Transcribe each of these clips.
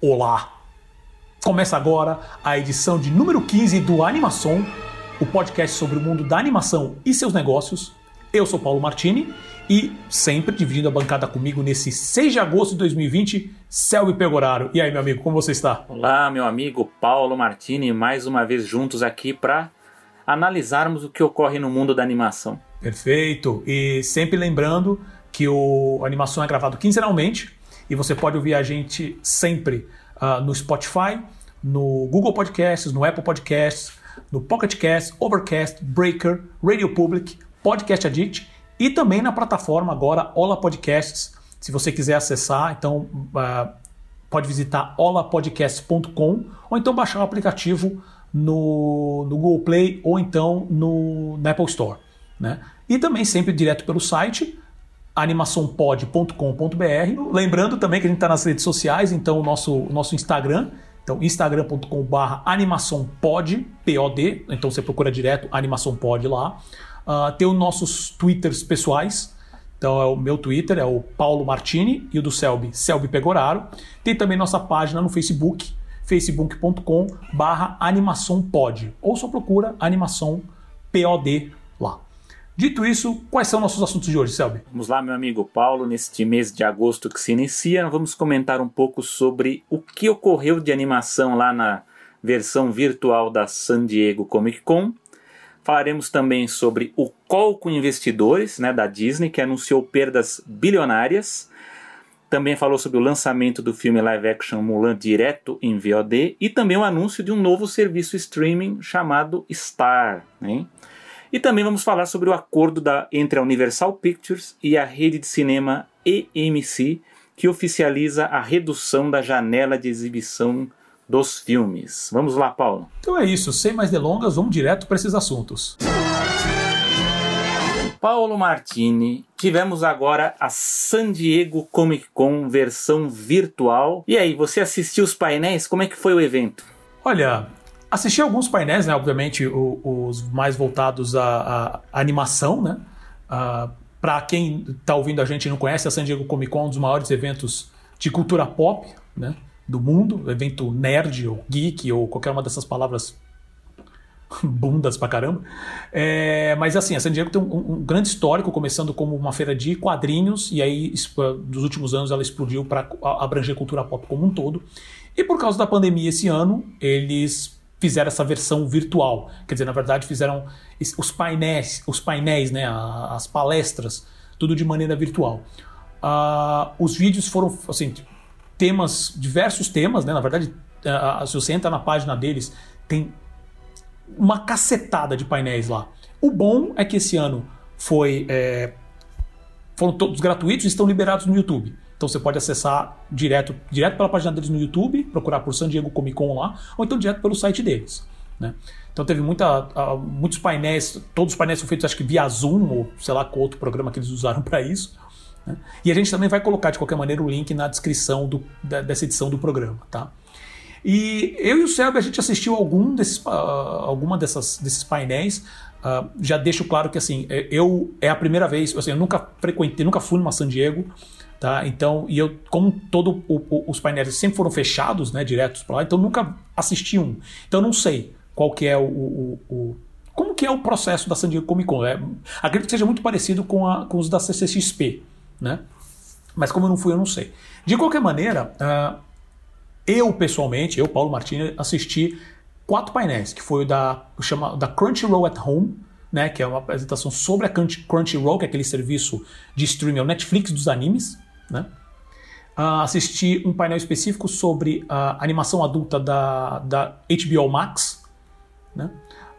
Olá! Começa agora a edição de número 15 do Animação, o podcast sobre o mundo da animação e seus negócios. Eu sou Paulo Martini e sempre dividindo a bancada comigo nesse 6 de agosto de 2020, Selby Pegoraro. E aí, meu amigo, como você está? Olá, meu amigo Paulo Martini, mais uma vez juntos aqui para analisarmos o que ocorre no mundo da animação. Perfeito! E sempre lembrando que o a animação é gravado quinzenalmente e você pode ouvir a gente sempre uh, no Spotify, no Google Podcasts, no Apple Podcasts, no Pocket Cast, Overcast, Breaker, Radio Public, Podcast Addict e também na plataforma agora Ola Podcasts. Se você quiser acessar, então uh, pode visitar olapodcast.com ou então baixar o aplicativo no, no Google Play ou então no, no Apple Store. Né? E também sempre direto pelo site animaçãopod.com.br. Lembrando também que a gente está nas redes sociais, então o nosso, o nosso Instagram, então instagram.com.br animaçãopod, P-O-D, então você procura direto animaçãopod lá. Uh, tem os nossos twitters pessoais, então é o meu Twitter, é o Paulo Martini, e o do Selby, Selby Pegoraro. Tem também nossa página no Facebook, facebook.com barra animaçãopod, ou só procura animação POD. Dito isso, quais são nossos assuntos de hoje, Selby? Vamos lá, meu amigo Paulo. Neste mês de agosto que se inicia, vamos comentar um pouco sobre o que ocorreu de animação lá na versão virtual da San Diego Comic Con. Falaremos também sobre o call com investidores né, da Disney, que anunciou perdas bilionárias. Também falou sobre o lançamento do filme live action Mulan direto em VOD e também o anúncio de um novo serviço streaming chamado Star. Né? E também vamos falar sobre o acordo da, entre a Universal Pictures e a rede de cinema EMC, que oficializa a redução da janela de exibição dos filmes. Vamos lá, Paulo. Então é isso, sem mais delongas, vamos direto para esses assuntos. Paulo Martini, tivemos agora a San Diego Comic Con versão virtual. E aí, você assistiu os painéis? Como é que foi o evento? Olha, Assisti alguns painéis, né? Obviamente, o, os mais voltados à, à animação, né? Uh, ah, Para quem está ouvindo a gente e não conhece, a San Diego Comic Con é um dos maiores eventos de cultura pop, né? Do mundo, evento nerd ou geek ou qualquer uma dessas palavras bundas pra caramba. É, mas assim, a San Diego tem um, um, grande histórico, começando como uma feira de quadrinhos, e aí, nos últimos anos, ela explodiu para abranger cultura pop como um todo. E por causa da pandemia esse ano, eles fizeram essa versão virtual. Quer dizer, na verdade, fizeram os painéis, os painéis, né, as palestras, tudo de maneira virtual. Uh, os vídeos foram, assim, temas, diversos temas, né? Na verdade, uh, se você entra na página deles, tem uma cacetada de painéis lá. O bom é que esse ano foi, é, foram todos gratuitos e estão liberados no YouTube. Então você pode acessar direto, direto pela página deles no YouTube, procurar por San Diego Comic Con lá, ou então direto pelo site deles. Né? Então teve muita, uh, muitos painéis, todos os painéis são feitos acho que via Zoom, ou sei lá qual outro programa que eles usaram para isso. Né? E a gente também vai colocar de qualquer maneira o link na descrição do, da, dessa edição do programa. Tá? E eu e o Selby a gente assistiu algum desses, uh, alguma dessas, desses painéis. Uh, já deixo claro que assim, eu é a primeira vez, assim, eu nunca frequentei, nunca fui numa San Diego. Tá? Então, e eu, como todo o, o, os painéis sempre foram fechados, né, diretos para lá, então nunca assisti um. Então não sei qual que é o, o, o como que é o processo da San Diego Comic Con. É, acredito que seja muito parecido com, a, com os da CCXP, né? Mas como eu não fui, eu não sei. De qualquer maneira, uh, eu pessoalmente, eu, Paulo Martins, assisti quatro painéis, que foi o da, chama, da Crunchyroll at Home, né, que é uma apresentação sobre a Crunchyroll, que é aquele serviço de streaming, é o Netflix dos animes, né? Uh, assisti um painel específico sobre a animação adulta da, da HBO Max, né?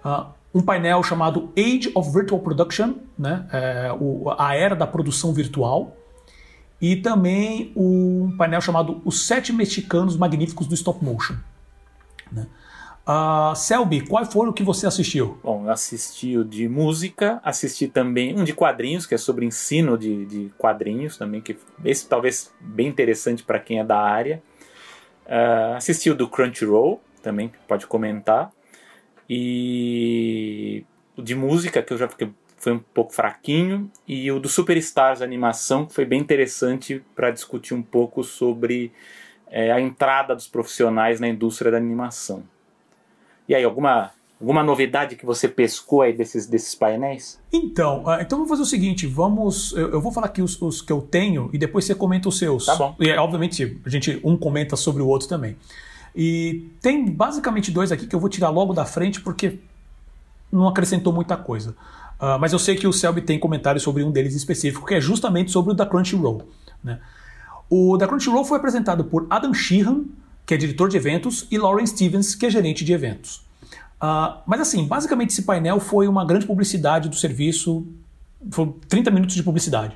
Uh, um painel chamado Age of Virtual Production, né? É, o, a era da produção virtual, e também um painel chamado Os Sete Mexicanos Magníficos do Stop Motion. Né? Uh, Selby, qual foi o que você assistiu? Bom, eu assisti o de música, assisti também um de quadrinhos, que é sobre ensino de, de quadrinhos também, que esse talvez bem interessante para quem é da área. Uh, assisti o do Crunchyroll, também pode comentar. E o de música, que eu já fiquei, foi um pouco fraquinho. E o do Superstars Animação, que foi bem interessante para discutir um pouco sobre é, a entrada dos profissionais na indústria da animação. E aí, alguma Alguma novidade que você pescou aí desses, desses painéis? Então, uh, então vamos fazer o seguinte, vamos. Eu, eu vou falar aqui os, os, que eu tenho e depois você comenta os seus. Tá bom. E obviamente a gente um comenta sobre o outro também. E tem basicamente dois aqui que eu vou tirar logo da frente porque não acrescentou muita coisa. Uh, mas eu sei que o Selby tem comentários sobre um deles específico, que é justamente sobre o da Crunchyroll. Né? O da Crunchyroll foi apresentado por Adam Sheehan, que é diretor de eventos, e Lauren Stevens, que é gerente de eventos. Uh, mas assim, basicamente esse painel foi uma grande publicidade do serviço, foi 30 minutos de publicidade.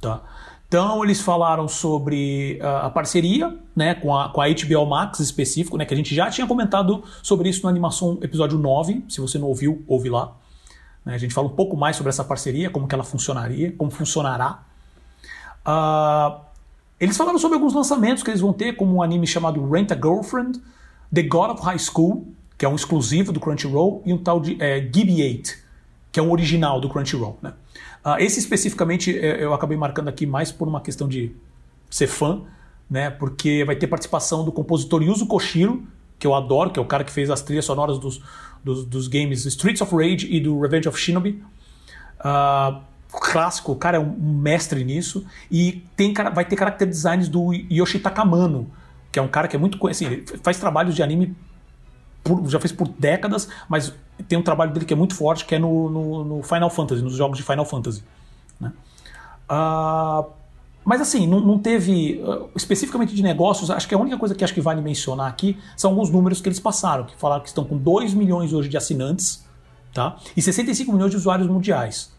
Tá? Então eles falaram sobre uh, a parceria né, com, a, com a HBO Max específico, né, que a gente já tinha comentado sobre isso no Animação episódio 9, se você não ouviu, ouve lá. Né, a gente fala um pouco mais sobre essa parceria, como que ela funcionaria, como funcionará. Uh, eles falaram sobre alguns lançamentos que eles vão ter, como um anime chamado Rent a Girlfriend, The God of High School, que é um exclusivo do Crunchyroll, e um tal de é, GB8, que é um original do Crunchyroll. Né? Uh, esse especificamente é, eu acabei marcando aqui mais por uma questão de ser fã, né? porque vai ter participação do compositor Yuzo Koshiro, que eu adoro, que é o cara que fez as trilhas sonoras dos, dos, dos games Streets of Rage e do Revenge of Shinobi. Uh, clássico, o cara é um mestre nisso. E tem, vai ter character designs do Yoshitaka Amano, que é um cara que é muito conhecido. Assim, ele faz trabalhos de anime por, já fez por décadas, mas tem um trabalho dele que é muito forte, que é no, no, no Final Fantasy, nos jogos de Final Fantasy. Né? Uh, mas assim, não, não teve. Uh, especificamente de negócios, acho que a única coisa que acho que vale mencionar aqui são alguns números que eles passaram, que falaram que estão com 2 milhões hoje de assinantes tá? e 65 milhões de usuários mundiais.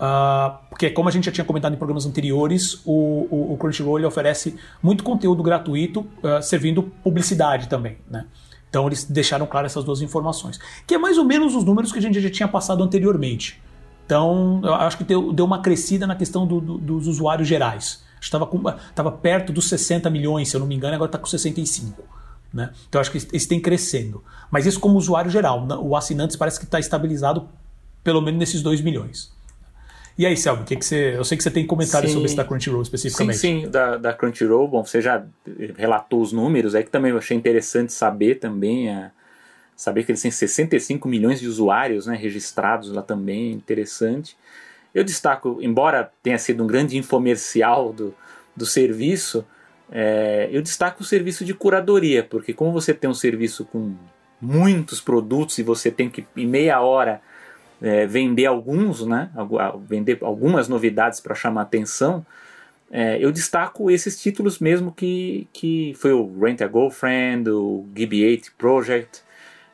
Uh, porque, como a gente já tinha comentado em programas anteriores, o, o, o Crunchyroll oferece muito conteúdo gratuito, uh, servindo publicidade também. Né? Então eles deixaram claro essas duas informações. Que é mais ou menos os números que a gente já tinha passado anteriormente. Então, eu acho que deu, deu uma crescida na questão do, do, dos usuários gerais. Estava perto dos 60 milhões, se eu não me engano, agora está com 65. Né? Então, acho que eles têm crescendo. Mas isso como usuário geral. O assinante parece que está estabilizado pelo menos nesses 2 milhões. E aí, Selby, que que você, eu sei que você tem comentários sim, sobre esse da Crunchyroll especificamente. Sim, sim, da, da Crunchyroll. Bom, você já relatou os números, aí que também eu achei interessante saber também, é, saber que eles têm 65 milhões de usuários né, registrados lá também, interessante. Eu destaco, embora tenha sido um grande infomercial do, do serviço, é, eu destaco o serviço de curadoria, porque como você tem um serviço com muitos produtos e você tem que, em meia hora, é, vender alguns, né, vender algumas novidades para chamar atenção, é, eu destaco esses títulos mesmo que, que foi o Rent a Girlfriend, o GB8 Project,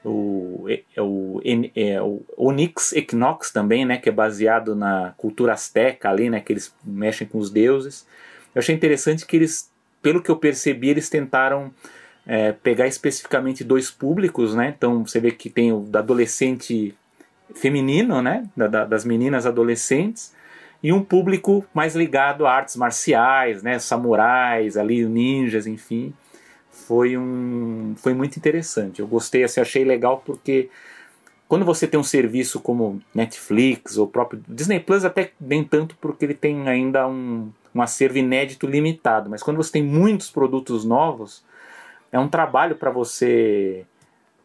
o, é, o, é, o Onyx Equinox também, né, que é baseado na cultura azteca ali, né, que eles mexem com os deuses. Eu achei interessante que eles, pelo que eu percebi, eles tentaram é, pegar especificamente dois públicos, né? Então você vê que tem o da adolescente feminino, né, da, das meninas adolescentes, e um público mais ligado a artes marciais, né, samurais, ali ninjas, enfim. Foi um foi muito interessante. Eu gostei, assim, achei legal porque quando você tem um serviço como Netflix ou próprio Disney Plus até nem tanto porque ele tem ainda um, um acervo inédito limitado, mas quando você tem muitos produtos novos, é um trabalho para você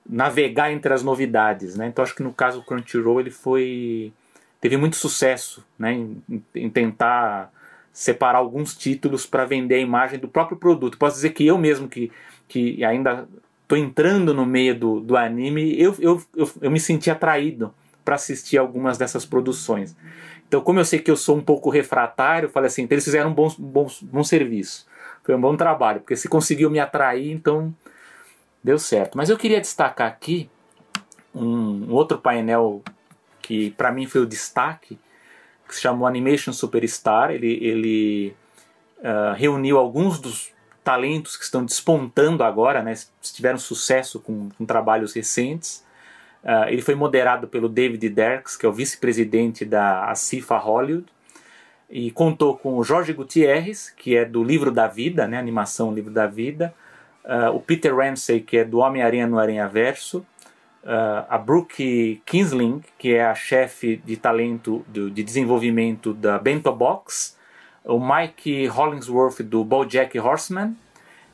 navegar entre as novidades, né? Então acho que no caso do Crunchyroll ele foi teve muito sucesso, né? Em, em tentar separar alguns títulos para vender a imagem do próprio produto. Posso dizer que eu mesmo que, que ainda estou entrando no meio do, do anime, eu, eu, eu, eu me senti atraído para assistir algumas dessas produções. Então, como eu sei que eu sou um pouco refratário, falei assim, então eles fizeram um bom, bom, bom serviço. Foi um bom trabalho, porque se conseguiu me atrair, então deu certo. Mas eu queria destacar aqui um, outro painel que para mim foi o destaque, que se chamou Animation Superstar. Ele, ele uh, reuniu alguns dos talentos que estão despontando agora, né, tiveram sucesso com, com trabalhos recentes. Uh, ele foi moderado pelo David Derks, que é o vice-presidente da ACIFA Hollywood, e contou com o Jorge Gutierrez, que é do Livro da Vida, né, animação Livro da Vida, uh, o Peter Ramsey, que é do Homem-Aranha no Aranha Verso, uh, a Brooke Kinsling, que é a chefe de talento do, de desenvolvimento da Bento Box, o Mike Hollingsworth do BoJack Horseman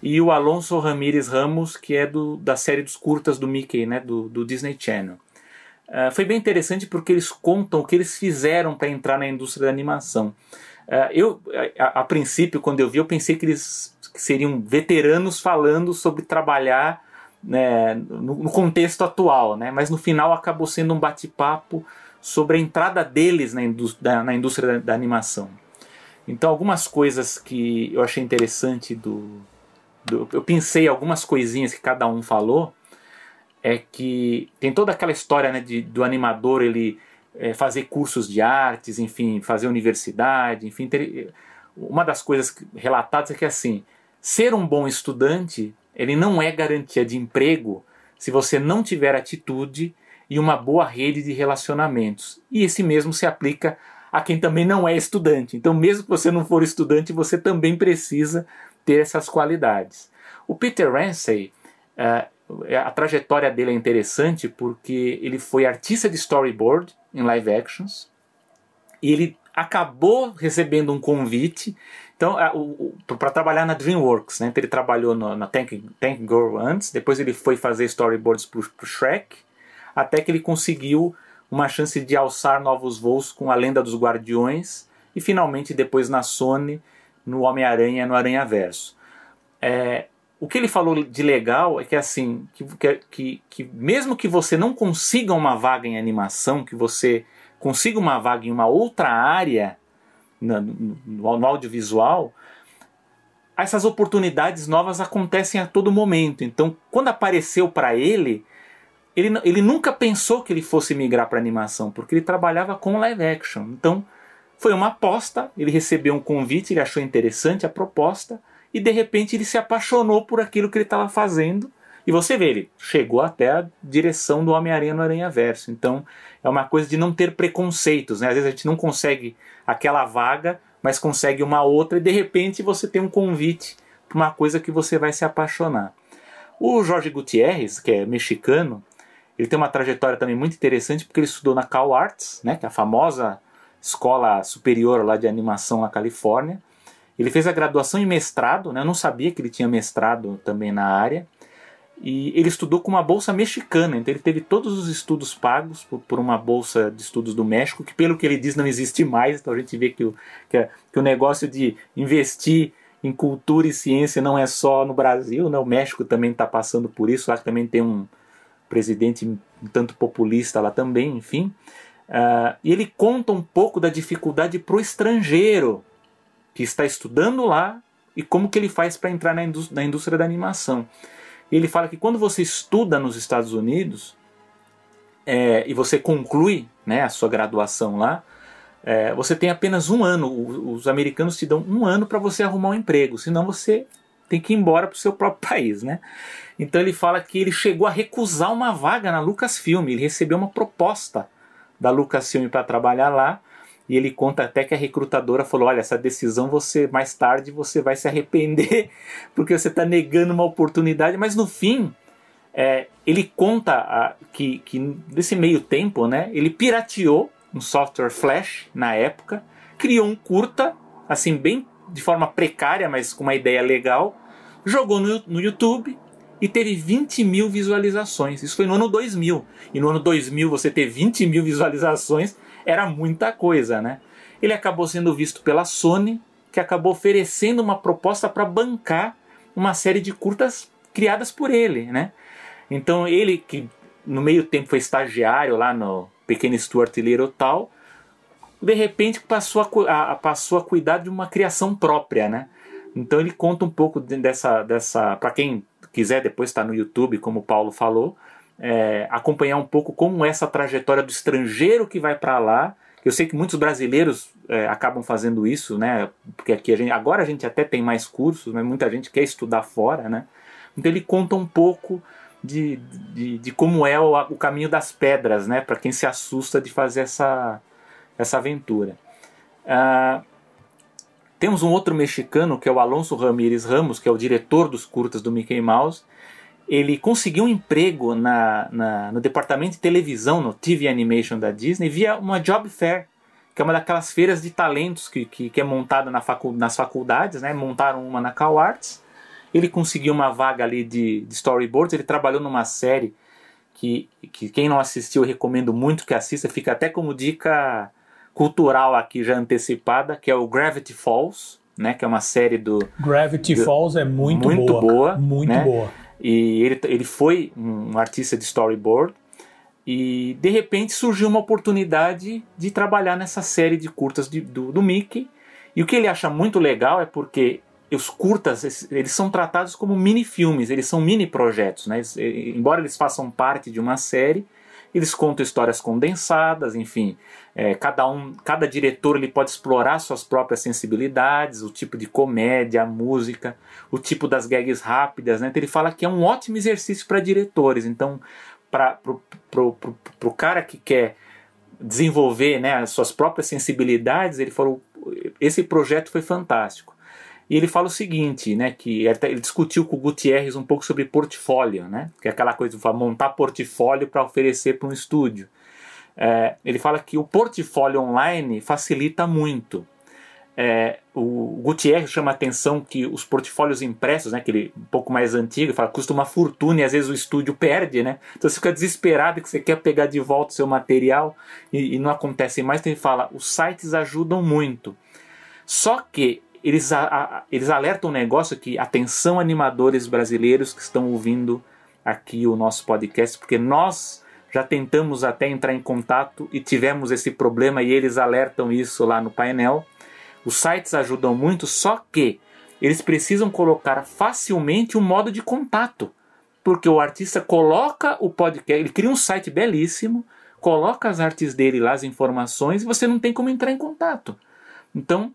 e o Alonso Ramírez Ramos, que é do, da série dos curtas do Mickey, né, do, do Disney Channel. Uh, foi bem interessante porque eles contam o que eles fizeram para entrar na indústria da animação. Eu, a, a, princípio, quando eu vi, eu pensei que eles seriam veteranos falando sobre trabalhar né, no, no, contexto atual, né? mas no final acabou sendo um bate-papo sobre a entrada deles na, indústria, na indústria da, da, animação. Então, algumas coisas que eu achei interessante do, do, Eu pensei algumas coisinhas que cada um falou. É que tem toda aquela história né, de, do animador ele é, fazer cursos de artes, enfim, fazer universidade, enfim. Ter, uma das coisas relatadas é que assim, ser um bom estudante ele não é garantia de emprego se você não tiver atitude e uma boa rede de relacionamentos. E esse mesmo se aplica a quem também não é estudante. Então, mesmo que você não for estudante, você também precisa ter essas qualidades. O Peter Ramsey, uh, a trajetória dele é interessante porque ele foi artista de storyboard em live actions e ele acabou recebendo um convite então, para trabalhar na DreamWorks, né? Então, ele trabalhou no, na Tank, Tank Girl antes, depois ele foi fazer storyboards para o Shrek, até que ele conseguiu uma chance de alçar novos voos com a Lenda dos Guardiões e finalmente depois na Sony, no Homem-Aranha, no Aranha Verso. É, o que ele falou de legal é que assim, que, que, que mesmo que você não consiga uma vaga em animação, que você consiga uma vaga em uma outra área no, no, audiovisual, essas oportunidades novas acontecem a todo momento. Então, quando apareceu para ele, ele, ele nunca pensou que ele fosse migrar para animação, porque ele trabalhava com live action. Então, foi uma aposta, ele recebeu um convite, ele achou interessante a proposta, e de repente ele se apaixonou por aquilo que ele estava fazendo e você vê, ele chegou até a direção do Homem-Aranha no Aranha Verso. Então é uma coisa de não ter preconceitos. Né? Às vezes a gente não consegue aquela vaga, mas consegue uma outra, e de repente você tem um convite para uma coisa que você vai se apaixonar. O Jorge Gutierrez, que é mexicano, ele tem uma trajetória também muito interessante porque ele estudou na Cal Arts, né, que é a famosa escola superior lá de animação na Califórnia. Ele fez a graduação e mestrado, né, eu não sabia que ele tinha mestrado também na área. E ele estudou com uma bolsa mexicana, então ele teve todos os estudos pagos por, por, uma bolsa de estudos do México, que pelo que ele diz não existe mais, então a gente vê que o, que, que o negócio de investir em cultura e ciência não é só no Brasil, né? o México também está passando por isso, lá também tem um presidente um tanto populista lá também, enfim. Uh, e ele conta um pouco da dificuldade para o estrangeiro que está estudando lá e como que ele faz para entrar na, na indústria da animação. Ele fala que quando você estuda nos Estados Unidos é, e você conclui né, a sua graduação lá, é, você tem apenas um ano. Os americanos te dão um ano para você arrumar um emprego, senão você tem que ir embora para o seu próprio país. Né? Então ele fala que ele chegou a recusar uma vaga na Lucasfilm, ele recebeu uma proposta da Lucasfilm para trabalhar lá e ele conta até que a recrutadora falou: olha, essa decisão você mais tarde você vai se arrepender porque você está negando uma oportunidade. Mas no fim, é, ele conta a, que, que nesse meio tempo, né, ele pirateou um software Flash na época, criou um curta, assim bem de forma precária, mas com uma ideia legal, jogou no, no YouTube e teve 20 mil visualizações. Isso foi no ano 2000. E no ano 2000 você ter 20 mil visualizações era muita coisa, né? Ele acabou sendo visto pela Sony, que acabou oferecendo uma proposta para bancar uma série de curtas criadas por ele, né? Então ele que no meio tempo foi estagiário lá no Pequeno Stuart Little tal, de repente passou a, a, passou a cuidar de uma criação própria, né? Então ele conta um pouco dessa dessa para quem quiser depois está no YouTube, como o Paulo falou, é, acompanhar um pouco como é essa trajetória do estrangeiro que vai para lá. Eu sei que muitos brasileiros é, acabam fazendo isso, né? Porque aqui a gente, agora a gente até tem mais cursos, mas muita gente quer estudar fora, né? Então ele conta um pouco de, de, de como é o, o, caminho das pedras, né? Para quem se assusta de fazer essa, essa aventura. Ah, temos um outro mexicano que é o Alonso Ramírez Ramos, que é o diretor dos curtas do Mickey Mouse ele conseguiu um emprego na, na, no departamento de televisão, no TV Animation da Disney, via uma Job Fair, que é uma daquelas feiras de talentos que, que, que é montada na facu, nas faculdades, né? montaram uma na Cal Arts, ele conseguiu uma vaga ali de, de storyboards, ele trabalhou numa série que, que quem não assistiu eu recomendo muito que assista, fica até como dica cultural aqui já antecipada, que é o Gravity Falls, né, que é uma série do Gravity do, Falls é muito, muito boa, boa muito né? boa. E ele, ele foi um artista de storyboard e de repente surgiu uma oportunidade de trabalhar nessa série de curtas de, do, do Mickey. E o que ele acha muito legal é porque os curtas eles são tratados como mini filmes, eles são mini projetos, né? Eles, embora eles façam parte de uma série, eles contam histórias condensadas, enfim, é, cada um, cada diretor ele pode explorar suas próprias sensibilidades, o tipo de comédia, a música, o tipo das gags rápidas, né? Então ele fala que é um ótimo exercício para diretores. Então, para pro cara que quer desenvolver né, as suas próprias sensibilidades, ele falou, esse projeto foi fantástico. E ele fala o seguinte, né, que ele discutiu com o Gutierrez um pouco sobre portfólio, né, que é aquela coisa de montar portfólio para oferecer para um estúdio. É, ele fala que o portfólio online facilita muito. É, o Gutierrez chama a atenção que os portfólios impressos, né, aquele um pouco mais antigo, fala, custa uma fortuna e às vezes o estúdio perde, né? Então você fica desesperado que você quer pegar de volta o seu material e, e não acontece mais. Então ele fala, os sites ajudam muito. Só que eles, a, a, eles alertam um negócio que, atenção animadores brasileiros que estão ouvindo aqui o nosso podcast, porque nós já tentamos até entrar em contato e tivemos esse problema e eles alertam isso lá no painel. Os sites ajudam muito, só que eles precisam colocar facilmente um modo de contato. Porque o artista coloca o podcast, ele cria um site belíssimo, coloca as artes dele lá, as informações, e você não tem como entrar em contato. Então,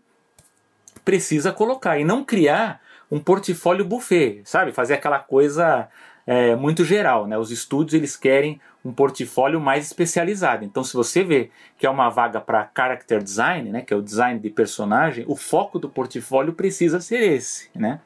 precisa colocar e não criar um portfólio buffet, sabe? Fazer aquela coisa é, muito geral, né? Os estúdios eles querem um portfólio mais especializado. Então, se você vê que é uma vaga para character design, né, que é o design de personagem, o foco do portfólio precisa ser esse, né?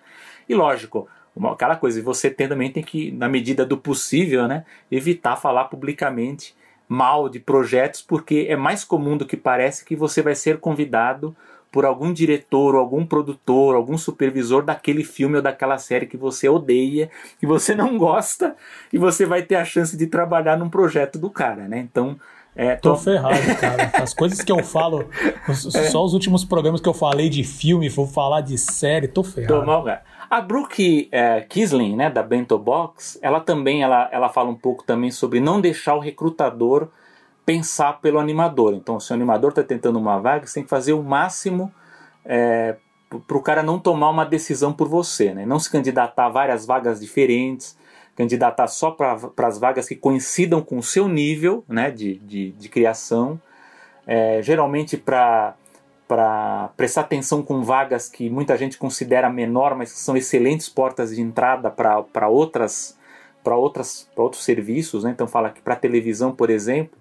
E lógico, uma, aquela coisa, você tem, também tem que, na medida do possível, né, evitar falar publicamente mal de projetos, porque é mais comum do que parece que você vai ser convidado por algum diretor, ou algum produtor, algum supervisor daquele filme ou daquela série que você odeia, que você não gosta, e você vai ter a chance de trabalhar num projeto do cara, né? Então, é, tô... tô ferrado, cara. As coisas que eu falo, é. só os últimos programas que eu falei de filme, vou falar de série, tô ferrado. Tô mal, cara. A Brooke é, Kisling, né, da Bento Box, ela também ela, ela fala um pouco também sobre não deixar o recrutador pensar pelo animador. Então, se o animador está tentando uma vaga, você tem que fazer o máximo é, para o cara não tomar uma decisão por você, né? não se candidatar a várias vagas diferentes, candidatar só para as vagas que coincidam com o seu nível né, de, de, de criação, é, geralmente para prestar atenção com vagas que muita gente considera menor, mas que são excelentes portas de entrada para outras para outras outros serviços, né? Então fala que para televisão, por exemplo,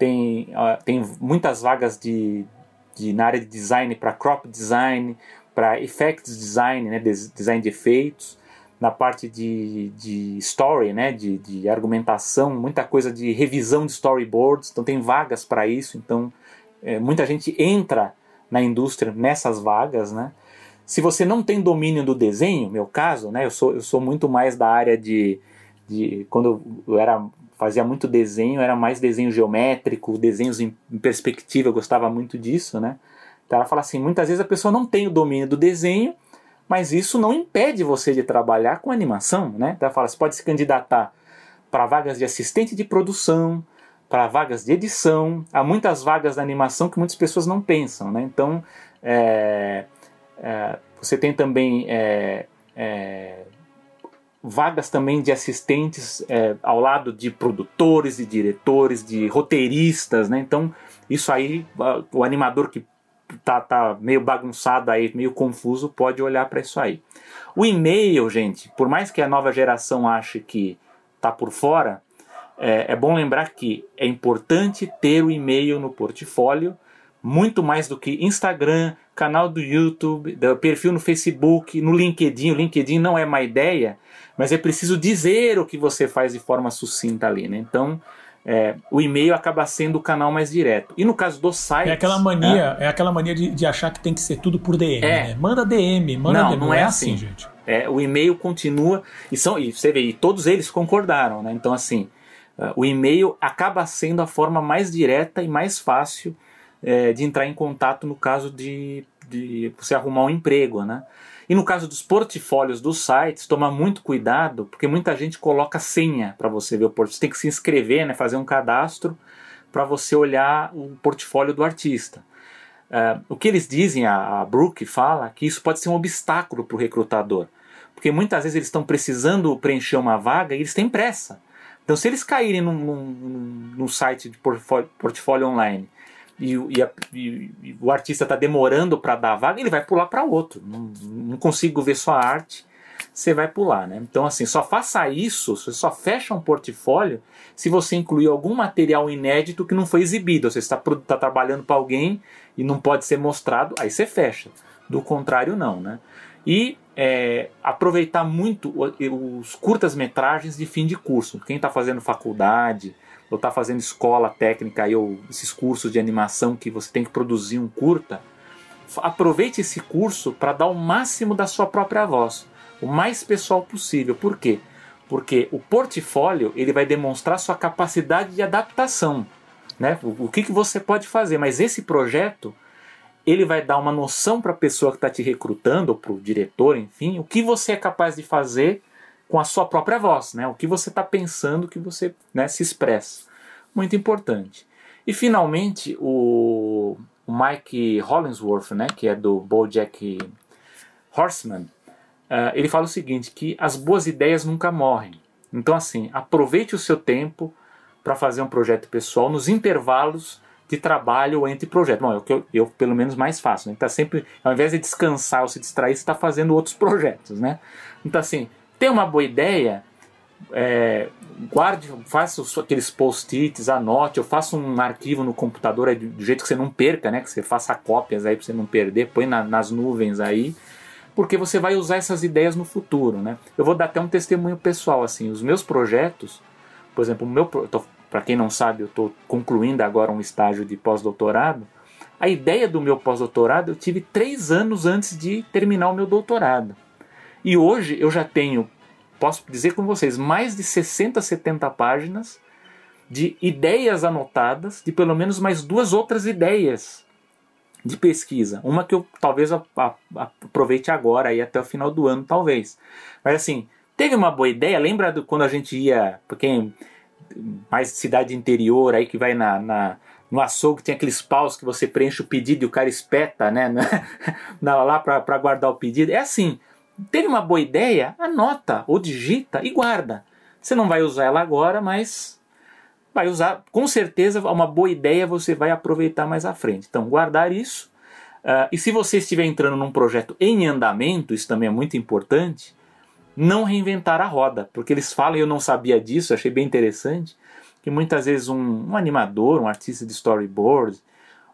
tem, uh, tem muitas vagas de, de, na área de design para crop design, para effects design, né, design de efeitos, na parte de, de story, né, de, de argumentação, muita coisa de revisão de storyboards, então tem vagas para isso, então é, muita gente entra na indústria nessas vagas, né. Se você não tem domínio do desenho, meu caso, né, eu sou, eu sou muito mais da área de, de quando eu era fazia muito desenho, era mais desenho geométrico, desenhos em, perspectiva, eu gostava muito disso, né? Então ela fala assim, muitas vezes a pessoa não tem o domínio do desenho, mas isso não impede você de trabalhar com animação, né? Então ela fala, você pode se candidatar para vagas de assistente de produção, para vagas de edição, há muitas vagas da animação que muitas pessoas não pensam, né? Então é, é, você tem também é vagas também de assistentes é, ao lado de produtores e diretores, de roteiristas, né? Então, isso aí, o animador que tá, tá meio bagunçado aí, meio confuso, pode olhar para isso aí. O e-mail, gente, por mais que a nova geração ache que tá por fora, é, é bom lembrar que é importante ter o e-mail no portfólio, muito mais do que Instagram, canal do YouTube, perfil no Facebook, no LinkedIn. O LinkedIn não é má ideia, mas é preciso dizer o que você faz de forma sucinta ali, né? Então, é, o e-mail acaba sendo o canal mais direto. E no caso do site. É aquela mania, é, é aquela mania de, de, achar que tem que ser tudo por DM. É. Né? Manda DM, manda não, DM. Não, é, assim, assim, gente. É, o e-mail continua. E, são, e você vê, e todos eles concordaram, né? Então, assim, uh, o e-mail acaba sendo a forma mais direta e mais fácil é, de entrar em contato no caso de, de você arrumar um emprego, né? E no caso dos portfólios dos sites, tomar muito cuidado, porque muita gente coloca senha para você ver o portfólio. Você tem que se inscrever, né, fazer um cadastro para você olhar o portfólio do artista. Uh, o que eles dizem, a, a Brooke fala, que isso pode ser um obstáculo para o recrutador. Porque muitas vezes eles estão precisando preencher uma vaga e eles têm pressa. Então, se eles caírem num, num, num site de portfólio, portfólio online e, e, a, e, e o artista está demorando para dar a vaga, ele vai pular para outro. Não, não, consigo ver sua arte, você vai pular. Né? Então, assim, só faça isso, você só fecha um portfólio se você incluir algum material inédito que não foi exibido. Você está tá trabalhando para alguém e não pode ser mostrado, aí você fecha. Do contrário, não. Né? E é, aproveitar muito os curtas-metragens de fim de curso. Quem está fazendo faculdade ou está fazendo escola técnica aí, ou esses cursos de animação que você tem que produzir um curta, aproveite esse curso para dar o máximo da sua própria voz, o mais pessoal possível. Por quê? Porque o portfólio ele vai demonstrar sua capacidade de adaptação, né? O, o que, que você pode fazer. Mas esse projeto ele vai dar uma noção para a pessoa que está te recrutando, ou para o diretor, enfim, o que você é capaz de fazer com a sua própria voz, né? O que você está pensando, que você né, se expressa. Muito importante. E finalmente o, Mike Hollingsworth, né, que é do BoJack Horseman, uh, ele fala o seguinte, que as boas ideias nunca morrem. Então assim, aproveite o seu tempo para fazer um projeto pessoal nos intervalos de trabalho entre projetos. Bom, é o que eu, eu, pelo menos mais faço. Né? Tá sempre, ao invés de descansar ou se distrair, está fazendo outros projetos, né? Então assim, tem uma boa ideia, é, guarde, faça aqueles post-its, anote, ou faça um arquivo no computador do jeito que você não perca, né? Que você faça cópias aí para você não perder, põe na, nas nuvens aí, porque você vai usar essas ideias no futuro, né? Eu vou dar até um testemunho pessoal, assim, os meus projetos, por exemplo, o meu, para quem não sabe, eu estou concluindo agora um estágio de pós-doutorado. A ideia do meu pós-doutorado eu tive três anos antes de terminar o meu doutorado. E hoje eu já tenho, posso dizer com vocês, mais de 60, 70 páginas de ideias anotadas, de pelo menos mais duas outras ideias de pesquisa. Uma que eu talvez aproveite agora, aí até o final do ano, talvez. Mas assim, teve uma boa ideia? Lembra do, quando a gente ia, para quem mais cidade interior aí que vai na, na no açougue tem aqueles paus que você preenche o pedido e o cara espeta, né, na, lá para guardar o pedido. É assim, Teve uma boa ideia? Anota ou digita e guarda. Você não vai usar ela agora, mas vai usar. Com certeza, uma boa ideia você vai aproveitar mais à frente. Então, guardar isso. Uh, e se você estiver entrando num projeto em andamento, isso também é muito importante, não reinventar a roda, porque eles falam, eu não sabia disso, achei bem interessante, que muitas vezes um, um animador, um artista de storyboard,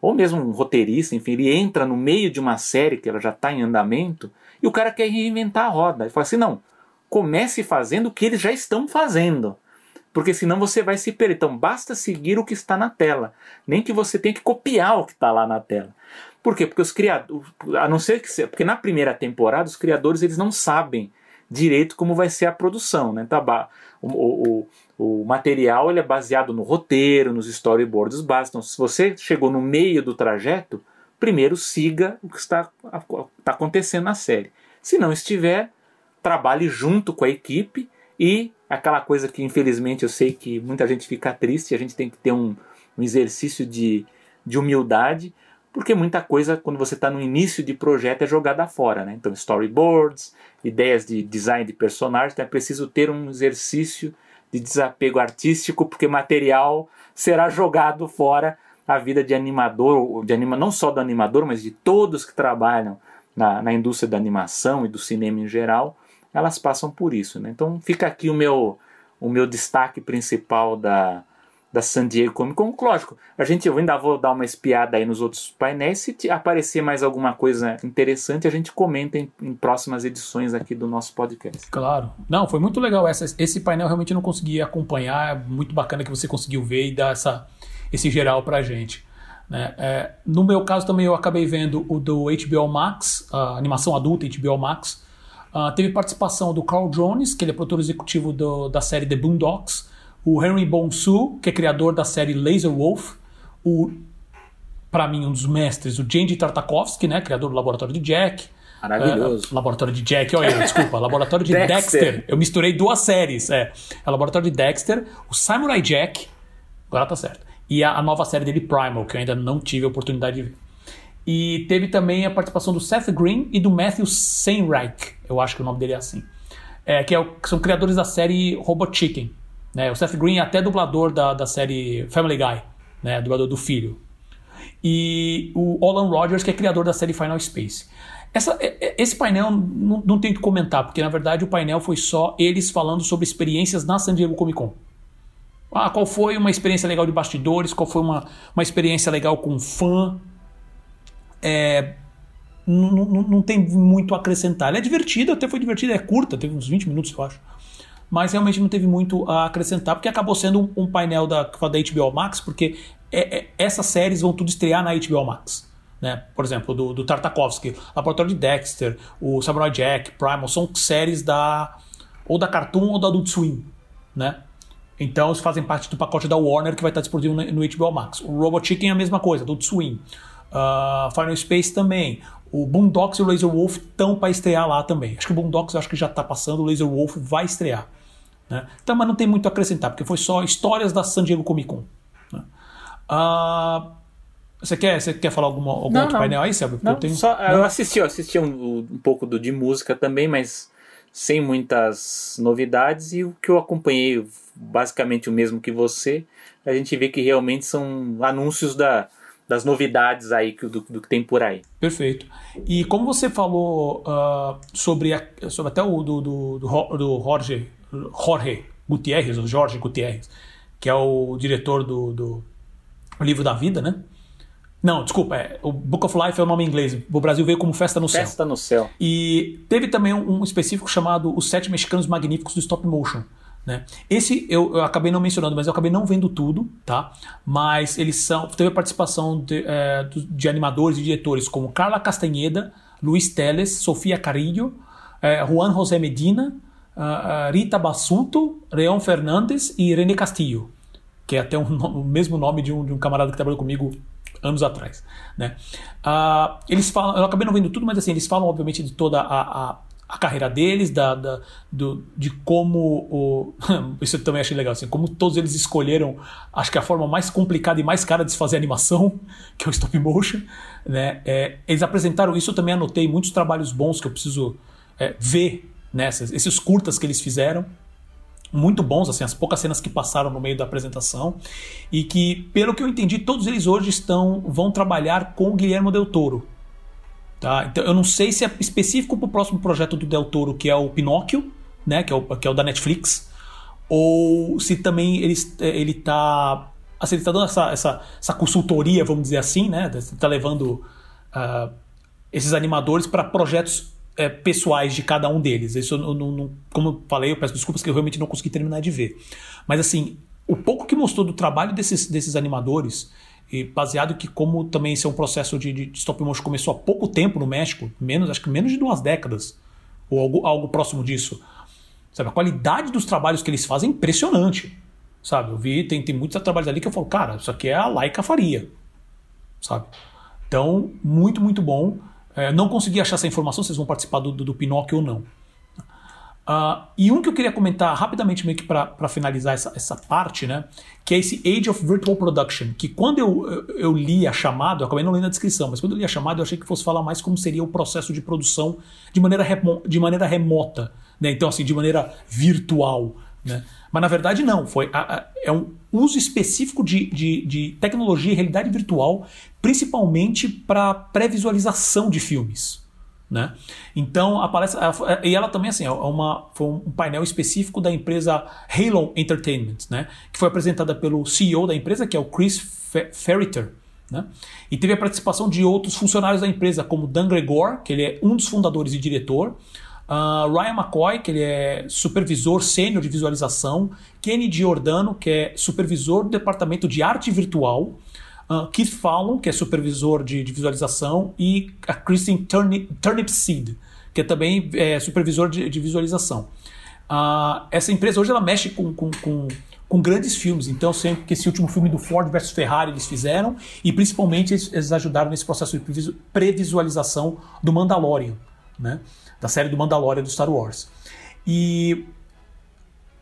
ou mesmo um roteirista, enfim, ele entra no meio de uma série que ela já está em andamento e o cara quer reinventar a roda. Ele fala assim: não, comece fazendo o que eles já estão fazendo. Porque senão você vai se perder. Então basta seguir o que está na tela. Nem que você tenha que copiar o que está lá na tela. Por quê? Porque os criadores. A não ser que. Porque na primeira temporada os criadores eles não sabem direito como vai ser a produção. Né? Tá, o, o, o material ele é baseado no roteiro, nos storyboards básicos. Então, se você chegou no meio do trajeto, primeiro siga o que está, está acontecendo na série. Se não estiver, trabalhe junto com a equipe e aquela coisa que infelizmente eu sei que muita gente fica triste, a gente tem que ter um, um exercício de, de humildade, porque muita coisa, quando você está no início de projeto, é jogada fora. Né? Então, storyboards, ideias de design de personagens, então é preciso ter um exercício de desapego artístico, porque material será jogado fora a vida de animador, de anima, não só do animador, mas de todos que trabalham na, na indústria da animação e do cinema em geral, elas passam por isso. Né? Então fica aqui o meu, o meu destaque principal da, da San Diego Comic Con. Lógico, a gente eu ainda vou dar uma espiada aí nos outros painéis. Se aparecer mais alguma coisa interessante, a gente comenta em, em próximas edições aqui do nosso podcast. Claro. Não, foi muito legal. Essa, esse painel realmente não consegui acompanhar. Muito bacana que você conseguiu ver e dar essa, esse geral pra gente. Né? É, no meu caso também eu acabei vendo o do HBO Max, a animação adulta HBO Max. Uh, teve participação do Carl Jones, que ele é produtor executivo do, da série The Boondocks o Henry Bonsu, que é criador da série Laser Wolf, o para mim um dos mestres, o Jandy Tartakovsky, né, criador do Laboratório de Jack. Maravilhoso. É, laboratório de Jack, olha, desculpa, Laboratório de Dexter. Dexter. Eu misturei duas séries, é. é Laboratório de Dexter, o Samurai Jack, agora tá certo. E a, a nova série dele Primal, que eu ainda não tive a oportunidade de ver. E teve também a participação do Seth Green e do Matthew Seinreich, eu acho que o nome dele é assim. É, que, é o, que são criadores da série Robot Chicken. Né? O Seth Green é até dublador da, da série Family Guy, né? dublador do filho. E o Alan Rogers, que é criador da série Final Space. Essa, esse painel não, não tem que comentar, porque na verdade o painel foi só eles falando sobre experiências na San Diego Comic Con. Ah, qual foi uma experiência legal de bastidores, qual foi uma, uma experiência legal com fã. É, não, tem muito a acrescentar. Ela é divertida, até foi divertida, é curta, teve uns 20 minutos, eu acho mas realmente não teve muito a acrescentar, porque acabou sendo um, um painel da, da HBO Max, porque é, é, essas séries vão tudo estrear na HBO Max. Né? Por exemplo, do, do Tartakovsky, Laboratório de Dexter, o Samurai Jack, Primal, são séries da ou da Cartoon ou da Adult Swim, né? Então, eles fazem parte do pacote da Warner que vai estar disponível no, HBO Max. O Robot Chicken é a mesma coisa, Adult Swim. Uh, Final Space também. O Boondocks e o Laser Wolf estão para estrear lá também. Acho que o Boondocks acho que já está passando, o Laser Wolf vai estrear. Né? Então, mas não tem muito a acrescentar, porque foi só histórias da San Diego Comic Con. Né? Uh, você, quer, você quer falar alguma, algum não, outro não. painel aí, Sérgio? Não, eu, tenho... só, eu assisti, eu assisti um, um pouco do, de música também, mas sem muitas novidades e o que eu acompanhei basicamente o mesmo que você, a gente vê que realmente são anúncios da, das novidades aí do, do, que tem por aí. Perfeito. E como você falou uh, sobre, a, sobre até o do, do, do, Jorge Jorge Gutierrez, ou Jorge Gutierrez, que é o diretor do, do Livro da Vida, né? Não, desculpa, é, o Book of Life é o nome em inglês. O Brasil veio como Festa no Festa Céu. Festa no Céu. E teve também um, um específico chamado Os Sete Mexicanos Magníficos do Stop Motion. Né? Esse eu, eu, acabei não mencionando, mas eu acabei não vendo tudo, tá? Mas eles são. Teve a participação de, é, de animadores e diretores como Carla Castanheda, Luiz Teles, Sofia Carillo, é, Juan José Medina, uh, Rita Bassunto, Leon Fernandes e René Castillo, que é até um, o mesmo nome de um, de um camarada que trabalhou comigo anos atrás. Né? Uh, eles falam, eu acabei não vendo tudo, mas assim, eles falam obviamente de toda a, a, a carreira deles, da, da, do, de como o, isso eu também achei legal, assim, como todos eles escolheram, acho que a forma mais complicada e mais cara de se fazer animação, que é o stop motion. Né? É, eles apresentaram isso, eu também anotei muitos trabalhos bons que eu preciso é, ver nessas, esses curtas que eles fizeram, muito bons, assim, as poucas cenas que passaram no meio da apresentação, e que, pelo que eu entendi, todos eles hoje estão vão trabalhar com o Guilherme Del Toro. Tá? Então, eu não sei se é específico para o próximo projeto do Del Toro, que é o Pinóquio, né, que, é o, que é o da Netflix, ou se também ele, ele tá. Assim, está dando essa, essa, essa consultoria, vamos dizer assim, né? Está levando uh, esses animadores para projetos é, pessoais de cada um deles. Isso, eu não, como eu falei, eu peço desculpas que eu realmente não consegui terminar de ver. Mas assim, o pouco que mostrou do trabalho desses, desses animadores, e baseado que como também esse é um processo de, de stop motion começou há pouco tempo no México, menos acho que menos de duas décadas ou algo, algo próximo disso. Sabe, a qualidade dos trabalhos que eles fazem é impressionante. Sabe, eu vi, tem, tem muitos trabalhos ali que eu falo, cara, isso aqui é a Laika faria. Sabe? Então, muito, muito bom. É, não consegui achar essa informação, vocês vão participar do, do, do Pinóquio ou não. Uh, e um que eu queria comentar rapidamente, meio que para finalizar essa, essa parte, né? Que é esse Age of Virtual Production. Que quando eu, eu, eu, li a chamada, eu acabei não lendo a descrição, mas quando eu li a chamada, eu achei que fosse falar mais como seria o processo de produção de maneira, remo, de maneira remota. Né? Então, assim, de maneira virtual. Né? Mas na verdade não, foi a, a, é um uso específico de, de, de tecnologia e realidade virtual, principalmente para pré-visualização de filmes. Né? Então aparece e ela também assim é uma foi um painel específico da empresa Halo Entertainment, né? Que foi apresentada pelo CEO da empresa que é o Chris Ferriter, né? E teve a participação de outros funcionários da empresa como Dan Gregor, que ele é um dos fundadores e diretor, uh, Ryan McCoy, que ele é supervisor sênior de visualização, Kenny Giordano, que é supervisor do departamento de arte virtual uh, Keith Fallon, que é supervisor de, de visualização, e a Kristen Turnip, Turnipseed, que é também é, supervisor de, de visualização. Uh, essa empresa hoje ela mexe com, com, com, com, grandes filmes, então sempre que esse último filme do Ford versus Ferrari eles fizeram, e principalmente eles, eles ajudaram nesse processo de previsualização do Mandalorian, né? da série do Mandalorian do Star Wars. E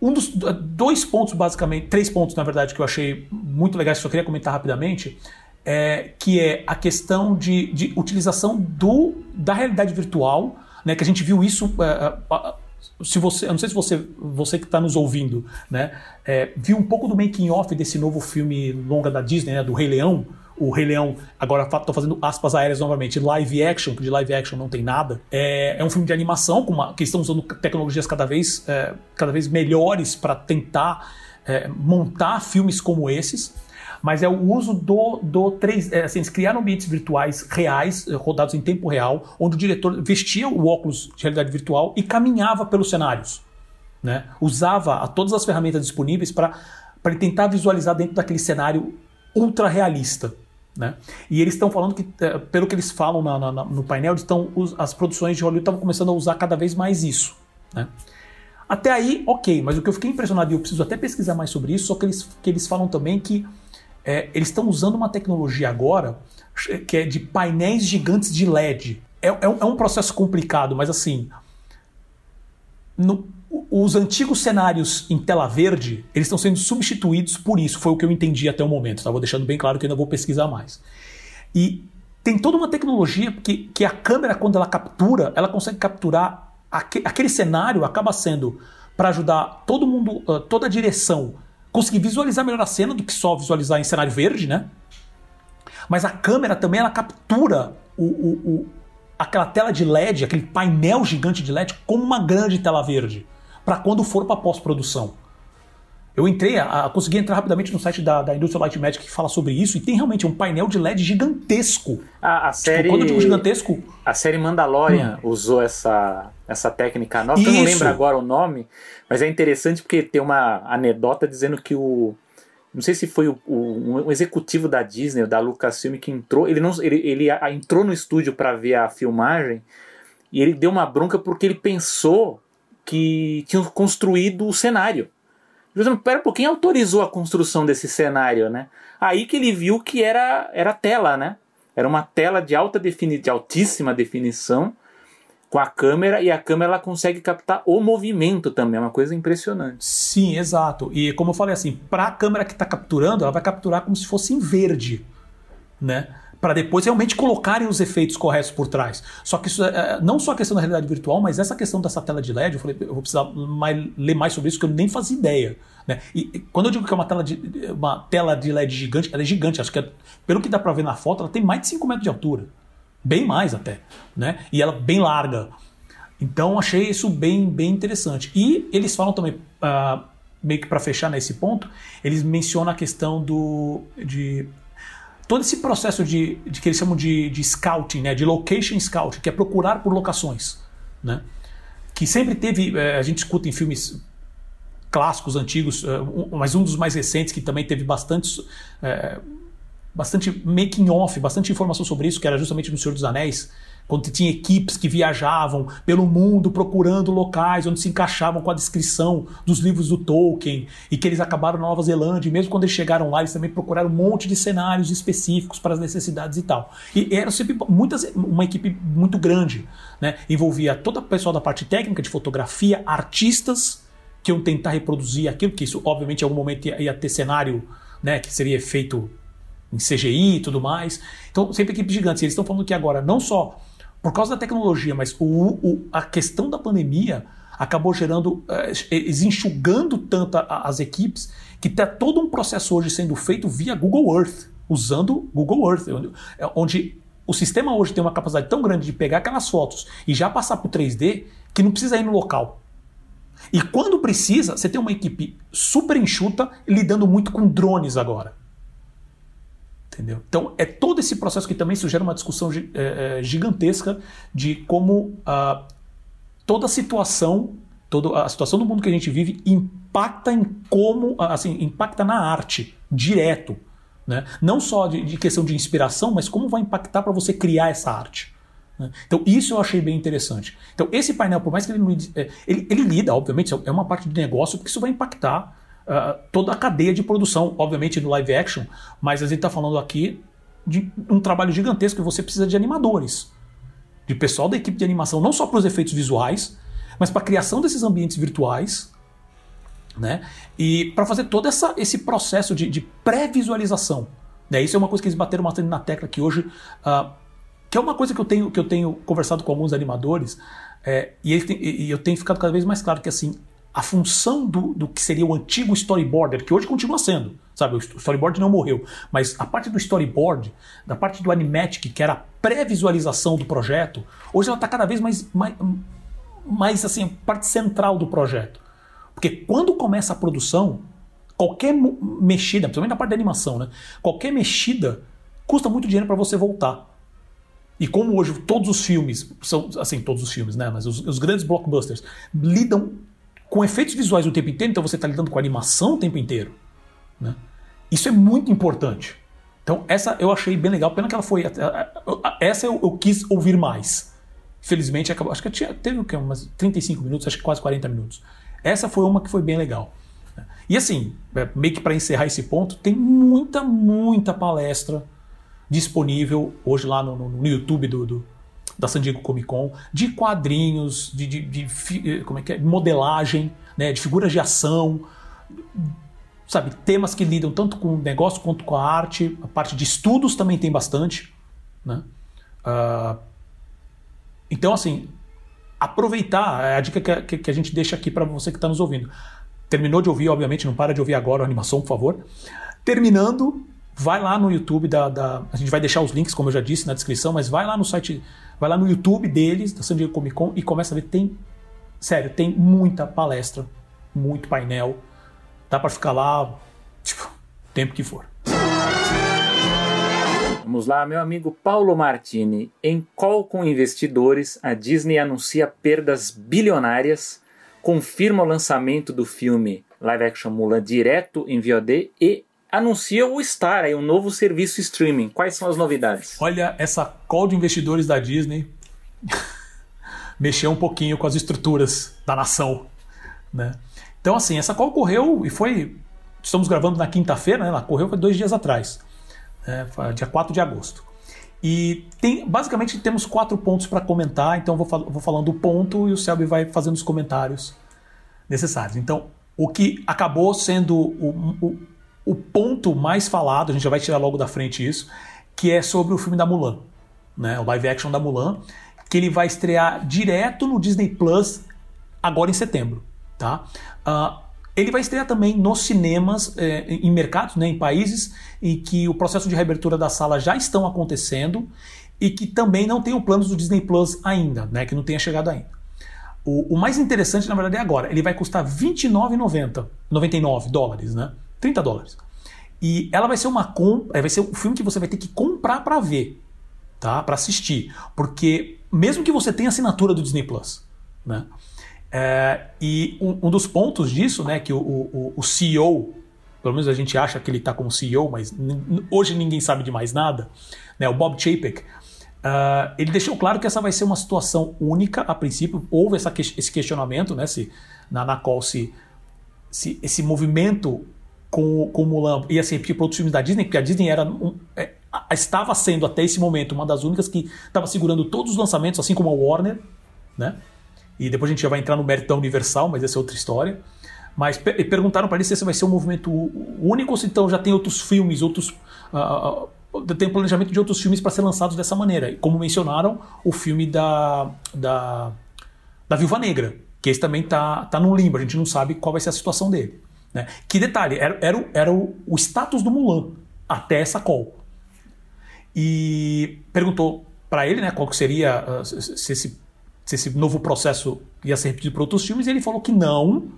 um dos dois pontos, basicamente, três pontos, na verdade, que eu achei muito legais, que eu queria comentar rapidamente, é, que é a questão de, de utilização do, da realidade virtual, né, que a gente viu isso. É, é se você, eu não sei se você, você que está nos ouvindo, né, é, viu um pouco do making off desse novo filme longa da Disney, né, do Rei Leão, o Rei Leão, agora estou fazendo aspas aéreas novamente, live action, que de live action não tem nada. É, é um filme de animação com uma, que estão usando tecnologias cada vez, é, cada vez melhores para tentar é, montar filmes como esses. Mas é o uso do, do 3 é, assim, eles criaram ambientes virtuais reais, é, rodados em tempo real, onde o diretor vestia o óculos de realidade virtual e caminhava pelos cenários. Né? Usava todas as ferramentas disponíveis para tentar visualizar dentro daquele cenário ultra realista. Né? E eles estão falando que, é, pelo que eles falam na, na, no painel, estão, as produções de Hollywood estão começando a usar cada vez mais isso. Né? Até aí, ok, mas o que eu fiquei impressionado e eu preciso até pesquisar mais sobre isso, só que eles, que eles falam também que é, eles estão usando uma tecnologia agora que é de painéis gigantes de LED. É, é, um, é um, processo complicado, mas assim. No, os antigos cenários em tela verde, eles estão sendo substituídos por isso. Foi o que eu entendi até o momento. Estava deixando bem claro que ainda vou pesquisar mais. E tem toda uma tecnologia que, que a câmera, quando ela captura, ela consegue capturar aquele cenário, acaba sendo para ajudar todo mundo, toda a direção, conseguir visualizar melhor a cena do que só visualizar em cenário verde, né? Mas a câmera também ela captura o, o, o aquela tela de LED, aquele painel gigante de LED, como uma grande tela verde para quando for para pós-produção. Eu entrei, a, a, consegui entrar rapidamente no site da, da Industrial Light Magic que fala sobre isso e tem realmente um painel de LED gigantesco. A, a tipo, série. quando eu digo gigantesco. A série Mandalorian hum. usou essa, essa técnica nova, eu não lembro agora o nome, mas é interessante porque tem uma anedota dizendo que o. Não sei se foi o, o um executivo da Disney ou da Lucasfilm que entrou. Ele, não, ele, ele entrou no estúdio para ver a filmagem e ele deu uma bronca porque ele pensou que tinham construído o cenário. Ele pera um pouquinho, autorizou a construção desse cenário, né? Aí que ele viu que era, era tela, né? Era uma tela de alta defini de altíssima definição com a câmera e a câmera ela consegue captar o movimento também, é uma coisa impressionante. Sim, exato. E como eu falei assim, para a câmera que está capturando, ela vai capturar como se fosse em verde, né? Para depois realmente colocarem os efeitos corretos por trás. Só que isso é, é não só a questão da realidade virtual, mas essa questão dessa tela de LED, eu falei, eu vou precisar mais, ler mais sobre isso, que eu nem fazia ideia. Né? E, e, quando eu digo que é uma tela, de, uma tela de LED gigante, ela é gigante, acho que é, pelo que dá para ver na foto, ela tem mais de 5 metros de altura. Bem mais até. Né? E ela bem larga. Então achei isso bem, bem interessante. E eles falam também, uh, meio que para fechar nesse ponto, eles mencionam a questão do, de todo esse processo de, de que eles chamam de, de scouting, né, de location scouting, que é procurar por locações, né, que sempre teve, é, a gente escuta em filmes clássicos, antigos, é, um, mas um dos mais recentes que também teve bastante, é, bastante making off, bastante informação sobre isso, que era justamente no Senhor dos Anéis, quando tinha equipes que viajavam pelo mundo procurando locais onde se encaixavam com a descrição dos livros do Tolkien e que eles acabaram na Nova Zelândia, e mesmo quando eles chegaram lá, eles também procuraram um monte de cenários específicos para as necessidades e tal. E era sempre muitas, uma equipe muito grande, né? envolvia todo o pessoal da parte técnica de fotografia, artistas que iam tentar reproduzir aquilo, que isso obviamente em algum momento ia, ia ter cenário né, que seria feito em CGI e tudo mais. Então, sempre equipes gigantes. Eles estão falando que agora não só por causa da tecnologia, mas o, o, a questão da pandemia acabou gerando, uh, enxugando tanto as equipes, que está todo um processo hoje sendo feito via Google Earth, usando Google Earth, onde, onde o sistema hoje tem uma capacidade tão grande de pegar aquelas fotos e já passar para o 3D que não precisa ir no local. E quando precisa, você tem uma equipe super enxuta lidando muito com drones agora. Entendeu? Então é todo esse processo que também sugere uma discussão é, é, gigantesca de como uh, toda a situação, toda a situação do mundo que a gente vive impacta em como, assim, impacta na arte direto. Né? Não só de, de questão de inspiração, mas como vai impactar para você criar essa arte. Né? Então, isso eu achei bem interessante. Então, esse painel, por mais que ele. É, ele, ele lida, obviamente, é uma parte de negócio, porque isso vai impactar uh, toda a cadeia de produção, obviamente no live action, mas a gente está falando aqui de um trabalho gigantesco que você precisa de animadores, de pessoal da equipe de animação, não só para os efeitos visuais, mas para a criação desses ambientes virtuais né? E para fazer todo essa, esse processo de, de pré-visualização. Né? Isso é uma coisa que eles bateram bastante na tecla que hoje. Uh, que é uma coisa que eu tenho, que eu tenho conversado com alguns animadores, é, e, tem, e, eu tenho ficado cada vez mais claro que assim, a função do, do que seria o antigo storyboarder, que hoje continua sendo, sabe? O storyboard não morreu, mas a parte do storyboard, da parte do animatic, que era a pré-visualização do projeto, hoje ela está cada vez mais, mais, mais assim, parte central do projeto. Porque quando começa a produção, qualquer mexida, principalmente na parte da animação, né? Qualquer mexida custa muito dinheiro para você voltar. E como hoje todos os filmes, são assim, todos os filmes, né? Mas os, os grandes blockbusters lidam com efeitos visuais o tempo inteiro, então você está lidando com animação o tempo inteiro. Né? Isso é muito importante. Então, essa eu achei bem legal, pena que ela foi. Essa eu, eu quis ouvir mais. Felizmente, acabou, acho que tinha, teve o quê? Umas 35 minutos, acho que quase 40 minutos. Essa foi uma que foi bem legal. E assim, é, meio que para encerrar esse ponto, tem muita, muita palestra disponível hoje lá no, no YouTube do, do, da San Diego Comic Con, de quadrinhos, de, de, de como é que é? modelagem, né, de figuras de ação, sabe, temas que lidam tanto com o negócio quanto com a arte, a parte de estudos também tem bastante, né? Uh, então, assim, aproveitar é a dica que, que, que a gente deixa aqui para você que está nos ouvindo. Terminou de ouvir, obviamente, não para de ouvir agora a animação, por favor. Terminando, vai lá no YouTube da, da, A gente vai deixar os links, como eu já disse, na descrição, mas vai lá no site, vai lá no YouTube deles, da San Diego Comic Con, e começa a ver. Tem. Sério, tem muita palestra, muito painel. Dá para ficar lá, tipo, tempo que for. Vamos lá, meu amigo Paulo Martini. Em Call com Investidores, a Disney anuncia perdas bilionárias, confirma o lançamento do filme live action Mulan direto em VOD e anuncia o Star, aí, um novo serviço streaming. Quais são as novidades? Olha, essa call de investidores da Disney mexeu um pouquinho com as estruturas da nação. Né? Então, assim, essa call correu e foi. Estamos gravando na quinta-feira, né? Ela correu foi dois dias atrás é, dia 4 de agosto. E tem, basicamente temos quatro pontos para comentar, então vou, vou falando o ponto e o Selby vai fazendo os comentários necessários. Então, o que acabou sendo o, o, o, ponto mais falado, a gente já vai tirar logo da frente isso, que é sobre o filme da Mulan, né, o live action da Mulan, que ele vai estrear direto no Disney Plus agora em setembro. Tá? Uh, ele vai estrear também nos cinemas, é, em mercados, né, em países em que o processo de reabertura da sala já estão acontecendo e que também não tem o planos do Disney Plus ainda, né, que não tenha chegado ainda. O, o mais interessante, na verdade, é agora. Ele vai custar R$ 29,90, 99 dólares, né? 30 dólares. E ela vai ser uma compra, vai ser um filme que você vai ter que comprar para ver, tá? Para assistir, porque mesmo que você tenha assinatura do Disney Plus, né? É, e um, um, dos pontos disso, né, que o, o, o, CEO, pelo menos a gente acha que ele está como CEO, mas hoje ninguém sabe de mais nada, né, o Bob Chapek, uh, ele deixou claro que essa vai ser uma situação única a princípio. Houve essa, esse questionamento, né, se, na, na qual se, se esse movimento com, com Mulan ia ser para outros filmes da Disney, porque a Disney era um, é, estava sendo até esse momento uma das únicas que estava segurando todos os lançamentos, assim como a Warner, né? E depois a gente já vai entrar no mérito da Universal, mas essa é outra história. Mas per perguntaram para ele se esse vai ser um movimento único ou se então já tem outros filmes, outros. Uh, tem planejamento de outros filmes para ser lançados dessa maneira. E como mencionaram, o filme da, da, da Viúva Negra, que esse também está tá num limbo, a gente não sabe qual vai ser a situação dele. Né? Que detalhe, era, era, o, era o, o status do Mulan até essa call. e perguntou para ele né, qual que seria uh, se, esse, se esse novo processo ia ser repetido para outros filmes, e ele falou que não,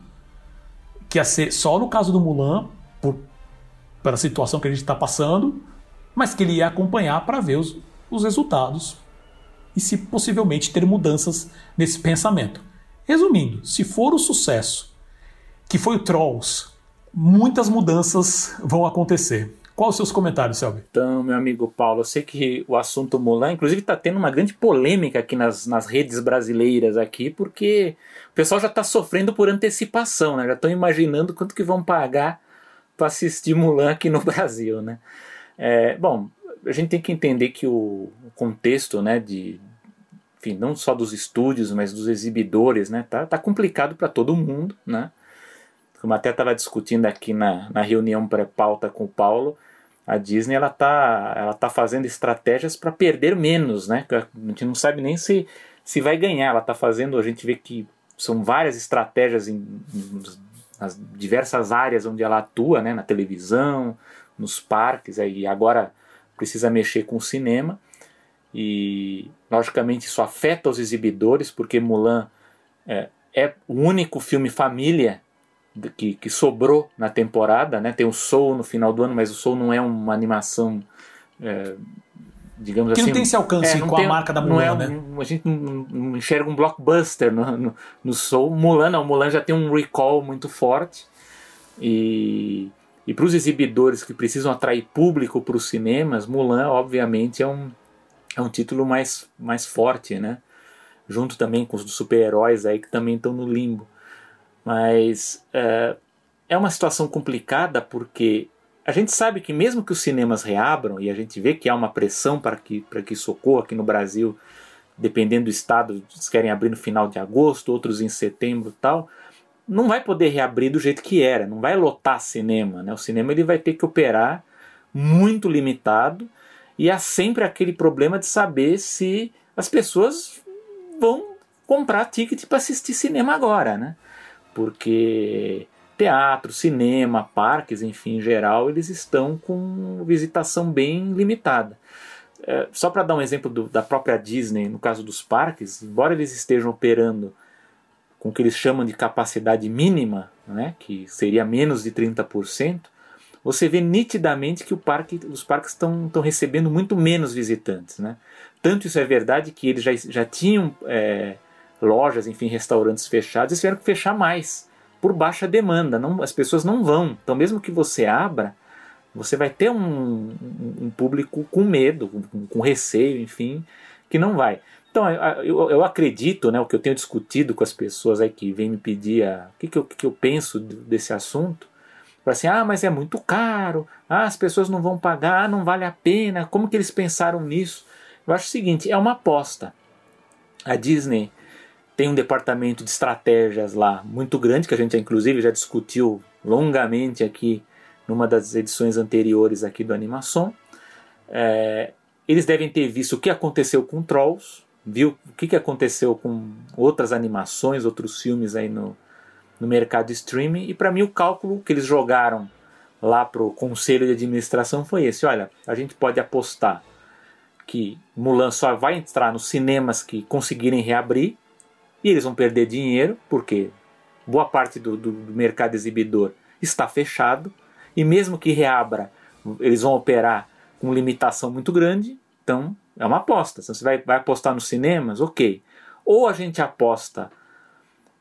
que ia ser só no caso do Mulan, por, pela situação que a gente está passando, mas que ele ia acompanhar para ver os, os resultados e se possivelmente ter mudanças nesse pensamento. Resumindo, se for o sucesso que foi o Trolls, muitas mudanças vão acontecer. Quais os seus comentários, Selby? Então, meu amigo Paulo, eu sei que o assunto Mulan, inclusive, está tendo uma grande polêmica aqui nas, nas redes brasileiras aqui, porque o pessoal já está sofrendo por antecipação, né? Já estão imaginando quanto que vão pagar para assistir Mulan aqui no Brasil, né? É, bom, a gente tem que entender que o contexto, né, de, enfim, não só dos estúdios, mas dos exibidores, né, tá, tá complicado para todo mundo, né? Como até estava discutindo aqui na, na reunião pré-pauta com o Paulo, a Disney ela tá, ela tá fazendo estratégias para perder menos, né? A gente não sabe nem se, se vai ganhar. Ela está fazendo, a gente vê que são várias estratégias em, nas diversas áreas onde ela atua, né? Na televisão, nos parques, aí agora precisa mexer com o cinema. E logicamente isso afeta os exibidores, porque Mulan é, é o único filme família que, que sobrou na temporada, né? Tem o Soul no final do ano, mas o Soul não é uma animação, é, digamos que assim. Que não tem esse alcance é, com tem, a marca da Mulan, é um, né? A gente não, não, enxerga um blockbuster no, no, no Soul. Mulan não, Mulan já tem um recall muito forte e e para os exibidores que precisam atrair público para os cinemas, Mulan, obviamente, é um, é um título mais, mais forte, né? Junto também com os super-heróis aí que também estão no limbo. Mas é, é uma situação complicada porque a gente sabe que mesmo que os cinemas reabram, e a gente vê que há uma pressão para que, para que isso aqui no Brasil, dependendo do estado, eles querem abrir no final de agosto, outros em setembro tal, não vai poder reabrir do jeito que era, não vai lotar cinema. Né? O cinema ele vai ter que operar muito limitado e há sempre aquele problema de saber se as pessoas vão comprar ticket para assistir cinema agora, né? Porque teatro, cinema, parques, enfim, em geral, eles estão com visitação bem limitada. É, só para dar um exemplo do, da própria Disney, no caso dos parques, embora eles estejam operando com o que eles chamam de capacidade mínima, né, que seria menos de 30%, você vê nitidamente que parque, os parques estão recebendo muito menos visitantes. Né? Tanto isso é verdade que eles já, já tinham é, lojas, enfim, restaurantes fechados, e tiveram que fechar mais, por baixa demanda. Não, as pessoas não vão. Então, mesmo que você abra, você vai ter um, um público com medo, com, com, receio, enfim, que não vai. Então, eu, eu acredito, né, o que eu tenho discutido com as pessoas aí que vêm me pedir a, o que, que, eu, que eu penso desse assunto, assim, ah, mas é muito caro, ah, as pessoas não vão pagar, ah, não vale a pena, como que eles pensaram nisso? Eu acho o seguinte, é uma aposta. A Disney tem um departamento de estratégias lá muito grande, que a gente inclusive já discutiu longamente aqui numa das edições anteriores aqui do Animação. É, eles devem ter visto o que aconteceu com Trolls, viu o que, que aconteceu com outras animações, outros filmes aí no, no mercado streaming, e para mim o cálculo que eles jogaram lá para o conselho de administração foi esse: olha, a gente pode apostar que Mulan só vai entrar nos cinemas que conseguirem reabrir, e eles vão perder dinheiro, porque boa parte do, do, do mercado exibidor está fechado, e mesmo que reabra, eles vão operar com limitação muito grande, então é uma aposta. Se você vai, vai apostar nos cinemas, ok. Ou a gente aposta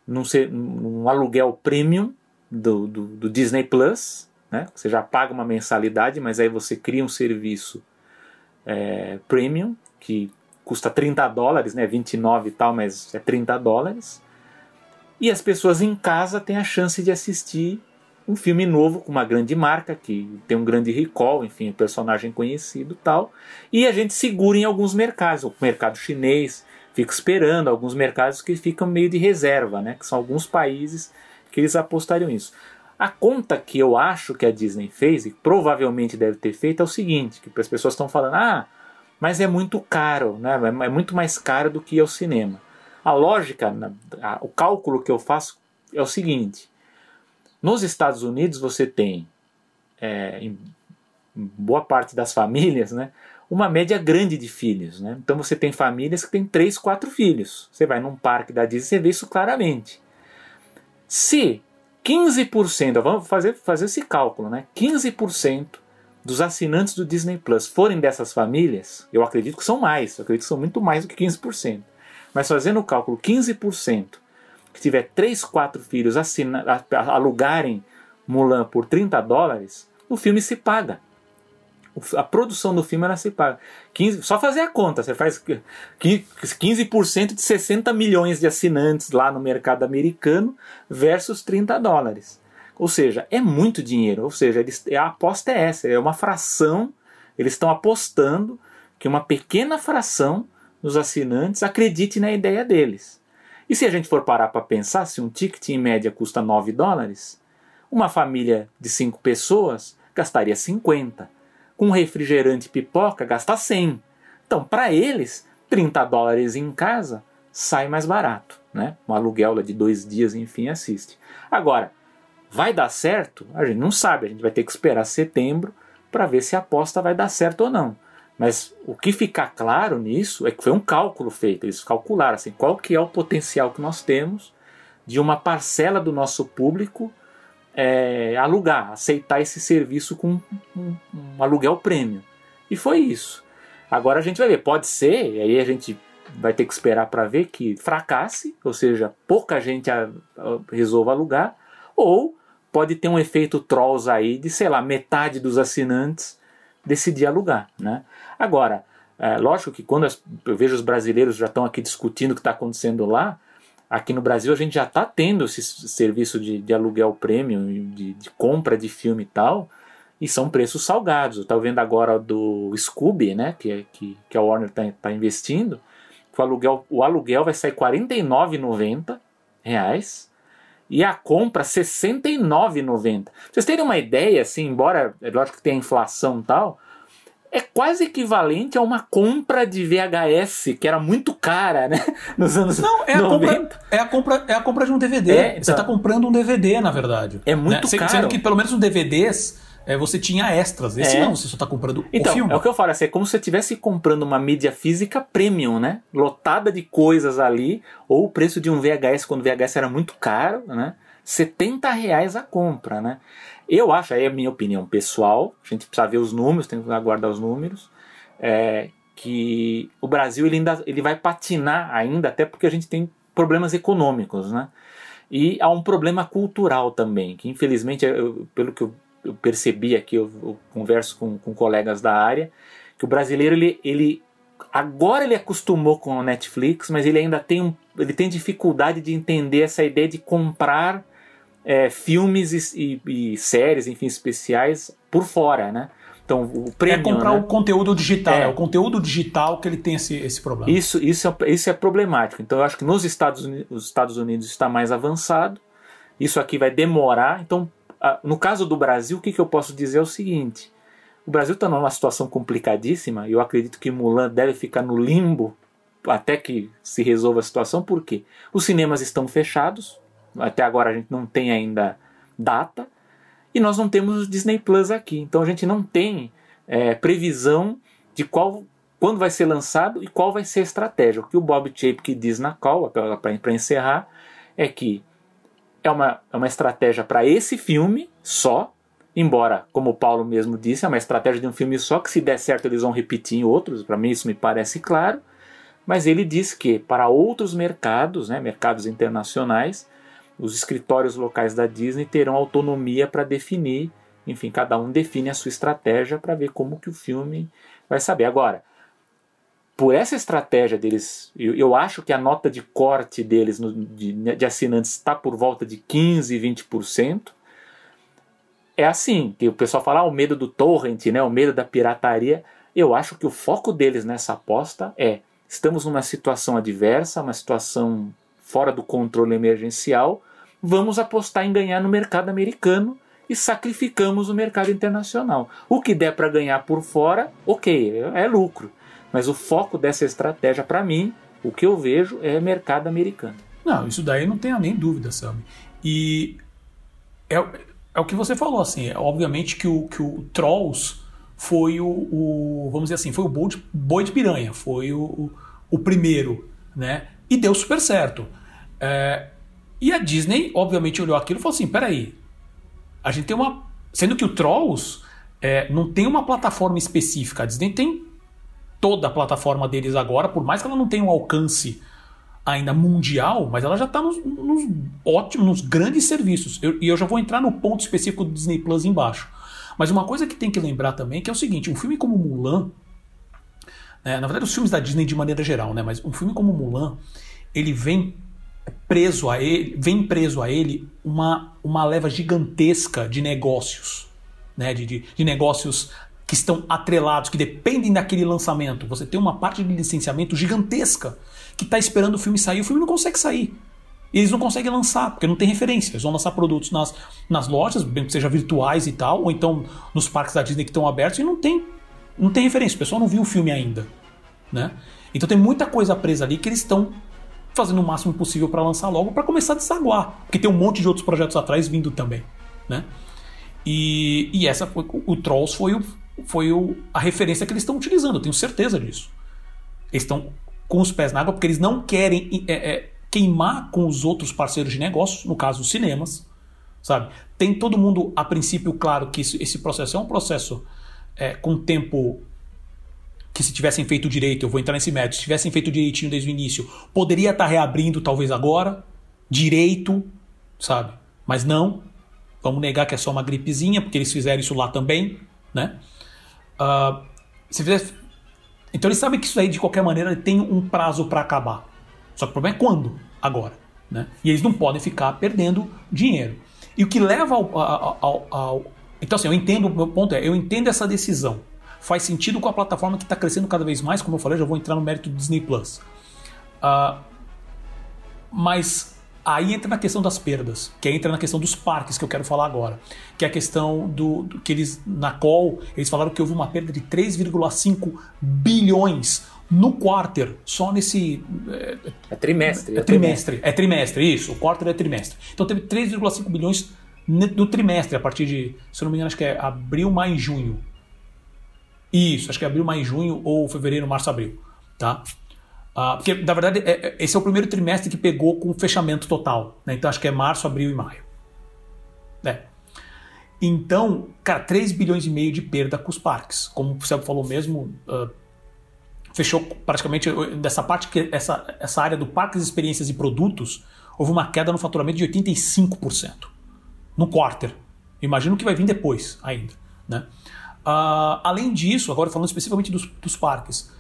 num, num aluguel premium do, do, do, Disney Plus, né? você já paga uma mensalidade, mas aí você cria um serviço é, premium que custa 30 dólares, né? 29 e tal, mas é 30 dólares. E as pessoas em casa têm a chance de assistir um filme novo com uma grande marca que tem um grande recall, enfim, personagem conhecido tal. E a gente segura em alguns mercados, o mercado chinês fica esperando, alguns mercados que ficam meio de reserva, né? Que são alguns países que eles apostariam isso. A conta que eu acho que a Disney fez, e provavelmente deve ter feito, é o seguinte: que as pessoas estão falando, ah, mas é muito caro, né? é muito mais caro do que ir ao cinema. A lógica, o cálculo que eu faço é o seguinte: nos Estados Unidos você tem, é, em boa parte das famílias, né, uma média grande de filhos. Né? Então você tem famílias que têm três, quatro filhos. Você vai num parque da Disney você vê isso claramente. Se 15%, vamos fazer, fazer esse cálculo, né? 15% dos assinantes do Disney Plus forem dessas famílias, eu acredito que são mais, eu acredito que são muito mais do que 15%. Mas fazendo o cálculo, 15% que tiver 3, 4 filhos assina, alugarem Mulan por 30 dólares, o filme se paga. A produção do filme ela se paga. 15, só fazer a conta, você faz 15% de 60 milhões de assinantes lá no mercado americano versus 30 dólares. Ou seja, é muito dinheiro. Ou seja, eles, a aposta é essa, é uma fração. Eles estão apostando que uma pequena fração dos assinantes acredite na ideia deles. E se a gente for parar para pensar, se um ticket em média custa 9 dólares, uma família de 5 pessoas gastaria 50. Com refrigerante e pipoca, gasta 100. Então, para eles, 30 dólares em casa sai mais barato. Né? Um aluguel de dois dias, enfim, assiste. Agora, vai dar certo? A gente não sabe, a gente vai ter que esperar setembro para ver se a aposta vai dar certo ou não. Mas o que fica claro nisso é que foi um cálculo feito. Eles calcularam assim, qual que é o potencial que nós temos de uma parcela do nosso público é, alugar, aceitar esse serviço com um, um, aluguel prêmio. E foi isso. Agora a gente vai ver, pode ser, e aí a gente vai ter que esperar para ver que fracasse, ou seja, pouca gente a, a, resolva alugar, ou pode ter um efeito trolls aí de, sei lá, metade dos assinantes decidir alugar. Né? Agora, é, lógico que quando as, eu vejo os brasileiros já estão aqui discutindo o que está acontecendo lá, aqui no Brasil a gente já está tendo esse serviço de, de aluguel premium, de, de, compra de filme e tal, e são preços salgados. Eu estou vendo agora do Scooby, né, que, é, que, que a Warner está tá investindo, que o aluguel, o aluguel vai sair 49,90 reais e a compra R$ 69,90. Vocês terem uma ideia, assim, embora é lógico que tem a inflação e tal, é quase equivalente a uma compra de VHS, que era muito cara, né? Nos anos Não, é 90. A compra, é, a compra, é a compra de um DVD. É, então, você está comprando um DVD, na verdade. É muito né? caro. Sendo que pelo menos os DVDs é, você tinha extras. Esse é. não, você só está comprando então, o filme. É o que eu falo, assim, é como se você estivesse comprando uma mídia física premium, né? Lotada de coisas ali, ou o preço de um VHS, quando o VHS era muito caro, né? 70 reais a compra, né? Eu acho, aí é a minha opinião pessoal, a gente precisa ver os números, tem que aguardar os números, é, que o Brasil ele ainda ele vai patinar ainda, até porque a gente tem problemas econômicos, né? E há um problema cultural também, que infelizmente, eu, pelo que eu, eu, percebi aqui, eu, eu converso com, com, colegas da área, que o brasileiro ele, ele agora ele acostumou com a Netflix, mas ele ainda tem, um, ele tem dificuldade de entender essa ideia de comprar é, filmes e, e, e, séries, enfim, especiais por fora, né? Então, o prêmio, é comprar né? o conteúdo digital, é. é. o conteúdo digital que ele tem esse, esse problema. Isso, isso, é, isso é problemático. Então, eu acho que nos Estados Unidos, os Estados Unidos está mais avançado. Isso aqui vai demorar. Então, no caso do Brasil, o que, que eu posso dizer é o seguinte: o Brasil está numa situação complicadíssima. Eu acredito que Mulan deve ficar no limbo até que se resolva a situação. Por quê? Os cinemas estão fechados, até agora a gente não tem ainda data. E nós não temos Disney Plus aqui. Então a gente não tem é, previsão de qual quando vai ser lançado e qual vai ser a estratégia. O que o Bob Chapek diz na call, para encerrar, é que é uma, é uma estratégia para esse filme só, embora, como o Paulo mesmo disse, é uma estratégia de um filme só, que se der certo eles vão repetir em outros, para mim isso me parece claro, mas ele diz que para outros mercados, né, mercados internacionais, os escritórios locais da Disney terão autonomia para definir, enfim, cada um define a sua estratégia para ver como que o filme vai saber. Agora, por essa estratégia deles, eu, eu acho que a nota de corte deles no, de, de assinantes está por volta de 15, 20%. É assim, que o pessoal fala ah, o medo do torrent, né, o medo da pirataria. Eu acho que o foco deles nessa aposta é estamos numa situação adversa, uma situação fora do controle emergencial, vamos apostar em ganhar no mercado americano e sacrificamos o mercado internacional. O que der para ganhar por fora, ok, é lucro. Mas o foco dessa estratégia, para mim, o que eu vejo é mercado americano. Não, isso daí não tenha nem dúvida, Sam. E é, é o que você falou, assim, é, obviamente que o, que o Trolls foi o, o, vamos dizer assim, foi o boi de, boi de piranha, foi o, o, o, primeiro, né? E deu super certo. É, e a Disney, obviamente, olhou aquilo e falou assim: peraí, a gente tem uma. Sendo que o Trolls é, não tem uma plataforma específica, a Disney tem toda a plataforma deles agora, por mais que ela não tenha um alcance ainda mundial, mas ela já está nos, nos, ótimos, nos grandes serviços. Eu, e eu já vou entrar no ponto específico do Disney Plus embaixo. Mas uma coisa que tem que lembrar também que é o seguinte: um filme como Mulan, né, na verdade os filmes da Disney de maneira geral, né, mas um filme como Mulan, ele vem preso a ele, vem preso a ele uma, uma leva gigantesca de negócios, né, de, de, de negócios que estão atrelados, que dependem daquele lançamento. Você tem uma parte de licenciamento gigantesca que está esperando o filme sair, o filme não consegue sair. E eles não conseguem lançar, porque não tem referência. Eles vão lançar produtos nas, nas lojas, bem que seja virtuais e tal, ou então nos parques da Disney que estão abertos, e não tem, não tem referência. O pessoal não viu o filme ainda. Né? Então tem muita coisa presa ali que eles estão fazendo o máximo possível para lançar logo, para começar a desaguar. Porque tem um monte de outros projetos atrás vindo também. Né? E, e essa foi, o Trolls foi, o, foi o, a referência que eles estão utilizando, eu tenho certeza disso. Eles estão com os pés na água porque eles não querem é, é, queimar com os outros parceiros de negócios, no caso os cinemas, sabe? Tem todo mundo, a princípio, claro que esse processo é um processo é, com tempo que se tivessem feito direito, eu vou entrar nesse método, se tivessem feito direitinho desde o início, poderia estar reabrindo talvez agora, direito, sabe? Mas não, vamos negar que é só uma gripezinha, porque eles fizeram isso lá também, né? Uh, se fizer... Então eles sabem que isso aí, de qualquer maneira, tem um prazo para acabar. Só que o problema é quando? Agora. Né? E eles não podem ficar perdendo dinheiro. E o que leva ao, ao, ao, ao. então, assim, eu entendo, o meu ponto é, eu entendo essa decisão. Faz sentido com a plataforma que está crescendo cada vez mais, como eu falei, já vou entrar no mérito do Disney Plus. Uh, mas aí entra na questão das perdas, que entra na questão dos parques que eu quero falar agora, que é a questão do, do que eles na call eles falaram que houve uma perda de 3,5 bilhões no quarter, só nesse. É, é trimestre. É, é trimestre, é trimestre, isso. O quarter é trimestre. Então teve 3,5 bilhões no trimestre, a partir de, se eu não me engano, acho que é abril, maio junho. Isso, acho que é abril, maio junho, ou fevereiro, março, abril. Tá? Ah, porque, na verdade, é, é, esse é o primeiro trimestre que pegou com fechamento total. Né? Então acho que é março, abril e maio. É. Então, cara, 3 bilhões e meio de perda com os parques. Como o Sérgio falou mesmo, uh, fechou praticamente dessa parte que essa, essa área do parques, experiências e produtos, houve uma queda no faturamento de 85% no quarter. Imagino que vai vir depois ainda, né? Uh, além disso, agora falando especificamente dos, dos parques,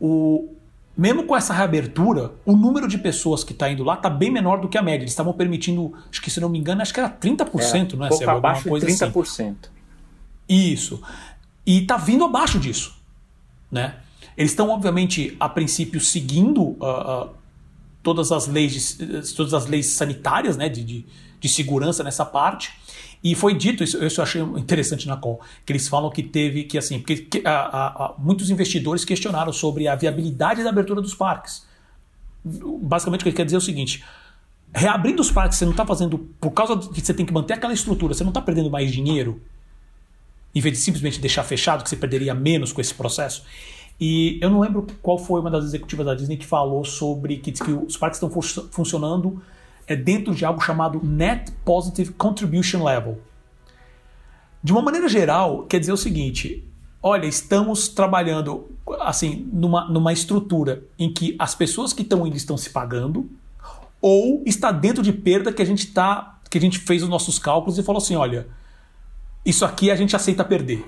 o, mesmo com essa reabertura, o número de pessoas que está indo lá está bem menor do que a média. Eles estavam permitindo, acho que se não me engano, acho que era 30%, é, não é? Pouco abaixo de 30%. Assim. Isso. E está vindo abaixo disso. Né? Eles estão, obviamente, a princípio, seguindo uh, uh, todas, as leis, todas as leis sanitárias né, de, de, de, segurança nessa parte. E foi dito, isso, isso eu achei interessante na call, que eles falam que teve que, assim, porque que, uh, muitos investidores questionaram sobre a viabilidade da abertura dos parques. Basicamente, o que ele quer dizer é o seguinte: reabrindo os parques, você não está fazendo, por causa que você tem que manter aquela estrutura, você não está perdendo mais dinheiro em vez de simplesmente deixar fechado, que você perderia menos com esse processo. E eu não lembro qual foi uma das executivas da Disney que falou sobre que, que os parques estão fu funcionando é, dentro de algo chamado Net Positive Contribution Level. De uma maneira geral, quer dizer o seguinte: olha, estamos trabalhando assim numa, numa estrutura em que as pessoas que estão indo estão se pagando, ou está dentro de perda que a gente tá, que a gente fez os nossos cálculos e falou assim, olha, isso aqui a gente aceita perder.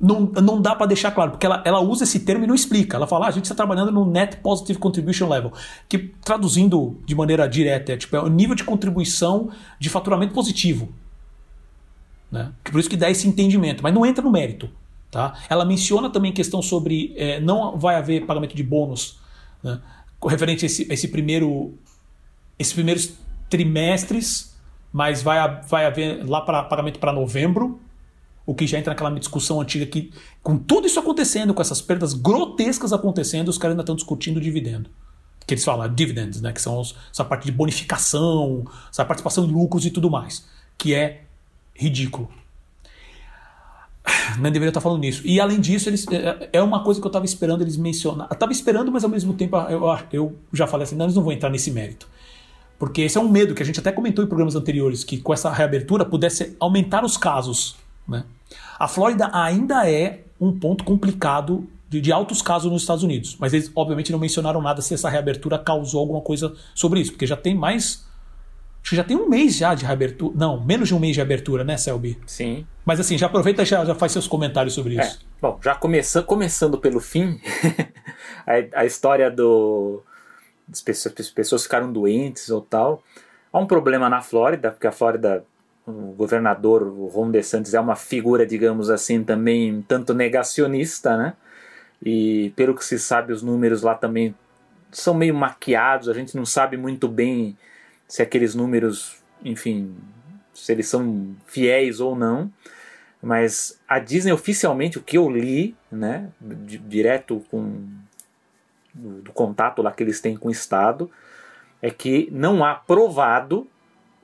Não, não dá para deixar claro, porque ela, ela usa esse termo e não explica. Ela fala, ah, a gente está trabalhando no Net Positive Contribution Level, que traduzindo de maneira direta é, tipo, é o nível de contribuição de faturamento positivo. Né? Por isso que dá esse entendimento, mas não entra no mérito. Tá? Ela menciona também questão sobre é, não vai haver pagamento de bônus né? referente a esse, a esse primeiro esses primeiros trimestres mas vai, vai haver lá para pagamento para novembro, o que já entra naquela discussão antiga que, com tudo isso acontecendo, com essas perdas grotescas acontecendo, os caras ainda estão discutindo dividendo. Que eles falam dividends, né? Que são os, essa parte de bonificação, essa participação em lucros e tudo mais. Que é ridículo. não deveria estar falando nisso. E além disso, eles, é, é uma coisa que eu estava esperando eles mencionar. Estava esperando, mas ao mesmo tempo eu, eu já falei assim: não, eles não vão entrar nesse mérito. Porque esse é um medo que a gente até comentou em programas anteriores, que com essa reabertura pudesse aumentar os casos. Né? A Flórida ainda é um ponto complicado de, de, altos casos nos Estados Unidos, mas eles obviamente não mencionaram nada se essa reabertura causou alguma coisa sobre isso, porque já tem mais. Acho que já tem um mês já de reabertura. Não, menos de um mês de abertura, né, Selby? Sim. Mas assim, já aproveita e já, já faz seus comentários sobre é. isso. Bom, já começando, começando pelo fim, a, a história do as pessoas, as pessoas ficaram doentes ou tal. Há um problema na Flórida, porque a Flórida, o governador, o Ron DeSantis, é uma figura, digamos assim, também tanto negacionista, né? E pelo que se sabe, os números lá também são meio maquiados, a gente não sabe muito bem se aqueles números, enfim, se eles são fiéis ou não. Mas a Disney oficialmente, o que eu li, né, direto com do, do contato lá que eles têm com o Estado, é que não há provado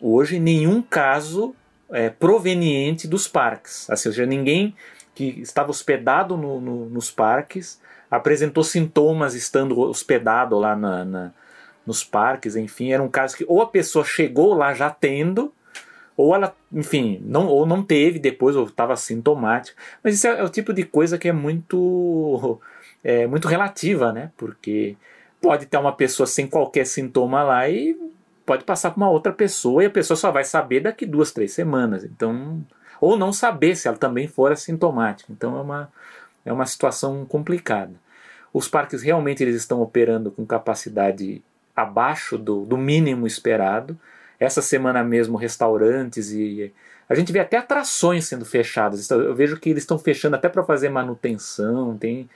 hoje nenhum caso é, proveniente dos parques. Ou seja, ninguém que estava hospedado no, no, nos parques apresentou sintomas estando hospedado lá na, na, nos parques, enfim, era um caso que ou a pessoa chegou lá já tendo, ou ela, enfim, não, ou não teve depois, ou estava sintomático. Mas isso é, é, o tipo de coisa que é muito é muito relativa, né? Porque pode ter uma pessoa sem qualquer sintoma lá e pode passar para uma outra pessoa e a pessoa só vai saber daqui duas, três semanas. Então, ou não saber se ela também for assintomática. Então é uma, é uma situação complicada. Os parques realmente eles estão operando com capacidade abaixo do, do mínimo esperado. Essa semana mesmo, restaurantes e. A gente vê até atrações sendo fechadas. Eu vejo que eles estão fechando até para fazer manutenção. Tem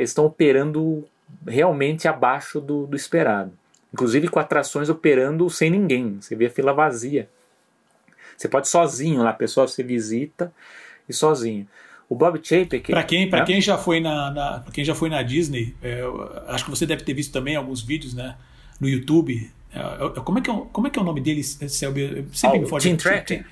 estão operando realmente abaixo do, do esperado. Inclusive com atrações operando sem ninguém. Você vê a fila vazia. Você pode sozinho lá, pessoal, você visita e sozinho. O Bob Chapek. Para quem, pra né? quem já foi na, na quem já foi na Disney, é, acho que você deve ter visto também alguns vídeos, né, no YouTube. É, é, como é que é, como é que é o nome dele? Selby? Sempre oh, me foge. Team Tracker.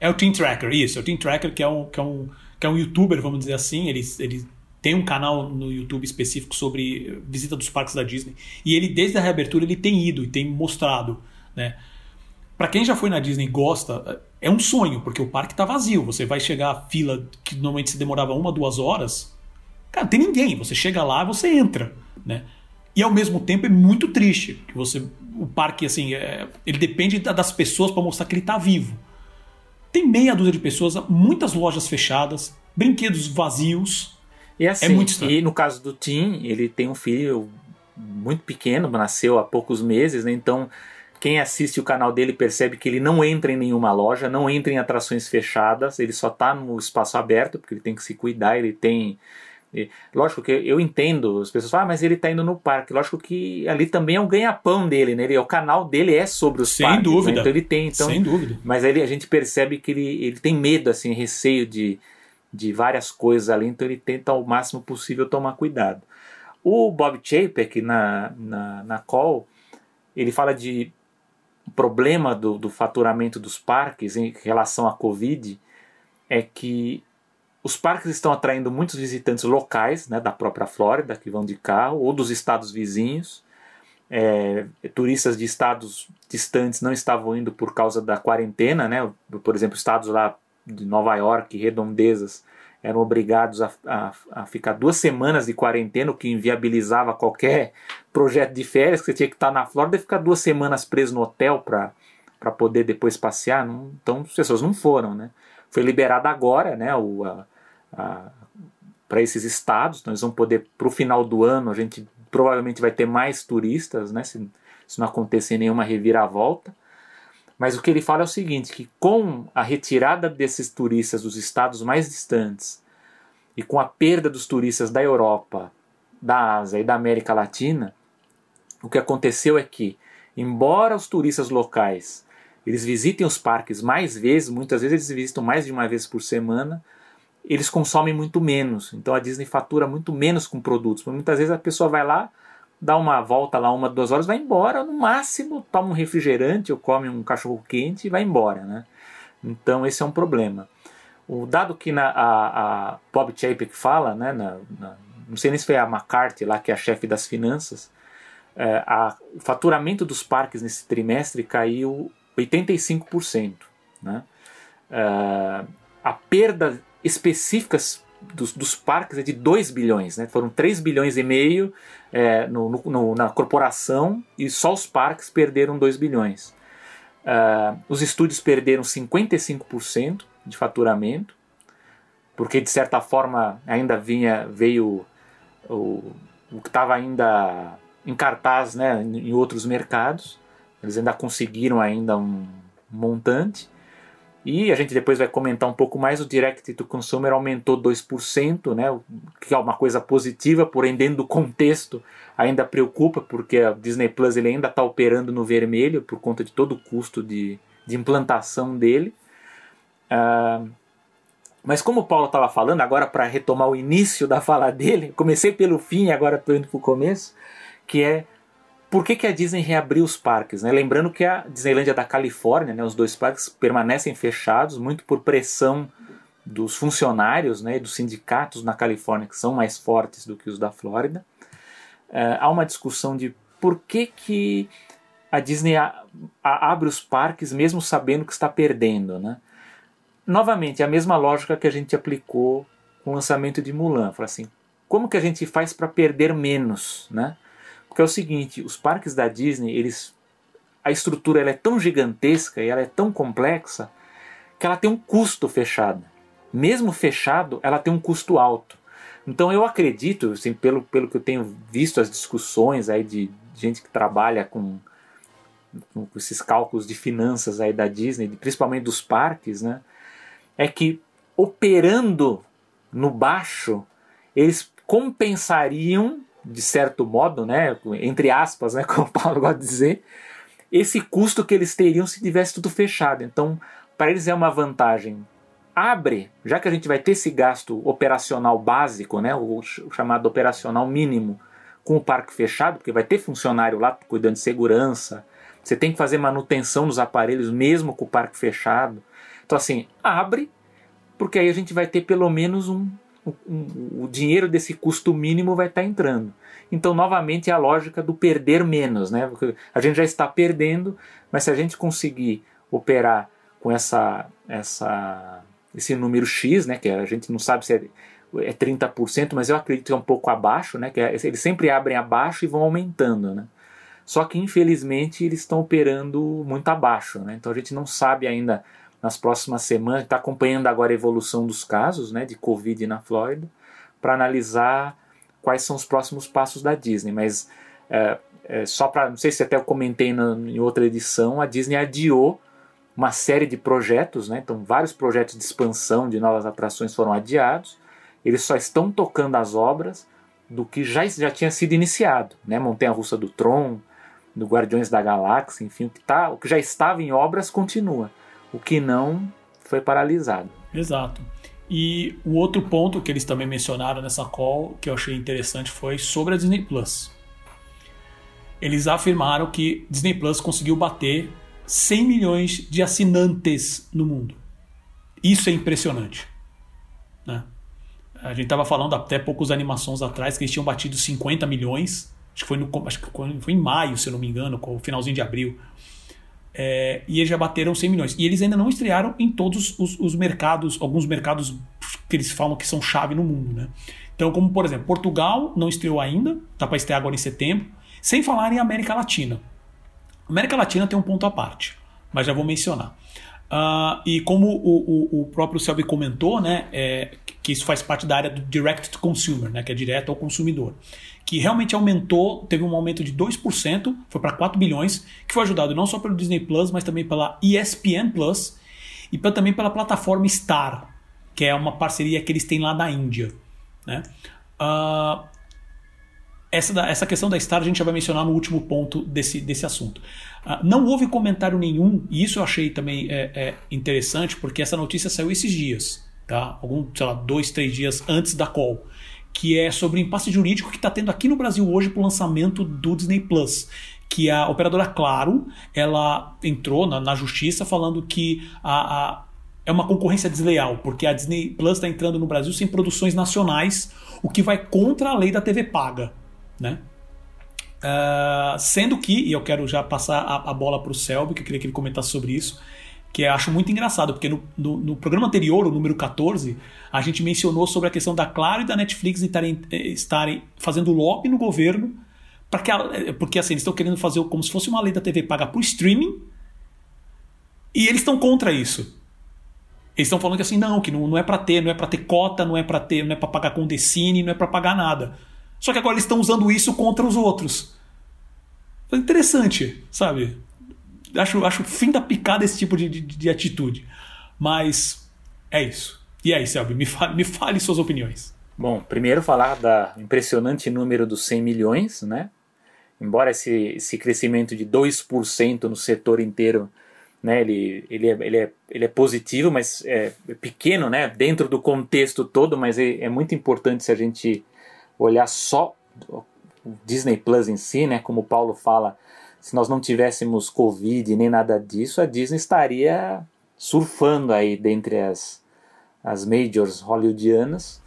É o Team Tracker, isso. É o Team Tracker que é um que é um que é um YouTuber, vamos dizer assim. Ele ele tem um canal no YouTube específico sobre visita dos parques da Disney. E ele, desde a reabertura, ele tem ido e tem mostrado, né? Para quem já foi na Disney e gosta, é um sonho, porque o parque tá vazio. Você vai chegar à fila que normalmente se demorava uma, duas horas. Cara, tem ninguém. Você chega lá, você entra, né? E ao mesmo tempo é muito triste que você, o parque assim, é, ele depende das pessoas para mostrar que ele tá vivo. Tem meia dúzia de pessoas, muitas lojas fechadas, brinquedos vazios, e assim, é muito e no caso do Tim, ele tem um filho muito pequeno, nasceu há poucos meses, né? Então, quem assiste o canal dele percebe que ele não entra em nenhuma loja, não entra em atrações fechadas, ele só está no espaço aberto, porque ele tem que se cuidar, ele tem. Lógico que eu entendo, as pessoas falam, ah, mas ele está indo no parque. Lógico que ali também é um ganha-pão dele, né? Ele, o canal dele é sobre os Sem parques. Sem dúvida. Né? Então ele tem. Então, Sem dúvida. Mas ele, a gente percebe que ele, ele tem medo, assim, receio de de várias coisas ali, então ele tenta ao máximo possível tomar cuidado. O Bob Chapek, na, na, na call, ele fala de problema do, do faturamento dos parques em relação à Covid, é que os parques estão atraindo muitos visitantes locais, né, da própria Flórida, que vão de carro, ou dos estados vizinhos. É, turistas de estados distantes não estavam indo por causa da quarentena, né? Por exemplo, estados lá de Nova York, redondezas, eram obrigados a, a, a, ficar duas semanas de quarentena, o que inviabilizava qualquer projeto de férias, que você tinha que estar na Flórida e ficar duas semanas preso no hotel para poder depois passear. Não, então as pessoas não foram. Né? Foi liberado agora né, o, para esses estados, então eles vão poder, para o final do ano, a gente provavelmente vai ter mais turistas, né, se, se não acontecer nenhuma reviravolta. Mas o que ele fala é o seguinte, que com a retirada desses turistas dos estados mais distantes e com a perda dos turistas da Europa, da Ásia e da América Latina, o que aconteceu é que, embora os turistas locais eles visitem os parques mais vezes, muitas vezes eles visitam mais de uma vez por semana, eles consomem muito menos. Então a Disney fatura muito menos com produtos. Muitas vezes a pessoa vai lá, dá uma volta lá, uma, duas horas, vai embora, no máximo toma um refrigerante ou come um cachorro quente e vai embora, né? Então esse é um problema. O dado que na, a, a Bob Chapek fala, né, na, na, não sei nem se foi a McCarthy lá, que é a chefe das finanças, é, a, o faturamento dos parques nesse trimestre caiu 85%. Né? É, a perda específica dos, dos, parques é de 2 bilhões, né? foram 3 bilhões e meio é, no, no, na corporação e só os parques perderam 2 bilhões. Uh, os estúdios perderam 55% de faturamento, porque de certa forma ainda vinha veio o, o que estava ainda em cartaz né, em outros mercados. Eles ainda conseguiram ainda um montante. E a gente depois vai comentar um pouco mais, o Direct to Consumer aumentou 2%, né, que é uma coisa positiva, porém dentro do contexto ainda preocupa, porque a Disney Plus ele ainda está operando no vermelho por conta de todo o custo de, de implantação dele. Uh, mas como o Paulo estava falando, agora para retomar o início da fala dele, comecei pelo fim e agora estou indo para o começo, que é por que, que a Disney reabriu os parques? Né? Lembrando que a Disneylândia da Califórnia, né, os dois parques permanecem fechados, muito por pressão dos funcionários né, dos sindicatos na Califórnia, que são mais fortes do que os da Flórida. Uh, há uma discussão de por que, que a Disney a, a, abre os parques mesmo sabendo que está perdendo. Né? Novamente, a mesma lógica que a gente aplicou com o lançamento de Mulan. Fala assim, como que a gente faz para perder menos? Né? Porque é o seguinte, os parques da Disney, eles a estrutura ela é tão gigantesca e ela é tão complexa que ela tem um custo fechado. Mesmo fechado, ela tem um custo alto. Então eu acredito, assim, pelo, pelo que eu tenho visto as discussões aí de gente que trabalha com, com esses cálculos de finanças aí da Disney, principalmente dos parques, né, é que operando no baixo, eles compensariam de certo modo, né, entre aspas, né, como o Paulo gosta de dizer, esse custo que eles teriam se tivesse tudo fechado. Então, para eles é uma vantagem. Abre, já que a gente vai ter esse gasto operacional básico, né, o chamado operacional mínimo, com o parque fechado, porque vai ter funcionário lá cuidando de segurança, você tem que fazer manutenção nos aparelhos mesmo com o parque fechado. Então, assim, abre, porque aí a gente vai ter pelo menos um, o, o dinheiro desse custo mínimo vai estar entrando. Então, novamente, é a lógica do perder menos. Né? Porque a gente já está perdendo, mas se a gente conseguir operar com essa, essa, esse número X, né, que a gente não sabe se é, é 30%, mas eu acredito que é um pouco abaixo, né, que é, eles sempre abrem abaixo e vão aumentando. Né? Só que, infelizmente, eles estão operando muito abaixo. Né? Então, a gente não sabe ainda nas próximas semanas, está acompanhando agora a evolução dos casos né, de Covid na Flórida, para analisar quais são os próximos passos da Disney. Mas é, é, só para, não sei se até eu comentei na, em outra edição, a Disney adiou uma série de projetos, né, então vários projetos de expansão de novas atrações foram adiados. Eles só estão tocando as obras do que já, já tinha sido iniciado, né, Montanha Russa do Tron, do Guardiões da Galáxia, enfim, o que, tá, o que já estava em obras continua. O que não foi paralisado. Exato. E o outro ponto que eles também mencionaram nessa call, que eu achei interessante, foi sobre a Disney Plus. Eles afirmaram que Disney Plus conseguiu bater 100 milhões de assinantes no mundo. Isso é impressionante. Né? A gente estava falando até poucos animações atrás que eles tinham batido 50 milhões. Acho que foi, no, acho que foi em maio, se eu não me engano, com o finalzinho de abril. É, e eles já bateram 100 milhões. E eles ainda não estrearam em todos os, os, mercados, alguns mercados que eles falam que são chave no mundo. Né? Então, como por exemplo, Portugal não estreou ainda, tá para estrear agora em setembro, sem falar em América Latina. América Latina tem um ponto à parte, mas já vou mencionar. Uh, e como o, o, o próprio Selby comentou, né, é, que isso faz parte da área do Direct to Consumer, né, que é direto ao consumidor que realmente aumentou, teve um aumento de 2%, foi para 4 bilhões, que foi ajudado não só pelo Disney Plus, mas também pela ESPN Plus e também pela plataforma Star, que é uma parceria que eles têm lá na Índia. Né? Uh, essa, essa questão da Star a gente já vai mencionar no último ponto desse, desse assunto. Uh, não houve comentário nenhum, e isso eu achei também é, é interessante, porque essa notícia saiu esses dias, tá? Algum, sei lá, dois, três dias antes da call que é sobre o impasse jurídico que está tendo aqui no Brasil hoje para o lançamento do Disney Plus. Que a operadora Claro ela entrou na, na justiça falando que a, a é uma concorrência desleal, porque a Disney Plus está entrando no Brasil sem produções nacionais, o que vai contra a lei da TV paga, né? Uh, sendo que, e eu quero já passar a, a bola para o Selby, que eu queria que ele comentasse sobre isso, que eu acho muito engraçado, porque no, no, no, programa anterior, o número 14, a gente mencionou sobre a questão da Claro e da Netflix estarem, eh, estarem fazendo lobby no governo, que eh, porque assim, eles estão querendo fazer como se fosse uma lei da TV paga por streaming, e eles estão contra isso. Eles estão falando que assim, não, que não, não é para ter, não é para ter cota, não é para ter, não é para pagar com Decine, não é para pagar nada. Só que agora eles estão usando isso contra os outros. Interessante, sabe? Acho, acho fim da picada esse tipo de, de, de atitude. Mas é isso. E aí, Selby, me fale, me fale suas opiniões. Bom, primeiro falar da impressionante número dos 100 milhões, né? Embora esse, esse crescimento de 2% no setor inteiro né? Ele, ele, é, ele, é, ele é positivo, mas é pequeno, né? Dentro do contexto todo, mas é, é muito importante se a gente olhar só o Disney Plus em si, né? Como o Paulo fala, se nós não tivéssemos Covid nem nada disso, a Disney estaria surfando aí dentre as, as majors hollywoodianas.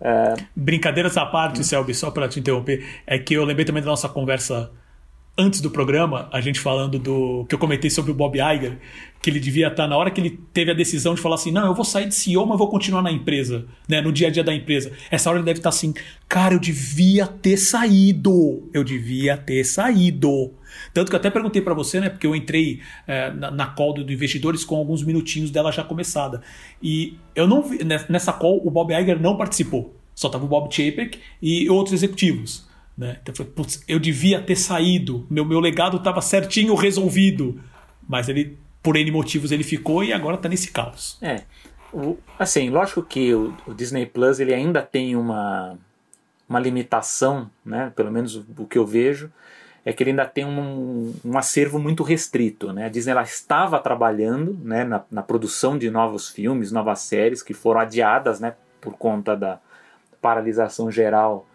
Uh, Brincadeiras à parte, Selby, só para te interromper, é que eu lembrei também da nossa conversa antes do programa, a gente falando do que eu comentei sobre o Bob Iger, que ele devia estar na hora que ele teve a decisão de falar assim: "Não, eu vou sair de CEO, mas vou continuar na empresa", né, no dia a dia da empresa. Essa hora ele deve estar assim: "Cara, eu devia ter saído. Eu devia ter saído". Tanto que eu até perguntei para você, né, porque eu entrei é, na, na call do, do investidores com alguns minutinhos dela já começada. E eu não vi nessa call o Bob Iger não participou. Só tava o Bob Chapek e outros executivos. Né? Então foi, putz, eu devia ter saído, meu, meu legado estava certinho resolvido. Mas ele, por N motivos, ele ficou e agora está nesse caos. É. O, assim, lógico que o, o, Disney Plus ele ainda tem uma, uma limitação, né? pelo menos o, o que eu vejo, é que ele ainda tem um, um acervo muito restrito. Né? A Disney ela estava trabalhando né, na, na produção de novos filmes, novas séries que foram adiadas né, por conta da paralisação geral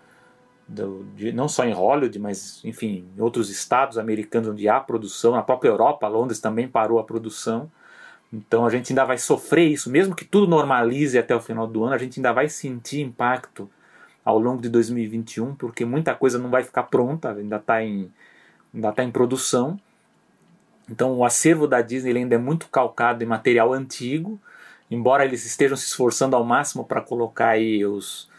do, de, não só em Hollywood, mas enfim, em outros estados americanos onde há produção, na própria Europa, Londres também parou a produção. Então a gente ainda vai sofrer isso, mesmo que tudo normalize até o final do ano, a gente ainda vai sentir impacto ao longo de 2021, porque muita coisa não vai ficar pronta, ainda está em, ainda tá em produção. Então o acervo da Disney ainda é muito calcado em material antigo, embora eles estejam se esforçando ao máximo para colocar aí os,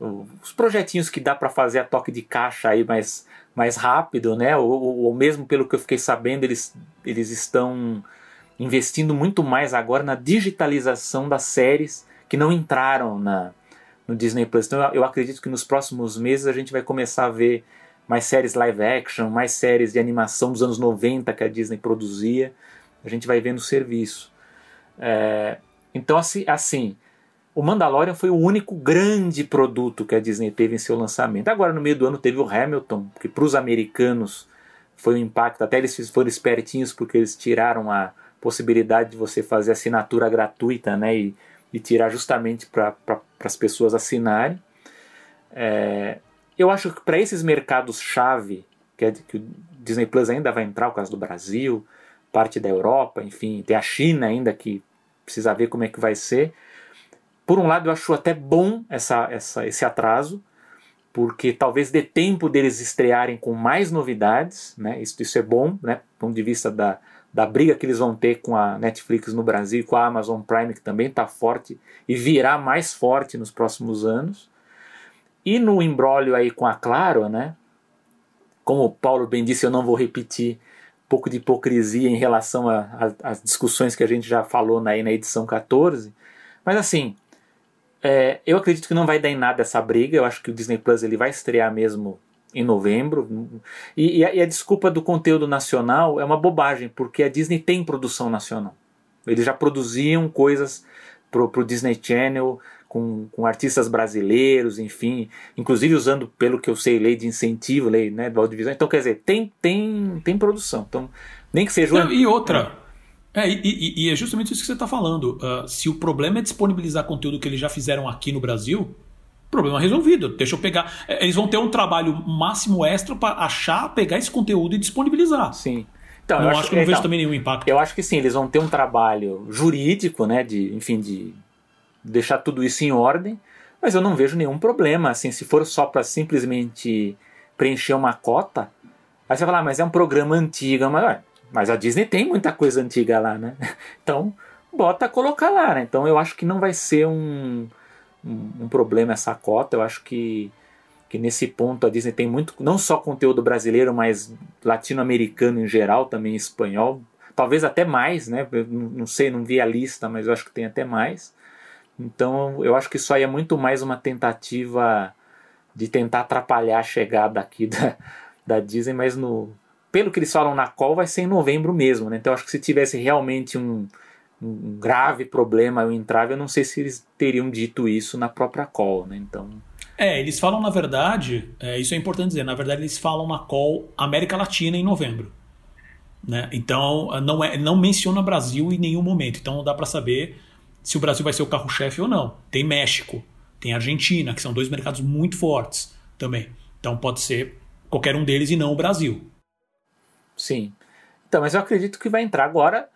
os projetinhos que dá para fazer a toque de caixa aí mais, mais rápido, né? Ou, ou, mesmo pelo que eu fiquei sabendo, eles, eles estão investindo muito mais agora na digitalização das séries que não entraram na, no Disney Plus. Então eu, acredito que nos próximos meses a gente vai começar a ver mais séries live action, mais séries de animação dos anos 90 que a Disney produzia. A gente vai ver no serviço. É, então, assim, assim o Mandalorian foi o único grande produto que a Disney teve em seu lançamento. Agora, no meio do ano, teve o Hamilton, que para os americanos foi um impacto. Até eles foram espertinhos porque eles tiraram a possibilidade de você fazer assinatura gratuita né, e, e tirar justamente para pra, as pessoas assinarem. É, eu acho que para esses mercados-chave, que, é, que o Disney Plus ainda vai entrar, o caso do Brasil, parte da Europa, enfim, tem a China ainda que precisa ver como é que vai ser por um lado, eu acho até bom essa, essa, esse atraso, porque talvez dê tempo deles estrearem com mais novidades, né? Isso, isso é bom, né? Do ponto de vista da, da briga que eles vão ter com a Netflix no Brasil com a Amazon Prime, que também está forte e virá mais forte nos próximos anos. E no embrólio aí com a Claro, né? Como o Paulo bem disse, eu não vou repetir um pouco de hipocrisia em relação às discussões que a gente já falou na, na edição 14. Mas assim, é, eu acredito que não vai dar em nada essa briga. Eu acho que o Disney Plus ele vai estrear mesmo em novembro. E, e, a, e, a, desculpa do conteúdo nacional é uma bobagem, porque a Disney tem produção nacional. Eles já produziam coisas pro, pro Disney Channel com, com artistas brasileiros, enfim, inclusive usando, pelo que eu sei, lei de incentivo, lei né, do audiovisual. Então, quer dizer, tem, tem, tem produção. Então, nem que seja. Não, e outra. É é, e, e, é justamente isso que você está falando. Uh, se o problema é disponibilizar conteúdo que eles já fizeram aqui no Brasil, problema resolvido. Deixa eu pegar. É, eles vão ter um trabalho máximo extra para achar, pegar esse conteúdo e disponibilizar. Sim. Então, não acho, acho que não então, vejo também nenhum impacto. Eu acho que sim, eles vão ter um trabalho jurídico, né, de, enfim, de deixar tudo isso em ordem, mas eu não vejo nenhum problema, assim, se for só para simplesmente preencher uma cota, aí você vai falar, ah, mas é um programa antigo, mas, mas a Disney tem muita coisa antiga lá, né? Então, bota colocar lá, né? Então eu acho que não vai ser um, um, problema essa cota, eu acho que que nesse ponto a Disney tem muito, não só conteúdo brasileiro, mas latino-americano em geral, também espanhol, talvez até mais, né? Eu não sei, não vi a lista, mas eu acho que tem até mais. Então eu acho que isso aí é muito mais uma tentativa de tentar atrapalhar a chegada aqui da, da Disney, mas no, pelo que eles falam na call vai ser em novembro mesmo, né? Então eu acho que se tivesse realmente um, um grave problema, um entrave, eu não sei se eles teriam dito isso na própria call, né? Então é, eles falam, na verdade, é, isso é importante dizer, na verdade eles falam na call América Latina em novembro. Né? Então, não, é, não menciona Brasil em nenhum momento. Então, não dá para saber se o Brasil vai ser o carro-chefe ou não. Tem México, tem Argentina, que são dois mercados muito fortes também. Então, pode ser qualquer um deles e não o Brasil. Sim. Então, mas eu acredito que vai entrar agora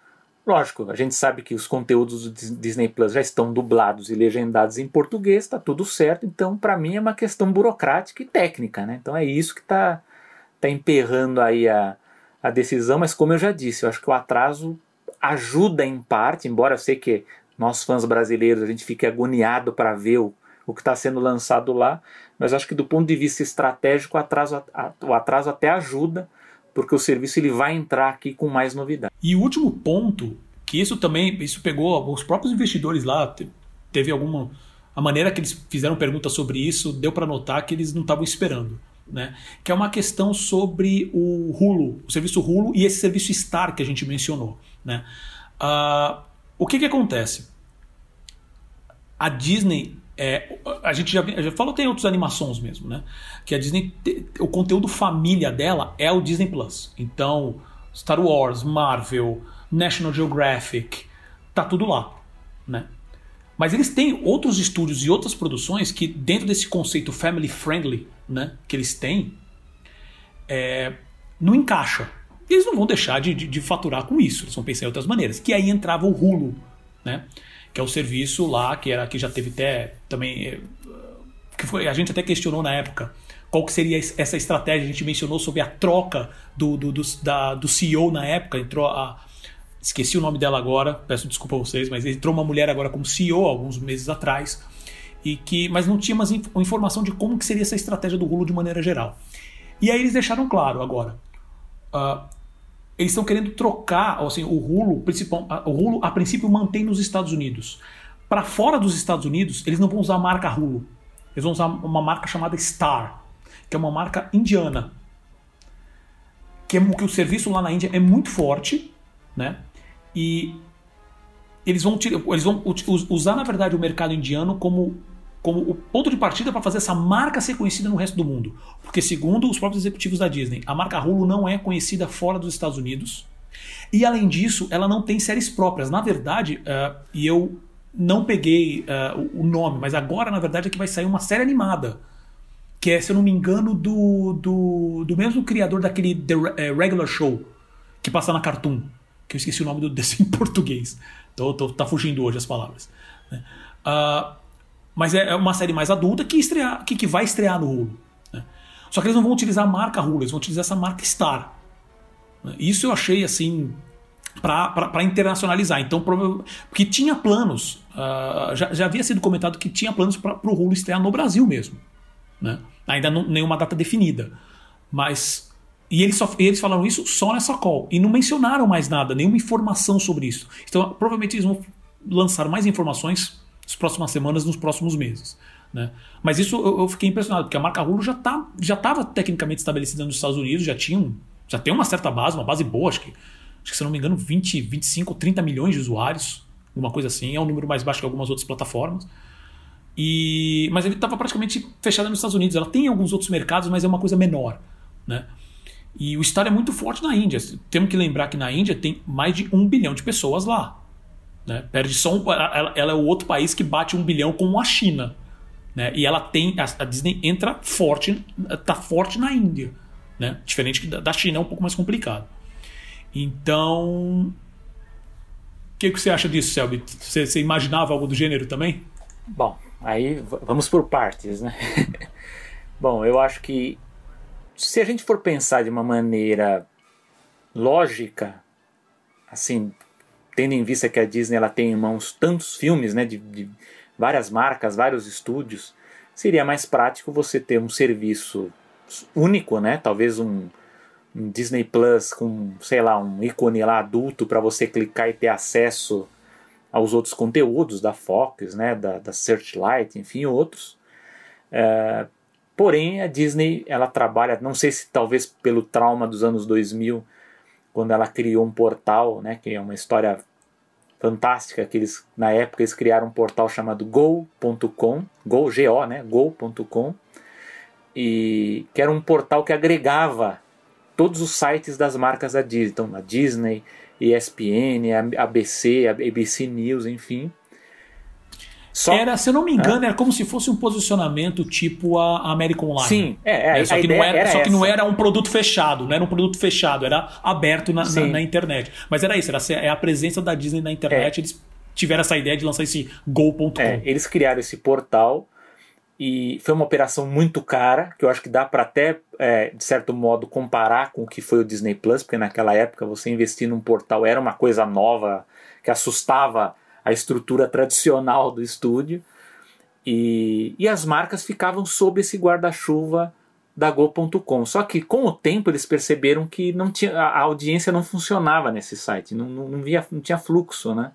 Lógico, a gente sabe que os conteúdos do Disney Plus já estão dublados e legendados em português, está tudo certo. Então, para mim, é uma questão burocrática e técnica, né? Então, é isso que está tá emperrando aí a, a decisão. Mas, como eu já disse, eu acho que o atraso ajuda em parte, embora eu sei que nós fãs brasileiros a gente fique agoniado para ver o, o que está sendo lançado lá, mas acho que do ponto de vista estratégico o atraso, a, o atraso até ajuda porque o serviço ele vai entrar aqui com mais novidade. E o último ponto, que isso também, isso pegou os próprios investidores lá, teve alguma a maneira que eles fizeram perguntas sobre isso, deu para notar que eles não estavam esperando. Né? Que é uma questão sobre o Hulu, o serviço Hulu e esse serviço Star que a gente mencionou. Né? Uh, o que, que acontece? A Disney é, a gente já, já falou, tem outras animações mesmo, né? Que a Disney, o conteúdo família dela é o Disney Plus. Então, Star Wars, Marvel, National Geographic, tá tudo lá, né? Mas eles têm outros estúdios e outras produções que, dentro desse conceito family friendly, né, que eles têm, é, não encaixa. Eles não vão deixar de, de, de, faturar com isso, eles vão pensar em outras maneiras. Que aí entrava o Hulu, né? Que é o serviço lá, que era que já teve até também. Eh, que foi, a gente até questionou na época qual que seria essa estratégia. A gente mencionou sobre a troca do, do, do, da, do CEO na época. Entrou a. Esqueci o nome dela agora, peço desculpa a vocês, mas entrou uma mulher agora como CEO alguns meses atrás. E que, mas não tinha mais informação de como que seria essa estratégia do Hulu de maneira geral. E aí eles deixaram claro agora. Uh, eles estão querendo trocar, assim, o Hulu, principal, o Hulu a princípio mantém nos Estados Unidos. Para fora dos Estados Unidos, eles não vão usar a marca Hulu. Eles vão usar uma marca chamada Star, que é uma marca indiana. Que, é, que o serviço lá na Índia é muito forte, né? E eles vão, eles vão usar, na verdade, o mercado indiano como como o ponto de partida para fazer essa marca ser conhecida no resto do mundo. Porque, segundo os próprios executivos da Disney, a marca Hulu não é conhecida fora dos Estados Unidos. E, além disso, ela não tem séries próprias. Na verdade, uh, e eu não peguei uh, o nome, mas agora, na verdade, é que vai sair uma série animada. Que é, se eu não me engano, do, do, do mesmo criador daquele The uh, Regular Show, que passa na Cartoon. Que eu esqueci o nome do desse em português. Tô, tô, tá fugindo hoje as palavras. Uh, mas é, é uma série mais adulta que, estrear, que, que vai estrear no Hulu. Né? Só que eles não vão utilizar a marca Hulu, eles vão utilizar essa marca Star. Né? Isso eu achei assim para internacionalizar. Então, porque tinha planos, uh, já, já havia sido comentado que tinha planos para o Hulu estrear no Brasil mesmo. Né? Ainda não, nenhuma data definida. Mas. E eles, só, eles falaram isso só nessa call. E não mencionaram mais nada, nenhuma informação sobre isso. Então, provavelmente eles vão lançar mais informações nas próximas semanas, nos próximos meses. Né? Mas isso eu, eu, fiquei impressionado, porque a marca Hulu já tá, já estava tecnicamente estabelecida nos Estados Unidos, já tinha um, já tem uma certa base, uma base boa, acho que, acho que se não me engano, 20, 25, 30 milhões de usuários, alguma coisa assim, é um número mais baixo que algumas outras plataformas. E, mas ele estava praticamente fechado nos Estados Unidos. Ela tem alguns outros mercados, mas é uma coisa menor. Né? E o Star é muito forte na Índia. Temos que lembrar que na Índia tem mais de um bilhão de pessoas lá. Né? Perde só um, ela, ela, é o outro país que bate um bilhão com a China. Né? E ela tem. A, a Disney entra forte, tá forte na Índia. Né? Diferente da, da China, é um pouco mais complicado. Então, o que, que você acha disso, Selby? Você, você imaginava algo do gênero também? Bom, aí vamos por partes, né? Bom, eu acho que se a gente for pensar de uma maneira lógica, assim, tendo em vista que a Disney ela tem em mãos tantos filmes, né, de, de várias marcas, vários estúdios, seria mais prático você ter um serviço único, né? Talvez um, um Disney Plus com, sei lá, um ícone lá adulto para você clicar e ter acesso aos outros conteúdos da Fox, né? Da, da Searchlight, enfim, outros. É, porém, a Disney ela trabalha, não sei se talvez pelo trauma dos anos 2000, quando ela criou um portal, né? Que é uma história fantástica que eles na época eles criaram um portal chamado go.com, go, go, né, go.com e que era um portal que agregava todos os sites das marcas da Disney, então a Disney, ESPN, ABC, ABC News, enfim. Só... Era, se eu não me engano, era como se fosse um posicionamento tipo a American Online. Sim, é, é só, que não, era, era só que não era um produto fechado, não era um produto fechado, era aberto na, na, na internet. Mas era isso, era é a presença da Disney na internet, é. eles tiveram essa ideia de lançar esse go.com. É, eles criaram esse portal e foi uma operação muito cara, que eu acho que dá para até, é, de certo modo, comparar com o que foi o Disney Plus, porque naquela época você investir num portal era uma coisa nova, que assustava a estrutura tradicional do estúdio. E, e as marcas ficavam sob esse guarda-chuva da Go.com. Só que com o tempo eles perceberam que não tinha, a audiência não funcionava nesse site, não, não, não, via, não tinha fluxo. Né?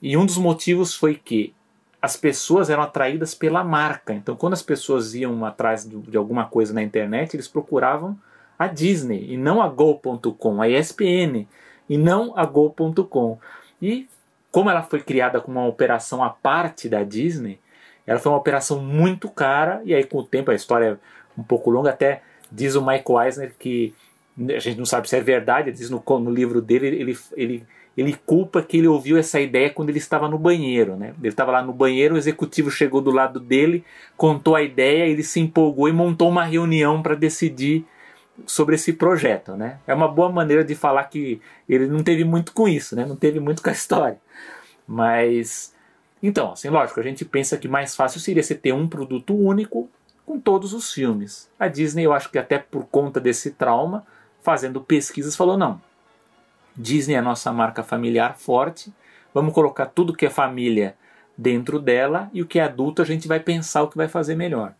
E um dos motivos foi que as pessoas eram atraídas pela marca. Então, quando as pessoas iam atrás de alguma coisa na internet, eles procuravam a Disney e não a Go.com, a ESPN e não a Go.com. E como ela foi criada como uma operação à parte da Disney, ela foi uma operação muito cara, e aí com o tempo a história é um pouco longa, até diz o Michael Eisner que a gente não sabe se é verdade, diz no, no livro dele, ele, ele, ele culpa que ele ouviu essa ideia quando ele estava no banheiro. Né? Ele estava lá no banheiro, o executivo chegou do lado dele, contou a ideia, ele se empolgou e montou uma reunião para decidir sobre esse projeto. Né? É uma boa maneira de falar que ele não teve muito com isso, né? não teve muito com a história. Mas, então, assim, lógico, a gente pensa que mais fácil seria você ter um produto único com todos os filmes. A Disney, eu acho que até por conta desse trauma, fazendo pesquisas, falou: não, Disney é a nossa marca familiar forte, vamos colocar tudo que é família dentro dela e o que é adulto a gente vai pensar o que vai fazer melhor.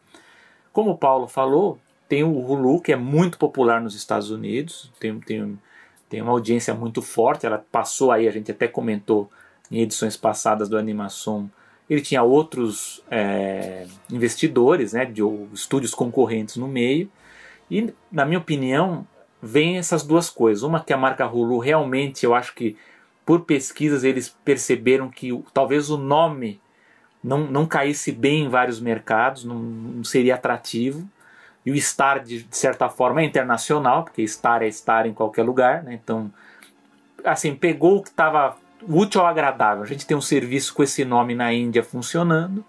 Como o Paulo falou, tem o Hulu, que é muito popular nos Estados Unidos, tem, tem, tem uma audiência muito forte, ela passou aí, a gente até comentou em edições passadas do Animação, ele tinha outros é, investidores, né, de estúdios concorrentes no meio. E, na minha opinião, vem essas duas coisas. Uma que a marca Hulu realmente, eu acho que por pesquisas eles perceberam que talvez o nome não, não caísse bem em vários mercados, não, não seria atrativo. E o Star, de, certa forma, é internacional, porque Star é Star em qualquer lugar. Né? Então, assim, pegou o que estava útil ao agradável. A gente tem um serviço com esse nome na Índia funcionando,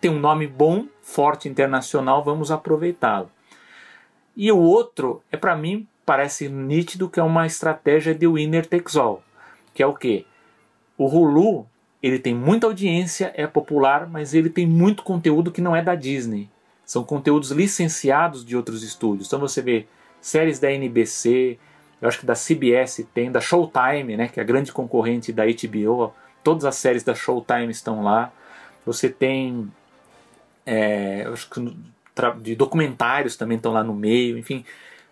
tem um nome bom, forte internacional, vamos aproveitá-lo. E o outro é para mim parece nítido que é uma estratégia de winner takes all, que é o que o Hulu ele tem muita audiência, é popular, mas ele tem muito conteúdo que não é da Disney. São conteúdos licenciados de outros estúdios. Então você vê séries da NBC, eu acho que da CBS tem, da Showtime, né, que é a grande concorrente da HBO. Todas as séries da Showtime estão lá. Você tem, é, eu acho que de documentários também estão lá no meio. Enfim,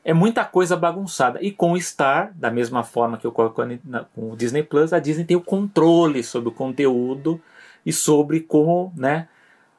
é muita coisa bagunçada. E com o Star, da mesma forma que ocorre com o Disney Plus, a Disney tem o controle sobre o conteúdo e sobre como, né,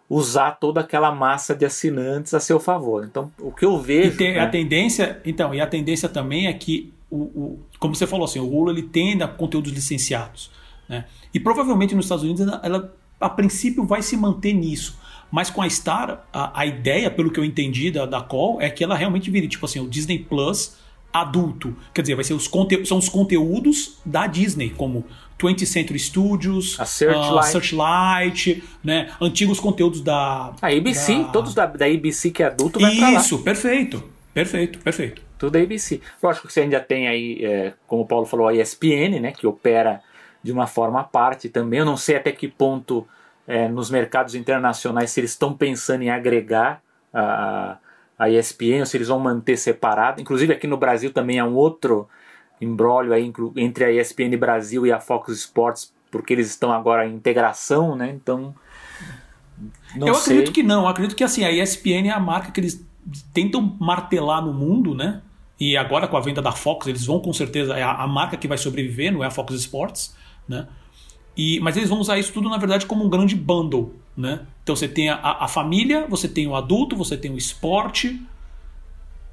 usar toda aquela massa de assinantes a seu favor. Então, o que eu vejo. E tem, né? a tendência, então, e a tendência também é que o, o, como você falou assim, o Hulu ele tende a conteúdos licenciados. Né? E provavelmente nos Estados Unidos ela, ela, a princípio vai se manter nisso. Mas com a Star, a, a ideia, pelo que eu entendi da, da call, é que ela realmente vire tipo assim, o Disney Plus adulto. Quer dizer, vai ser os são os conteúdos da Disney, como 20th Century Studios, a Searchlight, uh, Searchlight né? antigos conteúdos da. A ABC, da... todos da, da ABC que é adulto vai Isso, perfeito. Perfeito, perfeito. Tudo ABC. Lógico que você ainda tem aí, é, como o Paulo falou, a ESPN, né, que opera de uma forma à parte também. Eu não sei até que ponto é, nos mercados internacionais se eles estão pensando em agregar a, a ESPN ou se eles vão manter separado. Inclusive aqui no Brasil também é um outro embrólio aí entre a ESPN Brasil e a Fox Sports, porque eles estão agora em integração, né? Então. eu sei. acredito que não. Eu acredito que assim, a ESPN é a marca que eles tentam martelar no mundo, né? E agora com a venda da Fox, eles vão com certeza. É a, a marca que vai sobreviver, não é a Fox Sports, né? E, mas eles vão usar isso tudo, na verdade, como um grande bundle. Né? Então você tem a, a família, você tem o adulto, você tem o esporte.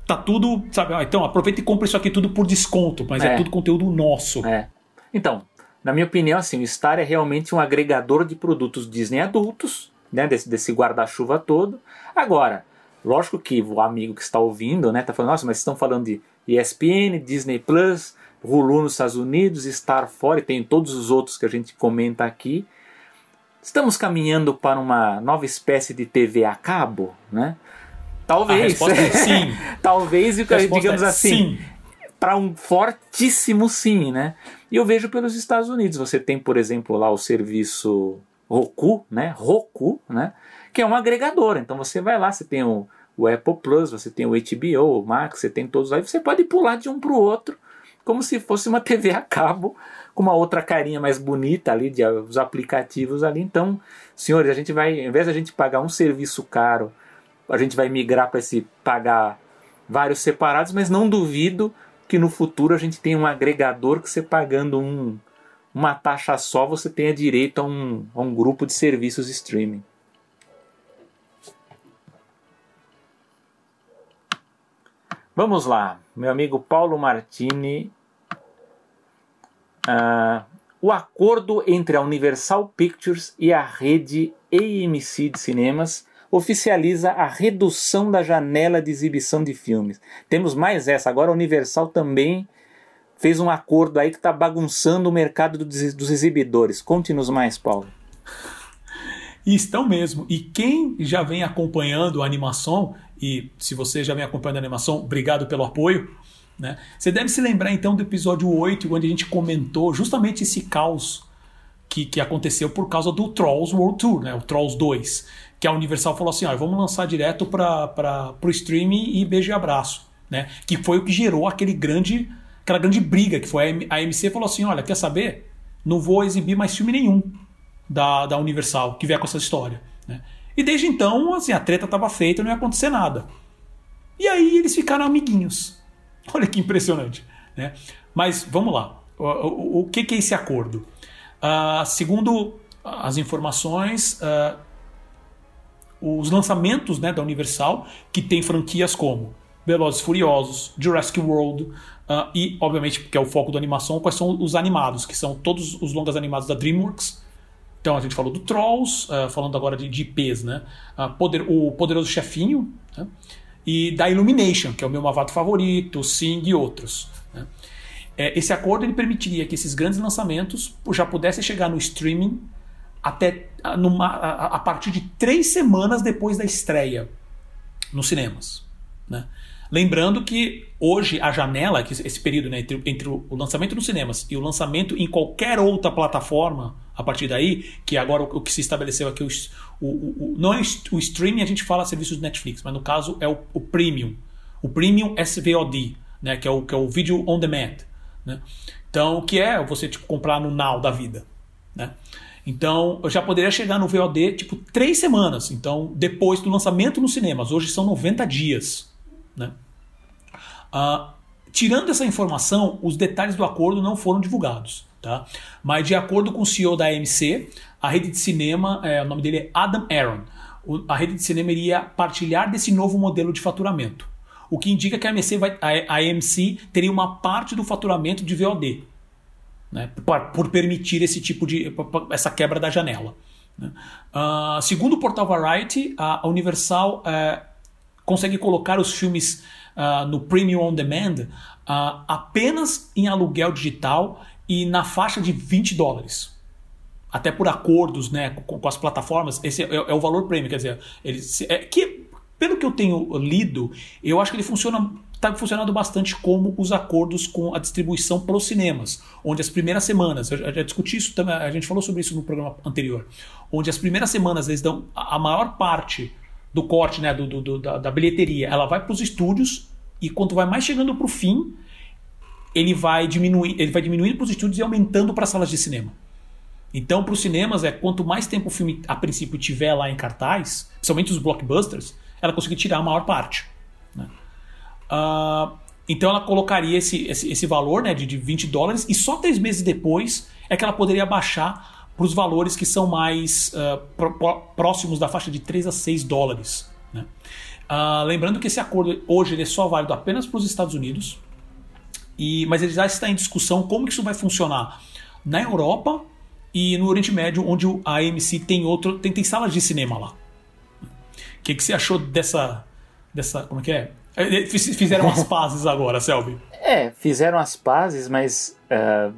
Tá tudo, sabe? Ah, então aproveita e compra isso aqui tudo por desconto, mas é, é tudo conteúdo nosso. É. Então, na minha opinião, assim, o Star é realmente um agregador de produtos Disney adultos, né? Desse, desse guarda-chuva todo. Agora, lógico que o amigo que está ouvindo, né, tá falando, nossa, mas estão falando de ESPN, Disney Plus, Hulu nos Estados Unidos, Star fora e tem todos os outros que a gente comenta aqui. Estamos caminhando para uma nova espécie de TV a cabo, né? Talvez. É sim. Talvez, digamos é assim, para um fortíssimo sim, né? E eu vejo pelos Estados Unidos. Você tem, por exemplo, lá o serviço Roku, né? Roku, né? Que é um agregador. Então você vai lá, você tem o, o Apple Plus, você tem o HBO, o Max, você tem todos aí. Você pode pular de um para o outro como se fosse uma TV a cabo com uma outra carinha mais bonita ali de os aplicativos ali. Então, senhores, a gente vai, ao invés da gente pagar um serviço caro, a gente vai migrar para esse pagar vários separados, mas não duvido que no futuro a gente tenha um agregador que você pagando um, uma taxa só, você tenha direito a um, a um grupo de serviços streaming. Vamos lá, meu amigo Paulo Martini. Uh, o acordo entre a Universal Pictures e a rede AMC de cinemas oficializa a redução da janela de exibição de filmes. Temos mais essa. Agora a Universal também fez um acordo aí que está bagunçando o mercado dos exibidores. Conte-nos mais, Paulo. Estão mesmo. E quem já vem acompanhando a animação e se você já vem acompanhando a animação, obrigado pelo apoio. Né? Você deve se lembrar então do episódio 8, onde a gente comentou justamente esse caos que, que aconteceu por causa do Trolls World Tour, né? o Trolls 2, que a Universal falou assim: ó, vamos lançar direto para o streaming e beijo e abraço. Né? Que foi o que gerou aquele grande, aquela grande briga, que foi a AMC falou assim: olha, quer saber? Não vou exibir mais filme nenhum da, da Universal que vier com essa história. Né? E desde então, assim, a treta estava feita, não ia acontecer nada. E aí eles ficaram amiguinhos. Olha que impressionante. Né? Mas vamos lá. O, o, o que, que, é esse acordo? Uh, segundo as informações, uh, os lançamentos né, da Universal, que tem franquias como Velozes Furiosos, Jurassic World uh, e, obviamente, que é o foco da animação, quais são os animados, que são todos os longas animados da DreamWorks, então a gente falou do Trolls, uh, falando agora de, de IPs, né? Uh, poder, o Poderoso Chefinho né? e da Illumination, que é o meu Mavato favorito, Sing e outros. Né? É, esse acordo ele permitiria que esses grandes lançamentos já pudessem chegar no streaming até numa, a, a partir de três semanas depois da estreia nos cinemas. Né? Lembrando que hoje a janela, esse período né, entre, entre, o lançamento nos cinemas e o lançamento em qualquer outra plataforma a partir daí, que agora o, que se estabeleceu aqui, o, o, o, não é o streaming, a gente fala serviços Netflix, mas no caso é o, o premium. O premium SVOD, né, que, é o, que é o Video On Demand. Né? Então, o que é você tipo, comprar no Now da vida. Né? Então, eu já poderia chegar no VOD tipo três semanas. Então, depois do lançamento nos cinemas. Hoje são 90 dias. Né? Uh, tirando essa informação, os detalhes do acordo não foram divulgados. Tá? Mas, de acordo com o CEO da AMC, a rede de cinema, é, o nome dele é Adam Aaron, a rede de cinema iria partilhar desse novo modelo de faturamento. O que indica que a AMC, vai, a AMC teria uma parte do faturamento de VOD, né, por, por, permitir esse tipo de essa quebra da janela. Né? Uh, segundo o portal Variety, a Universal uh, consegue colocar os filmes uh, no Premium On Demand uh, apenas em aluguel digital e na faixa de 20 dólares. Até por acordos né, com, com as plataformas, esse é, é, o valor premium. Quer dizer, ele, é, que, pelo que eu tenho lido, eu acho que ele funciona está funcionando bastante como os acordos com a distribuição para os cinemas, onde as primeiras semanas, eu já discuti isso também, a gente falou sobre isso no programa anterior, onde as primeiras semanas eles dão a maior parte do corte, né, do, do da, da, bilheteria, ela vai para os estúdios e quando vai mais chegando para o fim, ele vai diminuir, ele vai diminuindo para os estúdios e aumentando para as salas de cinema. Então, para os cinemas, é quanto mais tempo o filme a princípio tiver lá em cartaz, principalmente os blockbusters, ela conseguir tirar a maior parte. Né? Uh, então, ela colocaria esse, esse, esse valor né, de, de 20 dólares e só três meses depois é que ela poderia baixar para os valores que são mais uh, próximos da faixa de 3 a 6 dólares. Né? Uh, lembrando que esse acordo hoje ele é só válido apenas para os Estados Unidos, e, mas ele já está em discussão como que isso vai funcionar na Europa e no Oriente Médio, onde a AMC tem outro, tem, tem salas de cinema lá. O que, que você achou dessa, dessa, como é que é? é, é fizeram as pazes agora, Selby. É, fizeram as pazes, mas uh,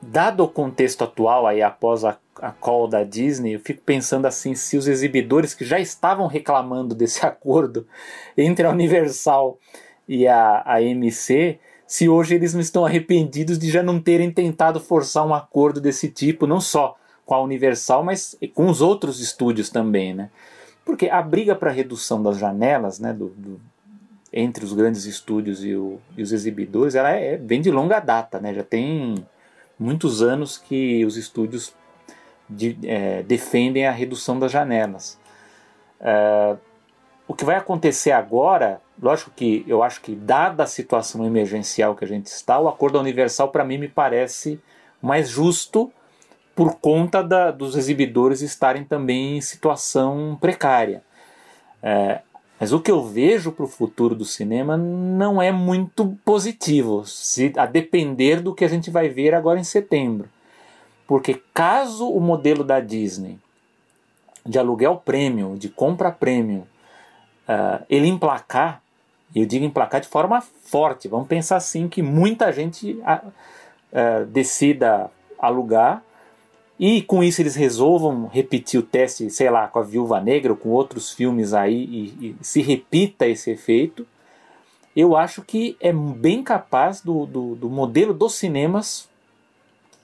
dado o contexto atual aí após a, a call da Disney, eu fico pensando assim, se os exibidores que já estavam reclamando desse acordo entre a Universal e a, AMC se hoje eles não estão arrependidos de já não terem tentado forçar um acordo desse tipo, não só com a Universal, mas com os outros estúdios também, né? Porque a briga para redução das janelas, né, do, do, entre os grandes estúdios e, o, e os exibidores, ela é, bem de longa data, né? Já tem muitos anos que os estúdios de, é, defendem a redução das janelas. É, o que vai acontecer agora, lógico que eu acho que, dada a situação emergencial que a gente está, o acordo universal para mim me parece mais justo por conta da, dos exibidores estarem também em situação precária. É, mas o que eu vejo para o futuro do cinema não é muito positivo, se, a depender do que a gente vai ver agora em setembro. Porque caso o modelo da Disney de aluguel prêmio, de compra prêmio, uh, ele emplacar, eu digo emplacar de forma forte, vamos pensar assim que muita gente uh, decida alugar e com isso eles resolvam repetir o teste, sei lá, com a Viúva Negra ou com outros filmes aí e, e se repita esse efeito, eu acho que é bem capaz do, do, do modelo dos cinemas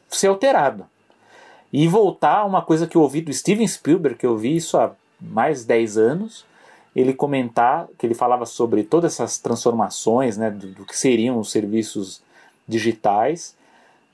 ser alterado. E voltar a uma coisa que eu ouvi do Steven Spielberg, que eu vi isso há mais de 10 anos, ele comentar que ele falava sobre todas essas transformações, né, do, do que seriam os serviços digitais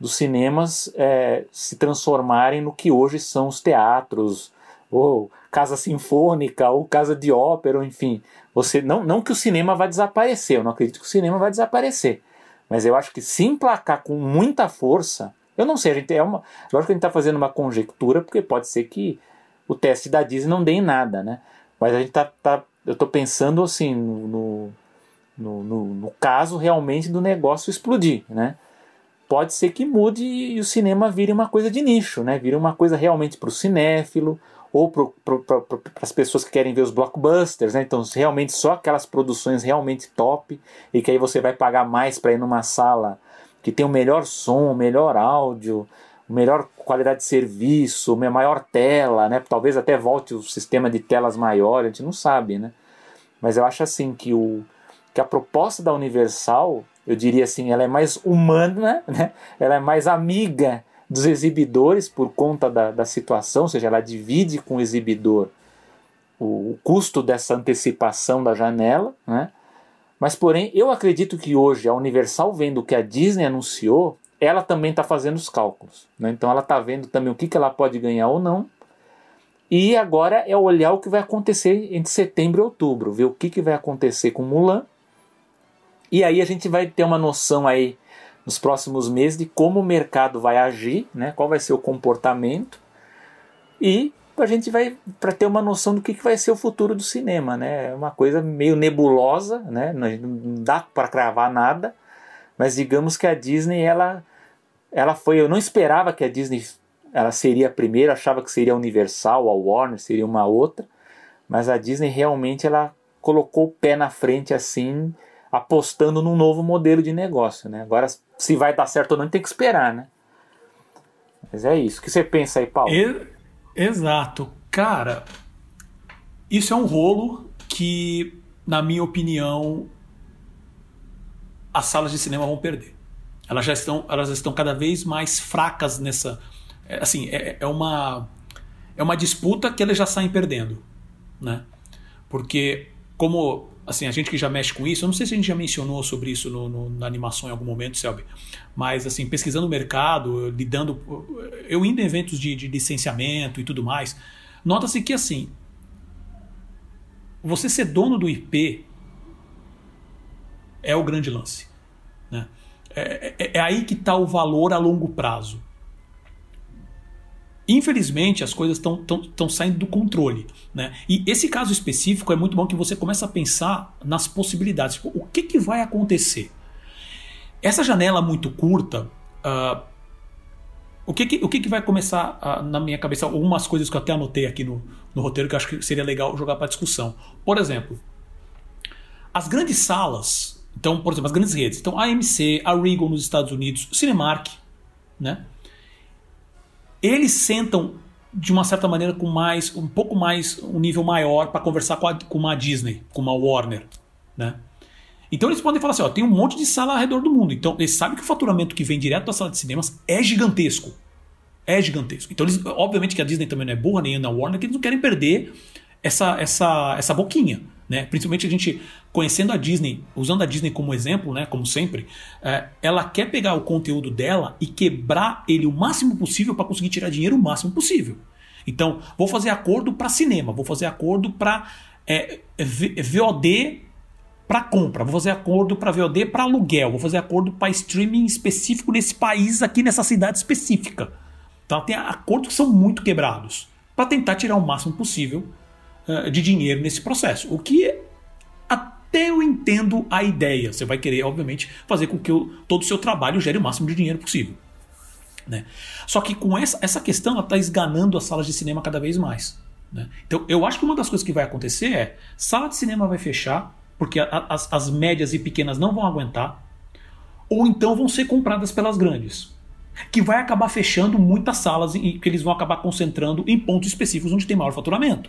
dos cinemas é, se transformarem no que hoje são os teatros, ou casa sinfônica, ou casa de ópera, enfim. Você não, não que o cinema vai desaparecer, eu não acredito que o cinema vai desaparecer, mas eu acho que se emplacar com muita força, eu não sei, a gente é uma, lógico que a gente está fazendo uma conjectura, porque pode ser que o teste da Disney não dê em nada, né? Mas a gente está tá eu estou pensando assim no, no, no, no, caso realmente do negócio explodir, né? Pode ser que mude e o cinema vire uma coisa de nicho, né? Vire uma coisa realmente para o cinéfilo ou para as pessoas que querem ver os blockbusters, né? Então realmente só aquelas produções realmente top e que aí você vai pagar mais para ir numa sala que tem o melhor som, o melhor áudio, melhor qualidade de serviço, maior tela, né? Talvez até volte o sistema de telas maior, a gente não sabe, né? Mas eu acho assim que o que a proposta da Universal, eu diria assim, ela é mais humana, né? Ela é mais amiga dos exibidores por conta da, da situação, ou seja, ela divide com o exibidor o, o custo dessa antecipação da janela, né? Mas, porém, eu acredito que hoje a Universal, vendo o que a Disney anunciou, ela também está fazendo os cálculos. Né? Então ela está vendo também o que, que ela pode ganhar ou não. E agora é olhar o que vai acontecer entre setembro e outubro, ver o que, que vai acontecer com Mulan. E aí a gente vai ter uma noção aí nos próximos meses de como o mercado vai agir, né? qual vai ser o comportamento. E a gente vai para ter uma noção do que, que vai ser o futuro do cinema, né? É uma coisa meio nebulosa, né? Não dá para cravar nada, mas digamos que a Disney ela ela foi. Eu não esperava que a Disney ela seria a primeira, achava que seria a Universal, a Warner seria uma outra, mas a Disney realmente ela colocou o pé na frente assim, apostando num novo modelo de negócio, né? Agora se vai dar certo ou não tem que esperar, né? Mas é isso. O que você pensa aí, Paulo? Exato, cara. Isso é um rolo que, na minha opinião, as salas de cinema vão perder. Elas já estão, elas estão cada vez mais fracas nessa. é, assim, é, é uma é uma disputa que eles já saem perdendo, né? Porque como assim a gente que já mexe com isso, eu não sei se a gente já mencionou sobre isso no, no- na animação em algum momento, Selby, mas assim pesquisando o mercado, lidando, eu indo em eventos de, de licenciamento e tudo mais, nota-se que assim você ser dono do IP é o grande lance. Né? É, é- é aí que está o valor a longo prazo. Infelizmente, as coisas estão saindo do controle. Né? E esse caso específico é muito bom que você começa a pensar nas possibilidades. Tipo, o que, que vai acontecer? Essa janela muito curta, ah, o, que, que, o que, que vai começar ah, na minha cabeça? Algumas coisas que eu até anotei aqui no, no roteiro que eu acho que seria legal jogar para discussão. Por exemplo, as grandes salas, então, por exemplo, as grandes redes, então a AMC, a Regal nos Estados Unidos, Cinemark, né? Eles sentam de uma certa maneira com mais, um pouco mais, um nível maior para conversar com, a, com uma Disney, com uma Warner, né? Então eles podem falar assim, ó, tem um monte de sala ao redor do mundo. Então eles sabem que o faturamento que vem direto da sala de cinemas é gigantesco. É gigantesco. Então eles, obviamente que a Disney também não é burra nem a Warner, que eles não querem perder essa, essa, essa boquinha. Né? Principalmente a gente conhecendo a Disney, usando a Disney como exemplo, né? como sempre, é, ela quer pegar o conteúdo dela e quebrar ele o máximo possível para conseguir tirar dinheiro o máximo possível. Então, vou fazer acordo para cinema, vou fazer acordo para é, VOD para compra, vou fazer acordo para VOD para aluguel, vou fazer acordo para streaming específico nesse país aqui nessa cidade específica. Então tem acordos que são muito quebrados para tentar tirar o máximo possível eh, de dinheiro nesse processo. O que até eu entendo a ideia. Você vai querer, obviamente, fazer com que o- todo o seu trabalho gere o máximo de dinheiro possível. Né? Só que com essa, essa questão, ela está esganando as salas de cinema cada vez mais. né? Então, eu acho que uma das coisas que vai acontecer é sala de cinema vai fechar, porque a- a- as, as médias e pequenas não vão aguentar, ou então vão ser compradas pelas grandes. Que vai acabar fechando muitas salas e que eles vão acabar concentrando em pontos específicos onde tem maior faturamento.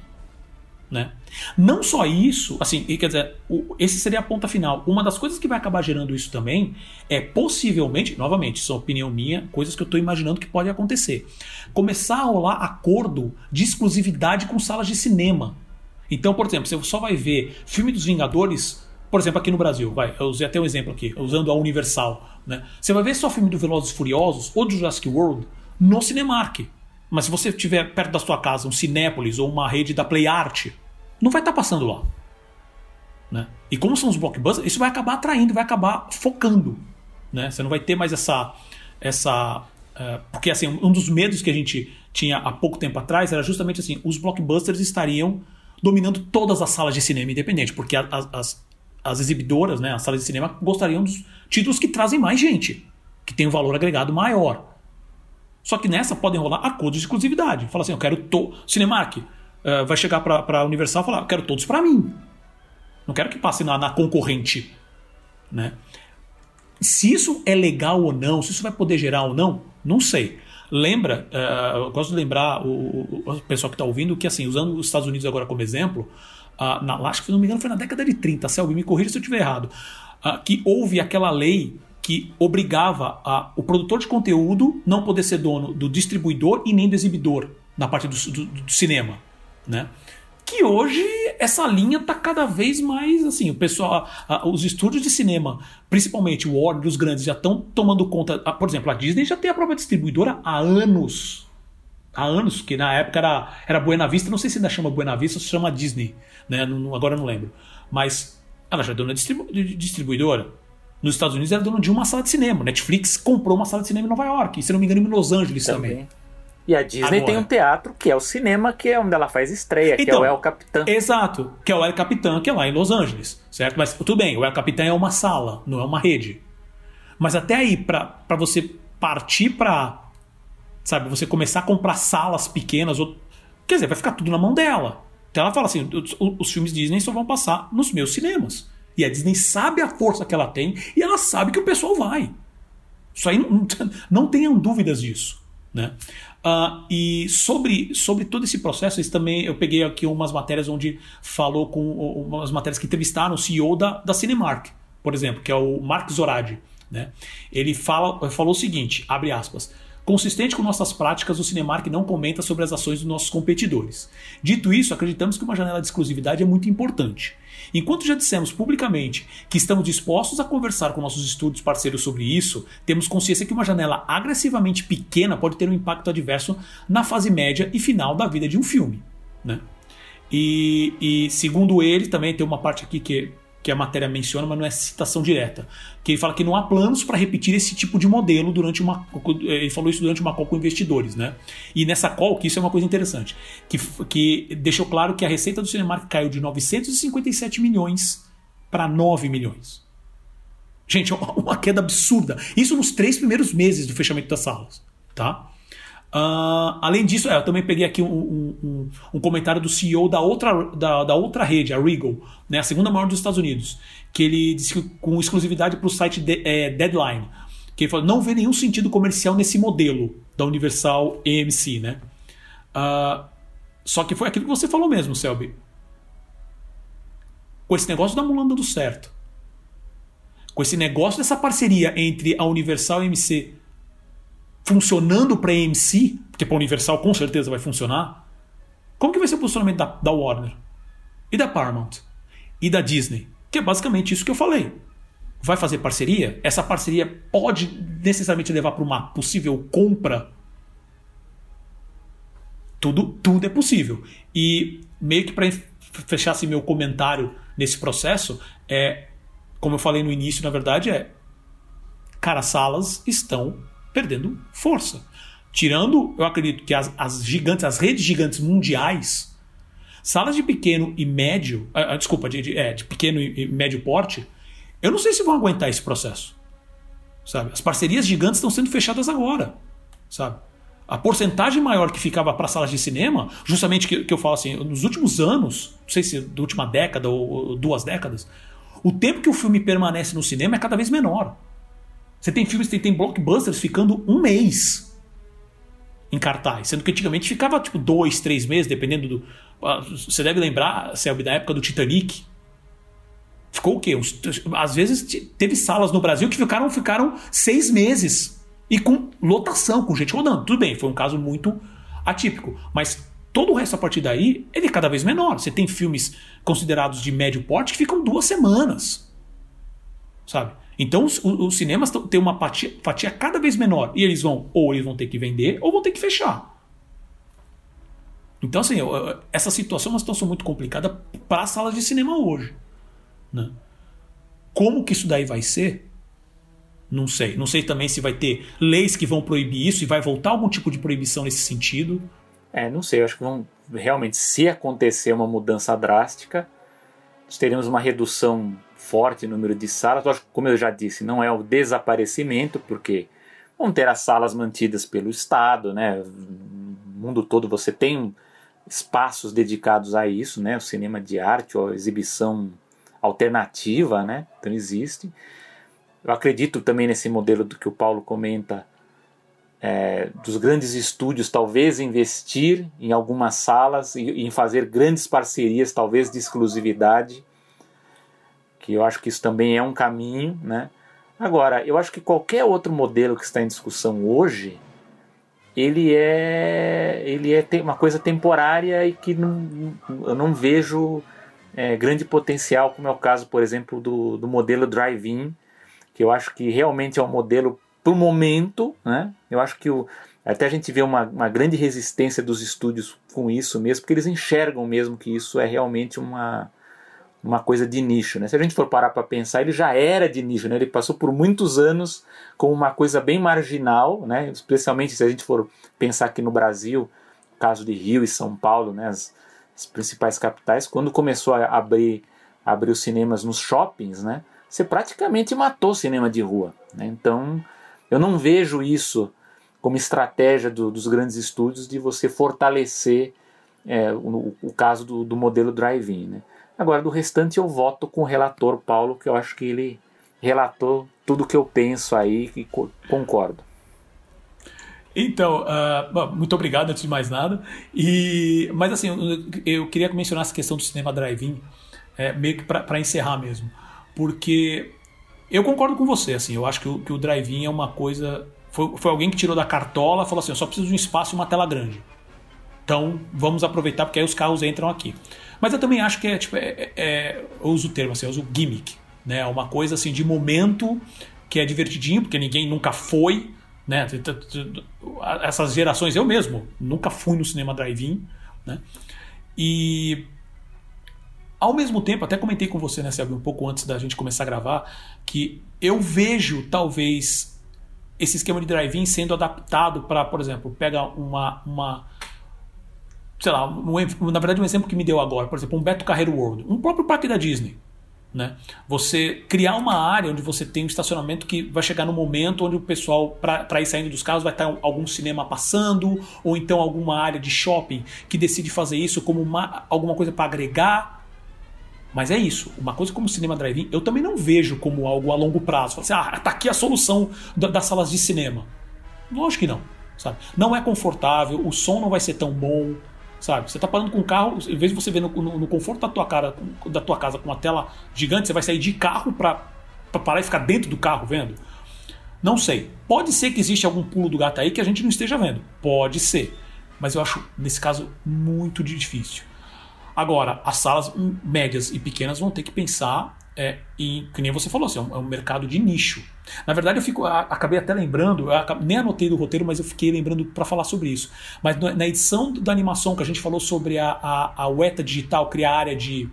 Né? Não só isso, assim, quer dizer, o- esse seria a ponta final. Uma das coisas que vai acabar gerando isso também é possivelmente, novamente, isso é opinião minha, coisas que eu estou imaginando que pode acontecer. Começar a rolar acordo de exclusividade com salas de cinema. Então, por exemplo, você só vai ver filme dos Vingadores, por exemplo, aqui no Brasil, vai, eu usei até um exemplo aqui, usando a Universal, né? Você vai ver só filme do Velozes Furiosos ou do Jurassic World no Cinemark. Mas se você tiver perto da sua casa um Cinépolis ou uma rede da Play Art, não vai estar passando lá. Né? E como são os blockbusters, isso vai acabar atraindo, vai acabar focando. Né? Você não vai ter mais essa. essa eh, porque assim, um dos medos que a gente tinha há pouco tempo atrás era justamente assim: os blockbusters estariam dominando todas as salas de cinema independente, porque a- a- as, as exibidoras, né, as salas de cinema, gostariam dos títulos que trazem mais gente, que tem um valor agregado maior. Só que nessa podem rolar acordos de exclusividade. Fala assim, eu quero to Cinemark eh, vai chegar para a Universal e falar, eu quero todos para mim. Não quero que passe na, na concorrente, né? Se isso é legal ou não, se isso vai poder gerar ou não, não sei. Lembra, eh, eu gosto de lembrar o, o- pessoal que está ouvindo que, assim, usando os Estados Unidos agora como exemplo, ah, na, acho que, se não me engano, foi na década de 30, Selby, me corrija se eu estiver errado, ah, que houve aquela lei que obrigava a, o produtor de conteúdo não poder ser dono do distribuidor e nem do exibidor na parte do, do- do cinema, né? Que hoje essa linha tá cada vez mais assim, o pessoal, a- os estúdios de cinema, principalmente o Warner, os grandes já estão tomando conta. a- por exemplo, a Disney já tem a própria distribuidora há anos. Há anos, que na época era, era Buena Vista, não sei se ainda chama Buena Vista ou se chama Disney, né? Não- agora não lembro. Mas ela já é dona de distribu- distribuidora. Nos Estados Unidos era dona de uma sala de cinema. Netflix comprou uma sala de cinema em Nova York, e se não me engano, em Los Angeles também. Também. E a Disney Agora. tem um teatro que é o cinema, que é onde ela faz estreia, que é Então, o El Capitão. Exato, que é o El Capitan, que é lá em Los Angeles, certo? Mas tudo bem, o El Capitan é uma sala, não é uma rede. Mas até aí, para você partir para, sabe, você começar a comprar salas pequenas, ou, quer dizer, vai ficar tudo na mão dela. Então ela fala assim: os, os filmes Disney só vão passar nos meus cinemas. E a Disney sabe a força que ela tem e ela sabe que o pessoal vai. Isso aí não, não, não tenham dúvidas disso. Né? Ah, e sobre, sobre todo esse processo, isso também eu peguei aqui umas matérias onde falou com umas matérias que entrevistaram o CEO da, da Cinemark. por exemplo, que é o Mark Zoradi. Né? Ele fala, falou o seguinte, abre aspas, Consistente com nossas práticas, o Cinemark não comenta sobre as ações dos nossos competidores. Dito isso, acreditamos que uma janela de exclusividade é muito importante. Enquanto já dissemos publicamente que estamos dispostos a conversar com nossos estúdios parceiros sobre isso, temos consciência que uma janela agressivamente pequena pode ter um impacto adverso na fase média e final da vida de um filme. Né? E, e, segundo ele, também tem uma parte aqui que que a matéria menciona, mas não é citação direta. Que ele fala que não há planos para repetir esse tipo de modelo durante uma. Ele falou isso durante uma call com investidores, né? E nessa call, que isso é uma coisa interessante, que, que deixou claro que a receita do Cinemark caiu de 957 milhões para 9 milhões. Gente, é uma queda absurda. Isso nos três primeiros meses do fechamento das salas, tá? Uh, além disso, é, eu também peguei aqui um, um, um, comentário do CEO da outra, da, da, outra rede, a Regal, né, a segunda maior dos Estados Unidos, que ele disse que, com exclusividade para o site de, é, Deadline, que ele falou não vê nenhum sentido comercial nesse modelo da Universal AMC. Né? Uh, só que foi aquilo que você falou mesmo, Selby. Com esse negócio da Mulan dando certo, com esse negócio dessa parceria entre a Universal AMC funcionando para AMC, porque para Universal com certeza vai funcionar, como que vai ser o posicionamento da, da Warner? E da Paramount? E da Disney? Que é basicamente isso que eu falei. Vai fazer parceria? Essa parceria pode necessariamente levar para uma possível compra? Tudo, tudo é possível. E meio que para fechar assim, meu comentário nesse processo, é, como eu falei no início, na verdade, é cara, salas estão perdendo força. Tirando, eu acredito que as, as gigantes, as redes gigantes mundiais, salas de pequeno e médio, uh, desculpa, de, de, é, de pequeno e, e médio porte, eu não sei se vão aguentar esse processo. Sabe? As parcerias gigantes estão sendo fechadas agora. Sabe? A porcentagem maior que ficava para salas de cinema, justamente que, que eu falo assim, nos últimos anos, não sei se da última década ou duas décadas, o tempo que o filme permanece no cinema é cada vez menor. Você tem filmes, tem, tem blockbusters ficando um mês em cartaz, sendo que antigamente ficava tipo dois, três meses, dependendo do. Ah, você deve lembrar, Selby, da época do Titanic. Ficou o quê? Às vezes teve salas no Brasil que ficaram, ficaram seis meses e com lotação, com gente rodando. Tudo bem, foi um caso muito atípico, mas todo o resto a partir daí ele é cada vez menor. Você tem filmes considerados de médio porte que ficam duas semanas, sabe? Então os, os cinemas têm uma fatia, fatia, cada vez menor e eles vão ou eles vão ter que vender ou vão ter que fechar. Então assim, essa situação é uma situação muito complicada para as salas de cinema hoje. Né? Como que isso daí vai ser? Não sei. Não sei também se vai ter leis que vão proibir isso e vai voltar algum tipo de proibição nesse sentido. É, não sei. Eu acho que vão realmente, se acontecer uma mudança drástica, teremos uma redução forte número de salas. Lógico, como eu já disse, não é o desaparecimento, porque vão ter as salas mantidas pelo Estado, né? No mundo todo você tem espaços dedicados a isso, né? O cinema de arte ou exibição alternativa, né? Então existe. Eu acredito também nesse modelo do que o Paulo comenta, é, dos grandes estúdios talvez investir em algumas salas e em fazer grandes parcerias, talvez de exclusividade, que eu acho que isso também é um caminho, né? Agora, eu acho que qualquer outro modelo que está em discussão hoje, ele é ele é uma coisa temporária e que não, eu não vejo é, grande potencial, como é o caso, por exemplo, do, do modelo drive-in, que eu acho que realmente é um modelo para o momento, né? Eu acho que o, até a gente vê uma, uma grande resistência dos estúdios com isso mesmo, porque eles enxergam mesmo que isso é realmente uma, uma coisa de nicho. Né? Se a gente for parar para pensar, ele já era de nicho, né? ele passou por muitos anos como uma coisa bem marginal, né? especialmente se a gente for pensar aqui no Brasil, caso de Rio e São Paulo, né? as, as principais capitais, quando começou a abrir, abrir os cinemas nos shoppings, né? você praticamente matou o cinema de rua. Né? Então, eu não vejo isso como estratégia do, dos grandes estúdios de você fortalecer é, o, o, caso do, do modelo drive-in. Né? Agora, do restante, eu voto com o relator Paulo, que eu acho que ele relatou tudo que eu penso aí e concordo. Então, uh, muito obrigado antes de mais nada. E, mas assim, eu, queria mencionar essa questão do cinema drive-in, é, meio que para encerrar mesmo. Porque Eu concordo com você, assim, eu acho que o, que o drive-in é uma coisa. Foi, foi alguém que tirou da cartola e falou assim: eu só preciso de um espaço e uma tela grande. Então vamos aproveitar porque aí os carros entram aqui. Mas eu também acho que é tipo, é, é, é eu uso o termo assim, eu uso gimmick, né? Uma coisa assim de momento que é divertidinho, porque ninguém nunca foi, né? Essas gerações, eu mesmo nunca fui no cinema drive-in, né? E ao mesmo tempo, até comentei com você, né, Selby, um pouco antes da gente começar a gravar, que eu vejo talvez esse esquema de drive-in sendo adaptado para, por exemplo, pega uma, uma sei lá, na verdade um exemplo que me deu agora, por exemplo, um Beto Carreiro World, um próprio parque da Disney. Né? Você criar uma área onde você tem um estacionamento que vai chegar no momento onde o pessoal, para ir saindo dos carros, vai estar algum cinema passando, ou então alguma área de shopping que decide fazer isso como uma, alguma coisa para agregar mas é isso. Uma coisa como cinema drive-in, eu também não vejo como algo a longo prazo. Fala assim, ah, tá aqui a solução das salas de cinema. Lógico que não. Sabe? Não é confortável, o som não vai ser tão bom. Sabe? Você tá parando com o carro, em vez de você ver no, no, no, conforto da tua, cara, da tua casa com uma tela gigante, você vai sair de carro para parar e ficar dentro do carro vendo. Não sei. Pode ser que exista algum pulo do gato aí que a gente não esteja vendo. Pode ser. Mas eu acho, nesse caso, muito difícil. Agora, as salas médias e pequenas vão ter que pensar é, em, que nem você falou, assim, é, um, é um mercado de nicho. Na verdade, eu fico, a, acabei até lembrando, nem anotei do roteiro, mas eu fiquei lembrando para falar sobre isso. Mas na edição da animação que a gente falou sobre a, a, a UETA digital, criar a área de.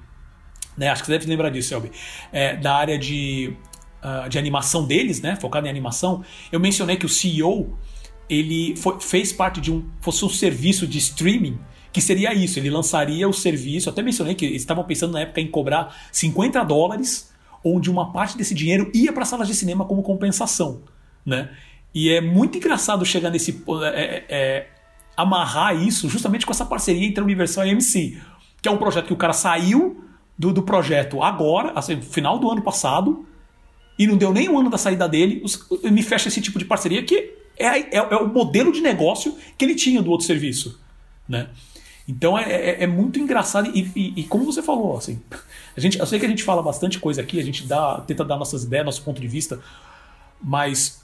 Né, acho que você deve lembrar disso, Selby. É, da área de, uh, de animação deles, né, focada em animação, eu mencionei que o CEO ele foi, fez parte de um. fosse um serviço de streaming que seria isso, ele lançaria o serviço, até mencionei que eles estavam pensando na época em cobrar 50 dólares, onde uma parte desse dinheiro ia para salas de cinema como compensação, né? E é muito engraçado chegar nesse é, é, é, amarrar isso justamente com essa parceria entre a Universal e a AMC, que é um projeto que o cara saiu do, do projeto agora, assim, final do ano passado, e não deu nem um ano da saída dele, me fecha esse tipo de parceria que é, é, é, o modelo de negócio que ele tinha do outro serviço, né? Então é, é, é muito engraçado e, e, e, como você falou, assim, a gente, eu sei que a gente fala bastante coisa aqui, a gente dá, tenta dar nossas ideias, nosso ponto de vista, mas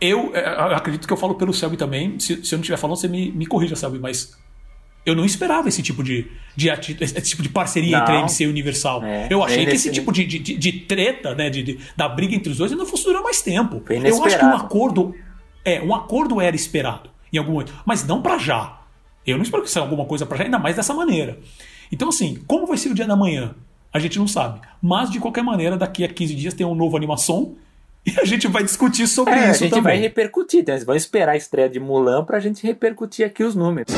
eu, é, eu acredito que eu falo pelo Selby também. Se, se eu não estiver falando, você me, me corrija, Selby, mas eu não esperava esse tipo de, de esse tipo de parceria não. entre a MC e Universal. É, eu achei que esse tipo de, de, de, treta, né, de, de, da briga entre os dois ainda fosse durar mais tempo. Eu acho que um acordo, é, um acordo era esperado em algum momento, mas não para já. Eu não espero que seja alguma coisa para já, ainda mais dessa maneira. Então, assim, como vai ser o dia da manhã? A gente não sabe. Mas, de qualquer maneira, daqui a 15 dias tem um novo animação e a gente vai discutir sobre é, isso também. A gente também. vai repercutir, né? Vamos esperar a estreia de Mulan para a gente repercutir aqui os números.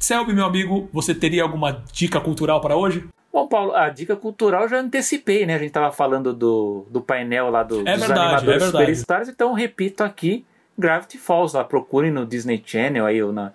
Selby, meu amigo, você teria alguma dica cultural para hoje? Bom, Paulo, a dica cultural eu já antecipei, né? A gente estava falando do, do painel lá do, é dos verdade, animadores é superstars, então repito aqui Gravity Falls lá, procurem no Disney Channel aí ou na,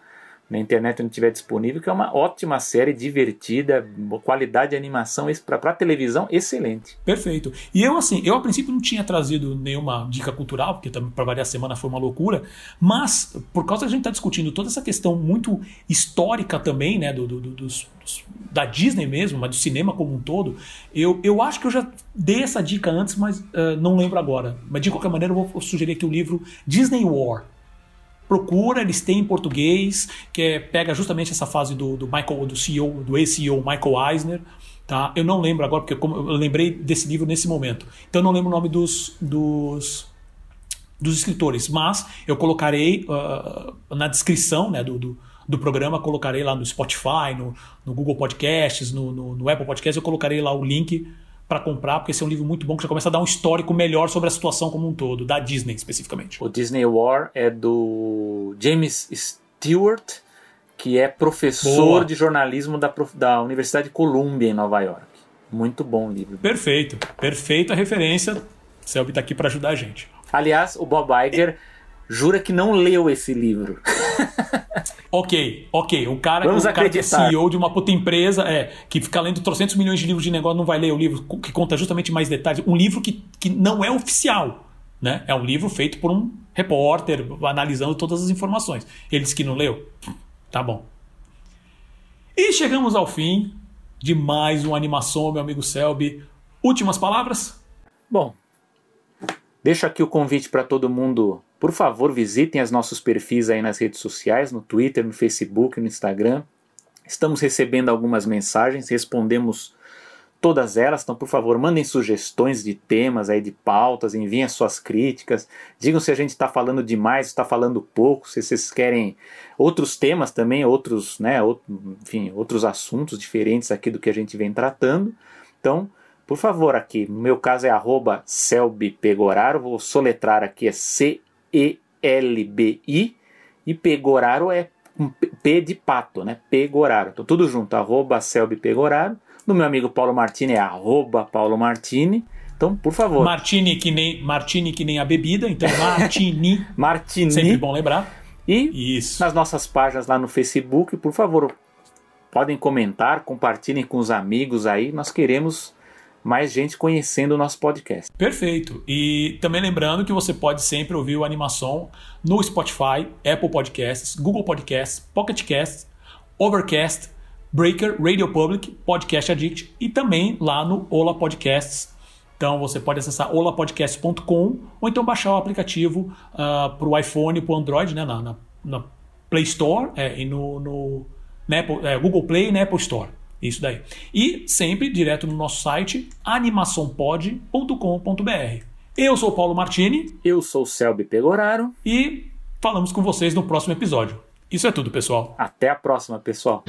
na internet onde estiver disponível, que é uma ótima série, divertida, qualidade de animação para televisão excelente. Perfeito. E eu, assim, eu a princípio não tinha trazido nenhuma dica cultural, porque para variar a semana foi uma loucura, mas por causa que a gente está discutindo toda essa questão muito histórica também, né, do, do, dos, dos, da Disney mesmo, mas do cinema como um todo, eu, eu acho que eu já dei essa dica antes, mas uh, não lembro agora. Mas de qualquer maneira, eu vou sugerir aqui o livro Disney War procura, eles têm em português, que é, pega justamente essa fase do, do Michael, do CEO, do ex-CEO Michael Eisner. Tá? Eu não lembro agora, porque eu lembrei desse livro nesse momento. Então eu não lembro o nome dos, dos, dos escritores, mas eu colocarei uh, na descrição né, do, do, do, programa, colocarei lá no Spotify, no, no Google Podcasts, no, no, no Apple Podcasts, eu colocarei lá o link para comprar, porque esse é um livro muito bom que já começa a dar um histórico melhor sobre a situação como um todo, da Disney especificamente. O Disney War é do James Stewart, que é professor Boa. de jornalismo da, da Universidade de Columbia, em Nova York. Muito bom o livro. Perfeito, perfeita referência. Selby está aqui para ajudar a gente. Aliás, o Bob Iger jura que não leu esse livro. ok, ok. O cara, Vamos o cara que é CEO de uma puta empresa, é, que fica lendo 300 milhões de livros de negócio, não vai ler o livro que conta justamente mais detalhes. Um livro que, que não é oficial. Né? É um livro feito por um repórter, analisando todas as informações. Ele disse que não leu? Tá bom. E chegamos ao fim de mais uma animação, meu amigo Selby. Últimas palavras? Bom, deixo aqui o convite para todo mundo. Por favor, visitem os nossos perfis aí nas redes sociais, no Twitter, no Facebook, no Instagram. Estamos recebendo algumas mensagens, respondemos todas elas. Então, por favor, mandem sugestões de temas aí, de pautas, enviem as suas críticas, digam se a gente está falando demais, está falando pouco, se vocês querem outros temas também, outros, né, outro, enfim, outros assuntos diferentes aqui do que a gente vem tratando. Então, por favor, aqui, no meu caso é arroba Pegoraro, vou soletrar aqui, é C-E-L-B-I, e Pegoraro é um P de pato, né? Pegoraro. Então, tudo junto, arroba Pegoraro do meu amigo Paulo Martini é arroba Paulo Martini. Então, por favor. Martini que nem, Martini que nem a bebida, então Martini. Martini. Sempre bom lembrar. E Isso. nas nossas páginas lá no Facebook, por favor, podem comentar, compartilhem com os amigos aí. Nós queremos mais gente conhecendo o nosso podcast. Perfeito. E também lembrando que você pode sempre ouvir o Animação no Spotify, Apple Podcasts, Google Podcasts, Pocket Casts, Overcast Breaker, Radio Public, Podcast Addict e também lá no Ola Podcasts. Então você pode acessar olapodcast.com ou então baixar o aplicativo uh, ah, para o iPhone para o Android, né, na, na, na, Play Store é, e no, no Apple, é, Google Play e na Apple Store. Isso daí. E sempre direto no nosso site animaçãopod.com.br. Eu sou o Paulo Martini. Eu sou o Selby Pegoraro. E falamos com vocês no próximo episódio. Isso é tudo, pessoal. Até a próxima, pessoal.